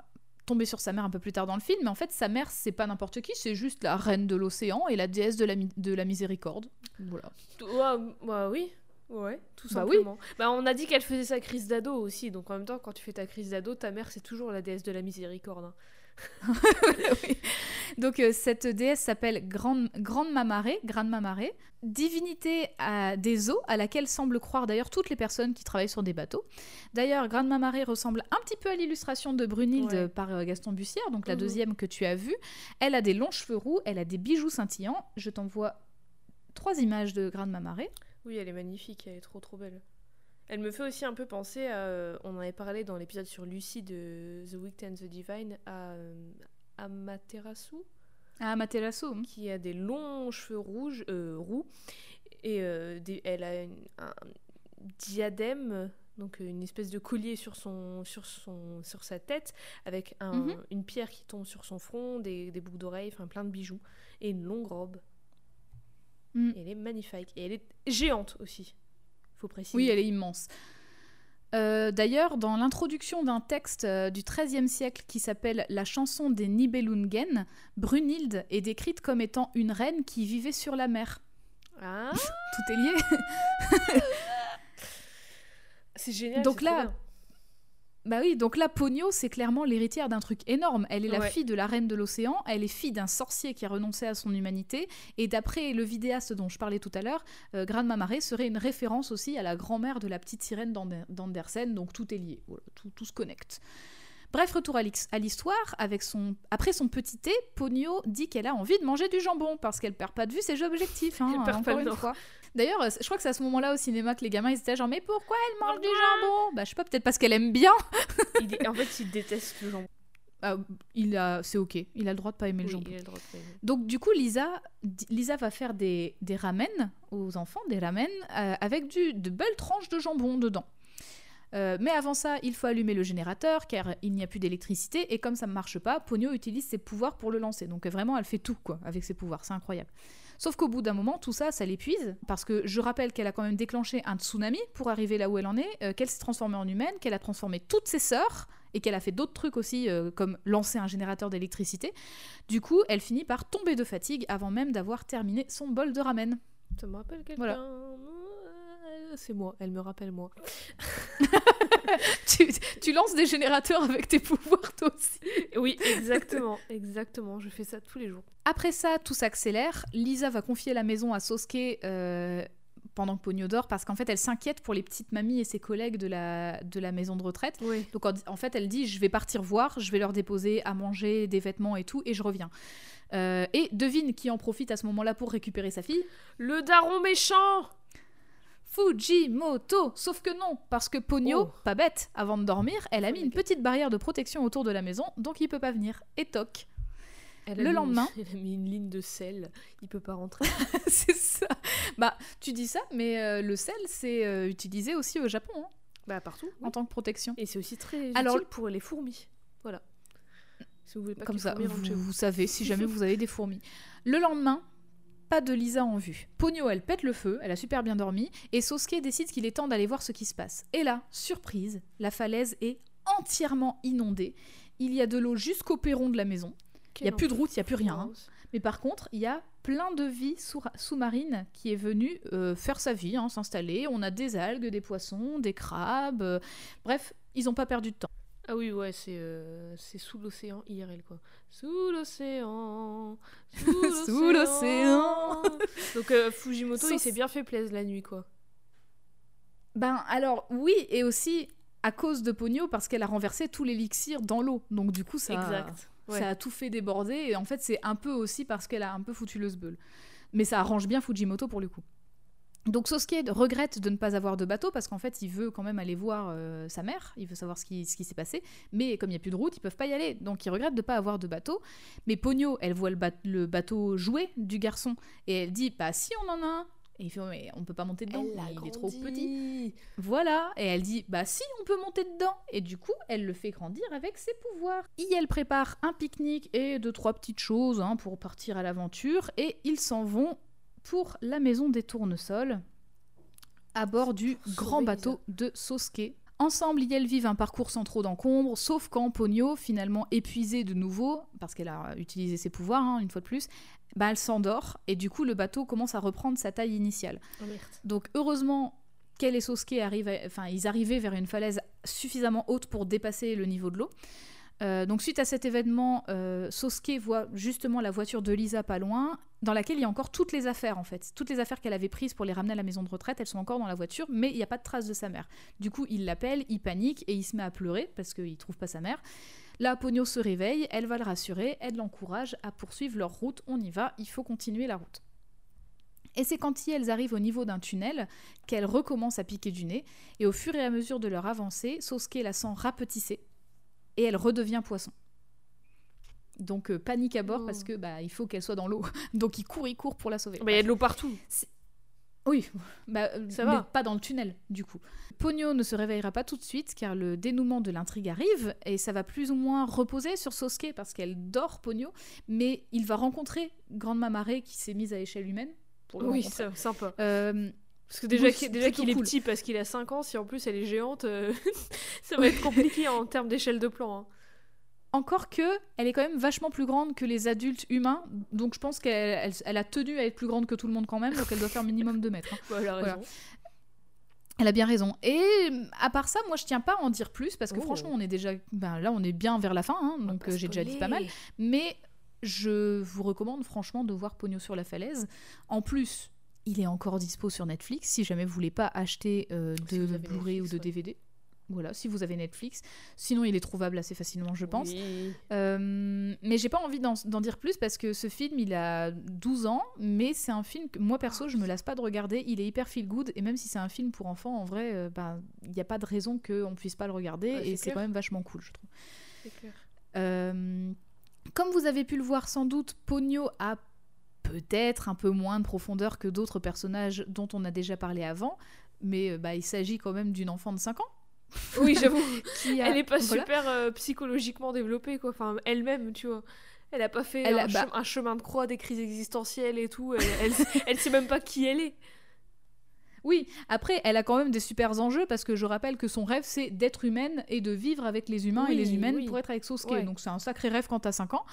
[SPEAKER 1] tomber sur sa mère un peu plus tard dans le film. Mais en fait, sa mère, c'est pas n'importe qui, c'est juste la reine de l'océan et la déesse de la, mi- de la miséricorde. Voilà.
[SPEAKER 2] Ouais, bah oui. Ouais, tout
[SPEAKER 1] Bah oui.
[SPEAKER 2] simplement. Bah on a dit qu'elle faisait sa crise d'ado aussi, donc en même temps, quand tu fais ta crise d'ado, ta mère c'est toujours la déesse de la miséricorde. hein.
[SPEAKER 1] Oui. Donc euh, cette déesse s'appelle Grande, Grande Mamaré, Grande divinité à des eaux à laquelle semblent croire d'ailleurs toutes les personnes qui travaillent sur des bateaux. D'ailleurs, Grande Mamaré ressemble un petit peu à l'illustration de Brunhilde
[SPEAKER 2] Ouais.
[SPEAKER 1] par euh, Gaston Bussière, donc la
[SPEAKER 2] Mhm.
[SPEAKER 1] deuxième que tu as vue. Elle a des longs cheveux roux, elle a des bijoux scintillants. Je t'envoie trois images de Grande Mamaré.
[SPEAKER 2] Oui, elle est magnifique, elle est trop trop belle. Elle me fait aussi un peu penser à. euh, on en avait parlé dans l'épisode sur Lucie de The Wicked and the Divine, à euh, Amaterasu,
[SPEAKER 1] Materasso. hein.
[SPEAKER 2] qui a des longs cheveux rouges, euh, roux, et euh, des- elle a une- un diadème, donc une espèce de collier sur, son, sur, son, sur sa tête, avec un-
[SPEAKER 1] Mhm.
[SPEAKER 2] une pierre qui tombe sur son front, des, des boucles d'oreilles, enfin plein de bijoux, et une longue robe.
[SPEAKER 1] Mm.
[SPEAKER 2] Et elle est magnifique. Et elle est géante aussi, faut préciser.
[SPEAKER 1] Oui, elle est immense. Euh, D'ailleurs, dans l'introduction d'un texte euh, du XIIIe siècle qui s'appelle La chanson des Nibelungen, Brunhilde est décrite comme étant une reine qui vivait sur la mer.
[SPEAKER 2] Ah,
[SPEAKER 1] Tout est lié.
[SPEAKER 2] c'est génial.
[SPEAKER 1] Donc là. Bah oui, donc là, Pogno, c'est clairement l'héritière d'un truc énorme. Elle est la
[SPEAKER 2] Ouais.
[SPEAKER 1] fille de la reine de l'océan, elle est fille d'un sorcier qui a renoncé à son humanité, et d'après le vidéaste dont je parlais tout à l'heure, euh, Grande Mamaré serait une référence aussi à la grand-mère de la petite sirène d'Ander- d'Andersen, donc tout est lié, Voilà, tout, tout se connecte. Bref, retour à l'histoire. Avec son... Après son petit thé, Pogno dit qu'elle a envie de manger du jambon parce qu'elle perd pas de vue ses objectifs. hein,
[SPEAKER 2] Elle perd pas
[SPEAKER 1] une fois. D'ailleurs, je crois que c'est à ce moment-là au cinéma que les gamins ils étaient genre mais pourquoi elle mange du
[SPEAKER 2] Jambon
[SPEAKER 1] Bah je sais pas, peut-être parce qu'elle aime bien.
[SPEAKER 2] Il est- En fait, il déteste le jambon.
[SPEAKER 1] Ah, il a, c'est ok, il a le droit de pas aimer le jambon.
[SPEAKER 2] il a le droit de pas aimer.
[SPEAKER 1] Donc du coup, Lisa, Lisa va faire des, des ramen aux enfants, des ramen euh, avec du, de belles tranches de jambon dedans. Euh, mais avant ça, il faut allumer le générateur car il n'y a plus d'électricité et comme ça ne marche pas, Pogno utilise ses pouvoirs pour le lancer. Donc vraiment, elle fait tout quoi avec ses pouvoirs, c'est incroyable. Sauf qu'au bout d'un moment, tout ça, ça l'épuise parce que je rappelle qu'elle a quand même déclenché un tsunami pour arriver là où elle en est, euh, qu'elle s'est transformée en humaine, qu'elle a transformé toutes ses sœurs et qu'elle a fait d'autres trucs aussi euh, comme lancer un générateur d'électricité. Du coup, elle finit par tomber de fatigue avant même d'avoir terminé son bol de ramen.
[SPEAKER 2] Ça me rappelle quelqu'un.
[SPEAKER 1] Voilà.
[SPEAKER 2] Euh, C'est moi, elle me rappelle moi.
[SPEAKER 1] tu, tu lances des générateurs avec tes pouvoirs toi aussi.
[SPEAKER 2] Oui, exactement, exactement. Je fais ça tous les jours.
[SPEAKER 1] Après ça, tout s'accélère. Lisa va confier la maison à Sosuke euh, pendant que Pogno dort parce qu'en fait, elle s'inquiète pour les petites mamies et ses collègues de la, de la maison de retraite.
[SPEAKER 2] Oui.
[SPEAKER 1] Donc en, en fait, elle dit je vais partir voir, je vais leur déposer à manger, des vêtements et tout, et je reviens. Euh, et devine qui en profite à ce moment-là pour récupérer sa fille?
[SPEAKER 2] Le daron méchant
[SPEAKER 1] Fujimoto Sauf que non, parce que Pogno,
[SPEAKER 2] Oh.
[SPEAKER 1] pas bête, avant de dormir, elle a mis une petite barrière de protection autour de la maison, donc il peut pas venir. Et toc
[SPEAKER 2] Elle
[SPEAKER 1] Le
[SPEAKER 2] mis-
[SPEAKER 1] lendemain-
[SPEAKER 2] Elle a mis une ligne de sel. Il peut pas rentrer.
[SPEAKER 1] c'est ça. Bah, tu dis ça, mais euh, le sel, c'est euh, utilisé aussi au Japon hein,
[SPEAKER 2] bah, partout.
[SPEAKER 1] en tant que protection.
[SPEAKER 2] Et c'est aussi très
[SPEAKER 1] Alors-
[SPEAKER 2] utile pour les fourmis. Voilà. Si vous voulez pas
[SPEAKER 1] Comme ça, vous savez si jamais vous avez des fourmis. Le lendemain, pas de Lisa en vue. Pogno, elle pète le feu, elle a super bien dormi, et Sosuke décide qu'il est temps d'aller voir ce qui se passe. Et là, surprise, la falaise est entièrement inondée. Il y a de l'eau jusqu'au perron de la maison. Il n'y a plus de route, il n'y a plus rien. hein. Mais par contre, il y a plein de vie sous- sous-marine qui est venue euh, faire sa vie, hein, s'installer. On a des algues, des poissons, des crabes. euh, Bref, ils n'ont pas perdu de temps.
[SPEAKER 2] Ah oui, ouais, c'est euh, sous l'océan IRL, quoi. Sous l'océan.
[SPEAKER 1] Sous l'océan.
[SPEAKER 2] Donc euh, Fujimoto, il s'est bien fait plaisir la nuit, quoi.
[SPEAKER 1] Ben alors oui, et aussi à cause de Pogno, parce qu'elle a renversé tout l'élixir dans l'eau. Donc du coup, ça,
[SPEAKER 2] Exact. Ouais.
[SPEAKER 1] ça a tout fait déborder. Et en fait, c'est un peu aussi parce qu'elle a un peu foutu le sbeul. Mais ça arrange bien Fujimoto pour le coup. Donc Sosuke regrette de ne pas avoir de bateau parce qu'en fait il veut quand même aller voir euh, sa mère, il veut savoir ce qui, ce qui s'est passé, mais comme il n'y a plus de route, ils peuvent pas y aller. Donc il regrette de ne pas avoir de bateau. Mais Pogno, elle voit le, ba- le bateau jouer du garçon et elle dit bah si on en a un. Et il fait mais on peut pas monter dedans,
[SPEAKER 2] Elle
[SPEAKER 1] il est trop petit. Voilà, et elle dit bah si on peut monter dedans et du coup elle le fait grandir avec ses pouvoirs. Et elle prépare un pique-nique et deux trois petites choses hein, pour partir à l'aventure et ils s'en vont pour la maison des tournesols à bord du grand bateau de Sosuke. Ensemble, ils vivent un parcours sans trop d'encombre, sauf quand Pogno, finalement épuisée de nouveau, parce qu'elle a utilisé ses pouvoirs, hein, une fois de plus, bah, elle s'endort, et du coup le bateau commence à reprendre sa taille initiale.
[SPEAKER 2] Oh.
[SPEAKER 1] Donc heureusement qu'elle et Sosuke arrivent, à- enfin ils arrivaient vers une falaise suffisamment haute pour dépasser le niveau de l'eau. Euh, donc suite à cet événement, euh, Sosuke voit justement la voiture de Lisa pas loin, dans laquelle il y a encore toutes les affaires en fait. Toutes les affaires qu'elle avait prises pour les ramener à la maison de retraite, elles sont encore dans la voiture, mais il n'y a pas de trace de sa mère. Du coup, il l'appelle, il panique et il se met à pleurer parce qu'il trouve pas sa mère. Là, Pogno se réveille, elle va le rassurer, elle l'encourage à poursuivre leur route. On y va, il faut continuer la route. Et c'est quand elles arrivent au niveau d'un tunnel qu'elles recommencent à piquer du nez, et au fur et à mesure de leur avancée, Sosuke la sent rapetisser, et elle redevient poisson. Donc euh, panique à bord
[SPEAKER 2] Oh.
[SPEAKER 1] parce que bah il faut qu'elle soit dans l'eau. Donc il court, il court pour la sauver.
[SPEAKER 2] Bah, il y a de l'eau partout.
[SPEAKER 1] Oui, bah, euh,
[SPEAKER 2] Ça
[SPEAKER 1] mais
[SPEAKER 2] va.
[SPEAKER 1] pas dans le tunnel, du coup. Pogno ne se réveillera pas tout de suite, car le dénouement de l'intrigue arrive, et ça va plus ou moins reposer sur Sosuke, parce qu'elle dort, Pogno, mais il va rencontrer Grande Mamaré, qui s'est mise à échelle humaine. Pour le
[SPEAKER 2] Oui,
[SPEAKER 1] rencontrer.
[SPEAKER 2] ça, sympa.
[SPEAKER 1] Euh,
[SPEAKER 2] Parce que déjà,
[SPEAKER 1] Oui,
[SPEAKER 2] qu'il- déjà est petit parce qu'il a 5 ans, si en plus elle est géante, euh, ça va être compliqué en termes d'échelle de plan. hein.
[SPEAKER 1] encore que, elle est quand même vachement plus grande que les adultes humains, donc je pense qu'elle elle, elle a tenu à être plus grande que tout le monde quand même, donc elle doit faire minimum 2 mètres. hein.
[SPEAKER 2] Bah, elle a
[SPEAKER 1] Voilà.
[SPEAKER 2] raison.
[SPEAKER 1] Elle a bien raison. Et à part ça, moi je tiens pas à en dire plus, parce que
[SPEAKER 2] Oh.
[SPEAKER 1] franchement, on est déjà. Ben, là, on est bien vers la fin, hein, donc euh, j'ai déjà dit pas mal. Mais je vous recommande franchement de voir Pogno sur la falaise. En plus, il est encore dispo sur Netflix si jamais vous voulez pas acheter euh,
[SPEAKER 2] Si
[SPEAKER 1] de
[SPEAKER 2] avez
[SPEAKER 1] Blu-ray ou de
[SPEAKER 2] ouais.
[SPEAKER 1] DVD. Voilà, si vous avez Netflix. Sinon, il est trouvable assez facilement, je pense.
[SPEAKER 2] Oui.
[SPEAKER 1] Euh, mais j'ai pas envie d'en dire plus parce que ce film, il a 12 ans, mais c'est un film que moi perso, je me lasse pas de regarder. Il est hyper feel good et même si c'est un film pour enfants, en vrai, euh, ben, il n'y a pas de raison qu'on puisse pas le regarder
[SPEAKER 2] Ouais,
[SPEAKER 1] et c'est quand même vachement cool, je trouve.
[SPEAKER 2] C'est clair.
[SPEAKER 1] Euh, comme vous avez pu le voir sans doute, Pogno a peut-être un peu moins de profondeur que d'autres personnages dont on a déjà parlé avant, mais euh, bah, il s'agit quand même d'une enfant de 5 ans.
[SPEAKER 2] Oui, j'avoue.
[SPEAKER 1] A-
[SPEAKER 2] Elle est pas
[SPEAKER 1] voilà.
[SPEAKER 2] super euh, psychologiquement développée, quoi. Enfin, elle-même, tu vois. Elle a pas fait
[SPEAKER 1] Elle
[SPEAKER 2] un,
[SPEAKER 1] a- bah-
[SPEAKER 2] chem- un chemin de croix des crises existentielles et tout. Elle, elle, elle sait même pas qui elle est.
[SPEAKER 1] Oui, après, elle a quand même des super enjeux parce que je rappelle que son rêve, c'est d'être humaine et de vivre avec les humains et les humaines
[SPEAKER 2] oui.
[SPEAKER 1] pour être avec Sosuke.
[SPEAKER 2] Ouais.
[SPEAKER 1] Donc c'est un sacré rêve quand t'as 5 ans.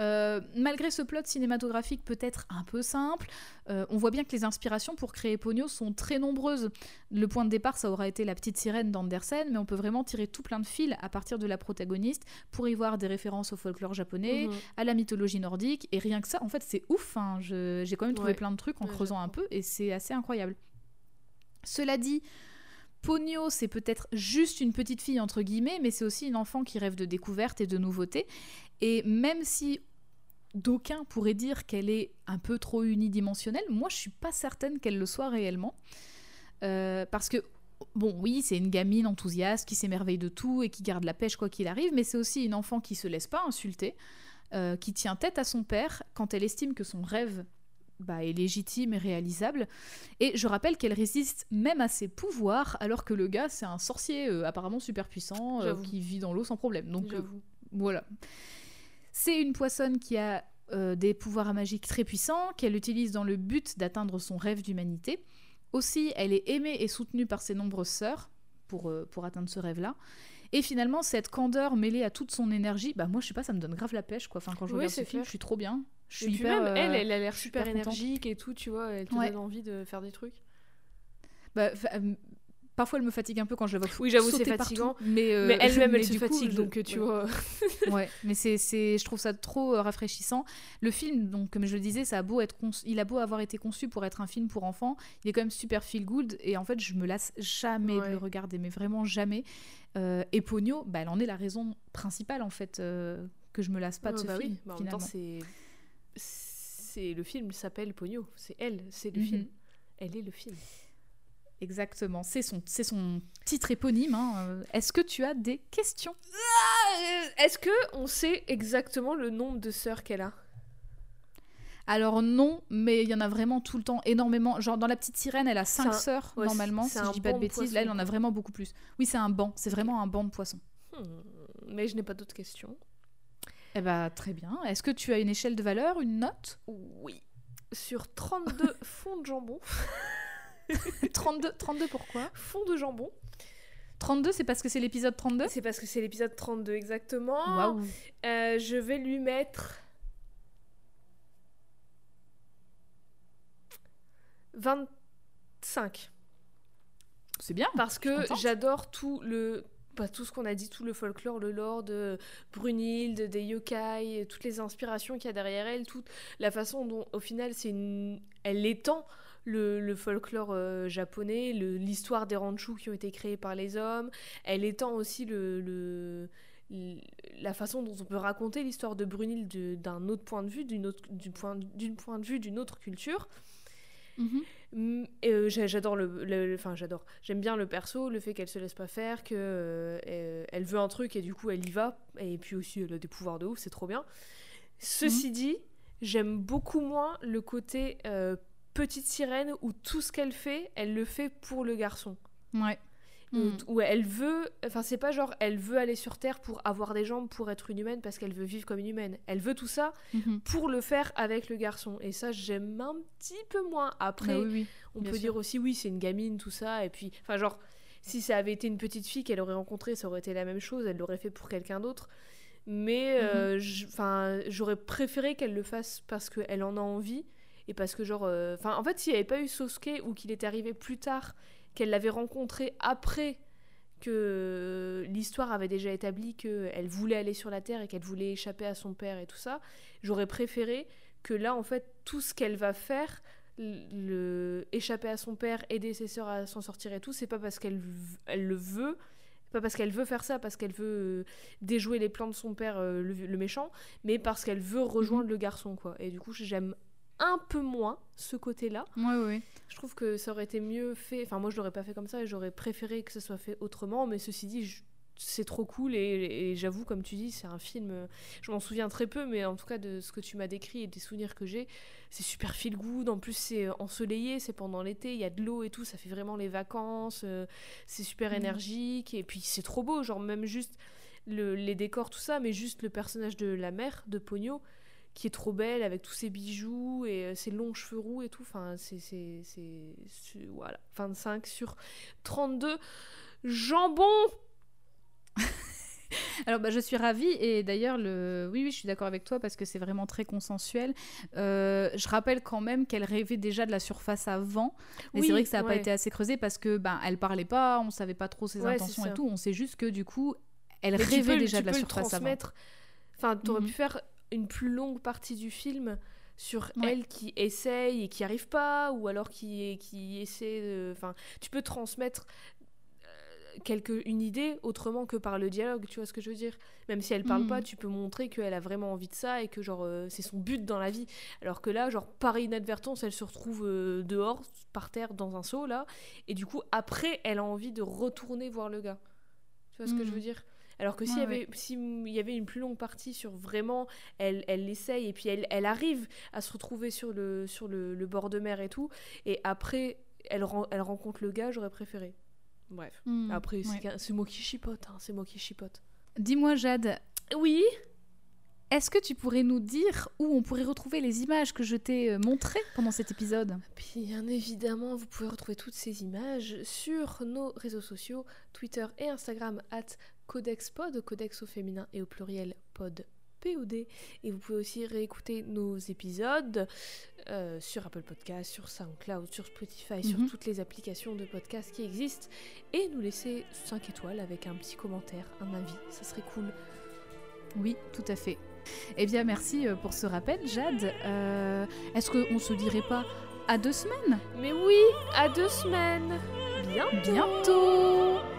[SPEAKER 1] Euh, malgré ce plot cinématographique peut-être un peu simple, euh, on voit bien que les inspirations pour créer Pogno sont très nombreuses. Le point de départ, ça aura été la petite sirène d'Andersen, mais on peut vraiment tirer tout plein de fils à partir de la protagoniste pour y voir des références au folklore japonais,
[SPEAKER 2] Mhm.
[SPEAKER 1] à la mythologie nordique. Et rien que ça, en fait, c'est ouf. hein. J'ai quand même trouvé
[SPEAKER 2] Ouais.
[SPEAKER 1] plein de trucs en
[SPEAKER 2] Ouais,
[SPEAKER 1] creusant un peu et c'est assez incroyable. Cela dit, Pogno, c'est peut-être juste une petite fille, entre guillemets, mais c'est aussi une enfant qui rêve de découverte et de nouveautés. Et même si d'aucuns pourraient dire qu'elle est un peu trop unidimensionnelle, moi je suis pas certaine qu'elle le soit réellement. Euh, parce que, bon, oui, c'est une gamine enthousiaste qui s'émerveille de tout et qui garde la pêche quoi qu'il arrive, mais c'est aussi une enfant qui se laisse pas insulter. euh, qui tient tête à son père quand elle estime que son rêve bah, est légitime et réalisable. Et je rappelle qu'elle résiste même à ses pouvoirs, alors que le gars, c'est un sorcier euh, apparemment super puissant, euh, qui vit dans l'eau sans problème. Donc euh, voilà. C'est une poissonne qui a des pouvoirs magiques très puissants, qu'elle utilise dans le but d'atteindre son rêve d'humanité. Aussi, elle est aimée et soutenue par ses nombreuses sœurs pour, pour atteindre ce rêve-là. Et finalement, cette candeur mêlée à toute son énergie, bah moi je sais pas, ça me donne grave la pêche quoi. Enfin, quand je
[SPEAKER 2] Oui,
[SPEAKER 1] regarde ce film, je suis trop bien. Je
[SPEAKER 2] Et puis
[SPEAKER 1] hyper,
[SPEAKER 2] même, elle,
[SPEAKER 1] euh,
[SPEAKER 2] elle a l'air super énergique et tout, tu vois, elle te
[SPEAKER 1] Ouais.
[SPEAKER 2] donne envie de faire des trucs.
[SPEAKER 1] bah, parfois elle me fatigue un peu quand je la vois
[SPEAKER 2] Oui, j'avoue, c'est fatigant,
[SPEAKER 1] partout, mais, euh,
[SPEAKER 2] mais elle-même, elle
[SPEAKER 1] mais
[SPEAKER 2] se
[SPEAKER 1] coup,
[SPEAKER 2] fatigue,
[SPEAKER 1] je-
[SPEAKER 2] donc tu vois.
[SPEAKER 1] ouais, mais c'est, c'est, je trouve ça trop euh, rafraîchissant. Le film, donc comme je le disais, ça a beau être conçu- il a beau avoir été conçu pour être un film pour enfants, il est quand même super feel good et en fait je me lasse jamais de le regarder, mais vraiment jamais. Euh, et Pogno, bah, elle en est la raison principale en fait euh, que je me lasse pas de ce
[SPEAKER 2] bah
[SPEAKER 1] film
[SPEAKER 2] oui, bah en même temps,
[SPEAKER 1] finalement.
[SPEAKER 2] c'est. c'est Le film s'appelle Pogno, c'est elle, c'est le
[SPEAKER 1] Mhm.
[SPEAKER 2] film. Elle est le film.
[SPEAKER 1] Exactement, c'est son, c'est son titre éponyme. hein. Est-ce que tu as des questions?
[SPEAKER 2] Ah, Est-ce que on sait exactement le nombre de sœurs qu'elle a?
[SPEAKER 1] Alors non, mais il y en a vraiment tout le temps énormément. Genre dans la petite sirène, elle a cinq
[SPEAKER 2] un-
[SPEAKER 1] sœurs
[SPEAKER 2] ouais,
[SPEAKER 1] normalement, si je dis pas de bêtises. Là, elle en a vraiment beaucoup plus. Oui, c'est un banc. C'est vraiment un banc de poissons.
[SPEAKER 2] Hmm, Mais je n'ai pas d'autres questions.
[SPEAKER 1] Eh bah très bien. Est-ce que tu as une échelle de valeur, une note?
[SPEAKER 2] Oui. Sur 32 fonds de jambon.
[SPEAKER 1] 32, 32 pourquoi?
[SPEAKER 2] Fonds de jambon.
[SPEAKER 1] 32, c'est parce que c'est l'épisode 32
[SPEAKER 2] C'est parce que c'est l'épisode 32 exactement.
[SPEAKER 1] Waouh.
[SPEAKER 2] Euh, je vais lui mettre 25
[SPEAKER 1] C'est bien.
[SPEAKER 2] parce que j'adore tout le pas tout ce qu'on a dit, tout le folklore, le lore de Brunhilde, des yokai, toutes les inspirations qu'il y a derrière elle, toute la façon dont au final c'est une elle étend le, le folklore euh, japonais, l'histoire des ranchus qui ont été créés par les hommes, elle étend aussi le, le- l- la façon dont on peut raconter l'histoire de Brunhilde de- d'un autre point de vue, d'une autre, du point, point de vue d'une autre culture.
[SPEAKER 1] Mhm.
[SPEAKER 2] Mm, euh, j'a- j'adore le, le- enfin j'adore. J'aime bien le perso, le fait qu'elle se laisse pas faire, que euh, elle, veut un truc et du coup elle y va. Et puis aussi elle a des pouvoirs de ouf, c'est trop bien. Ceci dit, j'aime beaucoup moins le côté euh, petite sirène où tout ce qu'elle fait, elle le fait pour le garçon.
[SPEAKER 1] Ouais.
[SPEAKER 2] Où-
[SPEAKER 1] Mm.
[SPEAKER 2] Où elle veut, enfin c'est pas genre elle veut aller sur Terre pour avoir des jambes pour être une humaine parce qu'elle veut vivre comme une humaine. Elle veut tout ça
[SPEAKER 1] Mhm.
[SPEAKER 2] pour le faire avec le garçon. Et ça j'aime un petit peu moins. Après,
[SPEAKER 1] Ah oui, oui.
[SPEAKER 2] on peut
[SPEAKER 1] sûr.
[SPEAKER 2] dire aussi oui c'est une gamine tout ça et puis enfin genre si ça avait été une petite fille qu'elle aurait rencontrée ça aurait été la même chose elle l'aurait fait pour quelqu'un d'autre mais euh, enfin j'aurais préféré qu'elle le fasse parce qu'elle en a envie et parce que genre euh, enfin en fait s'il n'y avait pas eu Sosuke ou qu'il était arrivé plus tard qu'elle l'avait rencontré après que l'histoire avait déjà établi qu'elle voulait aller sur la Terre et qu'elle voulait échapper à son père et tout ça, j'aurais préféré que là, en fait, tout ce qu'elle va faire, le échapper à son père, aider ses sœurs à s'en sortir et tout, c'est pas parce qu'elle elle le veut, pas parce qu'elle veut faire ça, parce qu'elle veut euh, déjouer les plans de son père, euh, le, le méchant, mais parce qu'elle veut rejoindre le garçon, quoi. Et du coup, j'aime un peu moins ce côté-là.
[SPEAKER 1] Ouais, ouais.
[SPEAKER 2] Je trouve que ça aurait été mieux fait. Enfin, moi, je l'aurais pas fait comme ça et j'aurais préféré que ça soit fait autrement. Mais ceci dit, je- c'est trop cool et, et j'avoue, comme tu dis, c'est un film. Je m'en souviens très peu, mais en tout cas, de ce que tu m'as décrit et des souvenirs que j'ai, c'est super feel good. En plus, c'est euh, ensoleillé, c'est pendant l'été, il y a de l'eau et tout, ça fait vraiment les vacances. euh, c'est super
[SPEAKER 1] Mhm.
[SPEAKER 2] énergique et puis c'est trop beau. Genre, même juste le- les décors, tout ça, mais juste le personnage de la mère, de Pogno qui est trop belle avec tous ses bijoux et euh, ses longs cheveux roux et tout. Enfin, c'est. c'est, c'est, c'est- Voilà. 25 sur 32. Jambon
[SPEAKER 1] Alors bah, je suis ravie et d'ailleurs le oui oui je suis d'accord avec toi parce que c'est vraiment très consensuel. Euh, je rappelle quand même qu'elle rêvait déjà de la surface avant, mais
[SPEAKER 2] Oui,
[SPEAKER 1] c'est vrai que ça n'a pas été assez creusé parce que ben elle parlait pas, on savait pas trop ses
[SPEAKER 2] Ouais,
[SPEAKER 1] intentions et tout. On sait juste que du coup elle
[SPEAKER 2] Mais
[SPEAKER 1] rêvait
[SPEAKER 2] peux-
[SPEAKER 1] déjà de la
[SPEAKER 2] peux le
[SPEAKER 1] surface avant.
[SPEAKER 2] transmettre. Enfin, t'aurais
[SPEAKER 1] Mhm.
[SPEAKER 2] pu faire une plus longue partie du film sur
[SPEAKER 1] Ouais.
[SPEAKER 2] elle qui essaye et qui arrive pas, ou alors qui, qui essaie. Enfin, tu peux transmettre euh, quelque, une idée autrement que par le dialogue, tu vois ce que je veux dire? Même si elle parle
[SPEAKER 1] Mhm.
[SPEAKER 2] pas, tu peux montrer qu'elle a vraiment envie de ça et que genre euh, c'est son but dans la vie. Alors que là, genre par inadvertance, elle se retrouve euh, dehors, par terre, dans un seau là, et du coup après, elle a envie de retourner voir le gars. Tu vois ce que je
[SPEAKER 1] Mhm.
[SPEAKER 2] veux dire? Alors que s'il
[SPEAKER 1] Ouais,
[SPEAKER 2] y avait, s'il y avait une plus longue partie sur vraiment, elle, elle l'essaye et puis elle, elle arrive à se retrouver sur le, sur le, le bord de mer et tout, et après, elle, elle rencontre le gars, j'aurais préféré. Bref.
[SPEAKER 1] Hmm,
[SPEAKER 2] Après, c'est moi qui chipote, hein, c'est moi qui chipote.
[SPEAKER 1] Dis-moi, Jade,
[SPEAKER 2] Oui
[SPEAKER 1] est-ce que tu pourrais nous dire où on pourrait retrouver les images que je t'ai euh, montrées pendant cet épisode?
[SPEAKER 2] Bien évidemment, vous pouvez retrouver toutes ces images sur nos réseaux sociaux, Twitter et Instagram, at CodexPod, Codex au féminin et au pluriel pod. POD. Et vous pouvez aussi réécouter nos épisodes euh, sur Apple Podcast, sur SoundCloud, sur Spotify, sur
[SPEAKER 1] Mhm.
[SPEAKER 2] toutes les applications de podcast qui existent. Et nous laisser 5 étoiles avec un petit commentaire, un avis. Ça serait cool.
[SPEAKER 1] Oui, tout à fait. Eh bien, merci euh, pour ce rappel, Jade. Euh, Est-ce qu'on se dirait pas à deux semaines?
[SPEAKER 2] Mais oui, à deux semaines. Bientôt.
[SPEAKER 1] Bientôt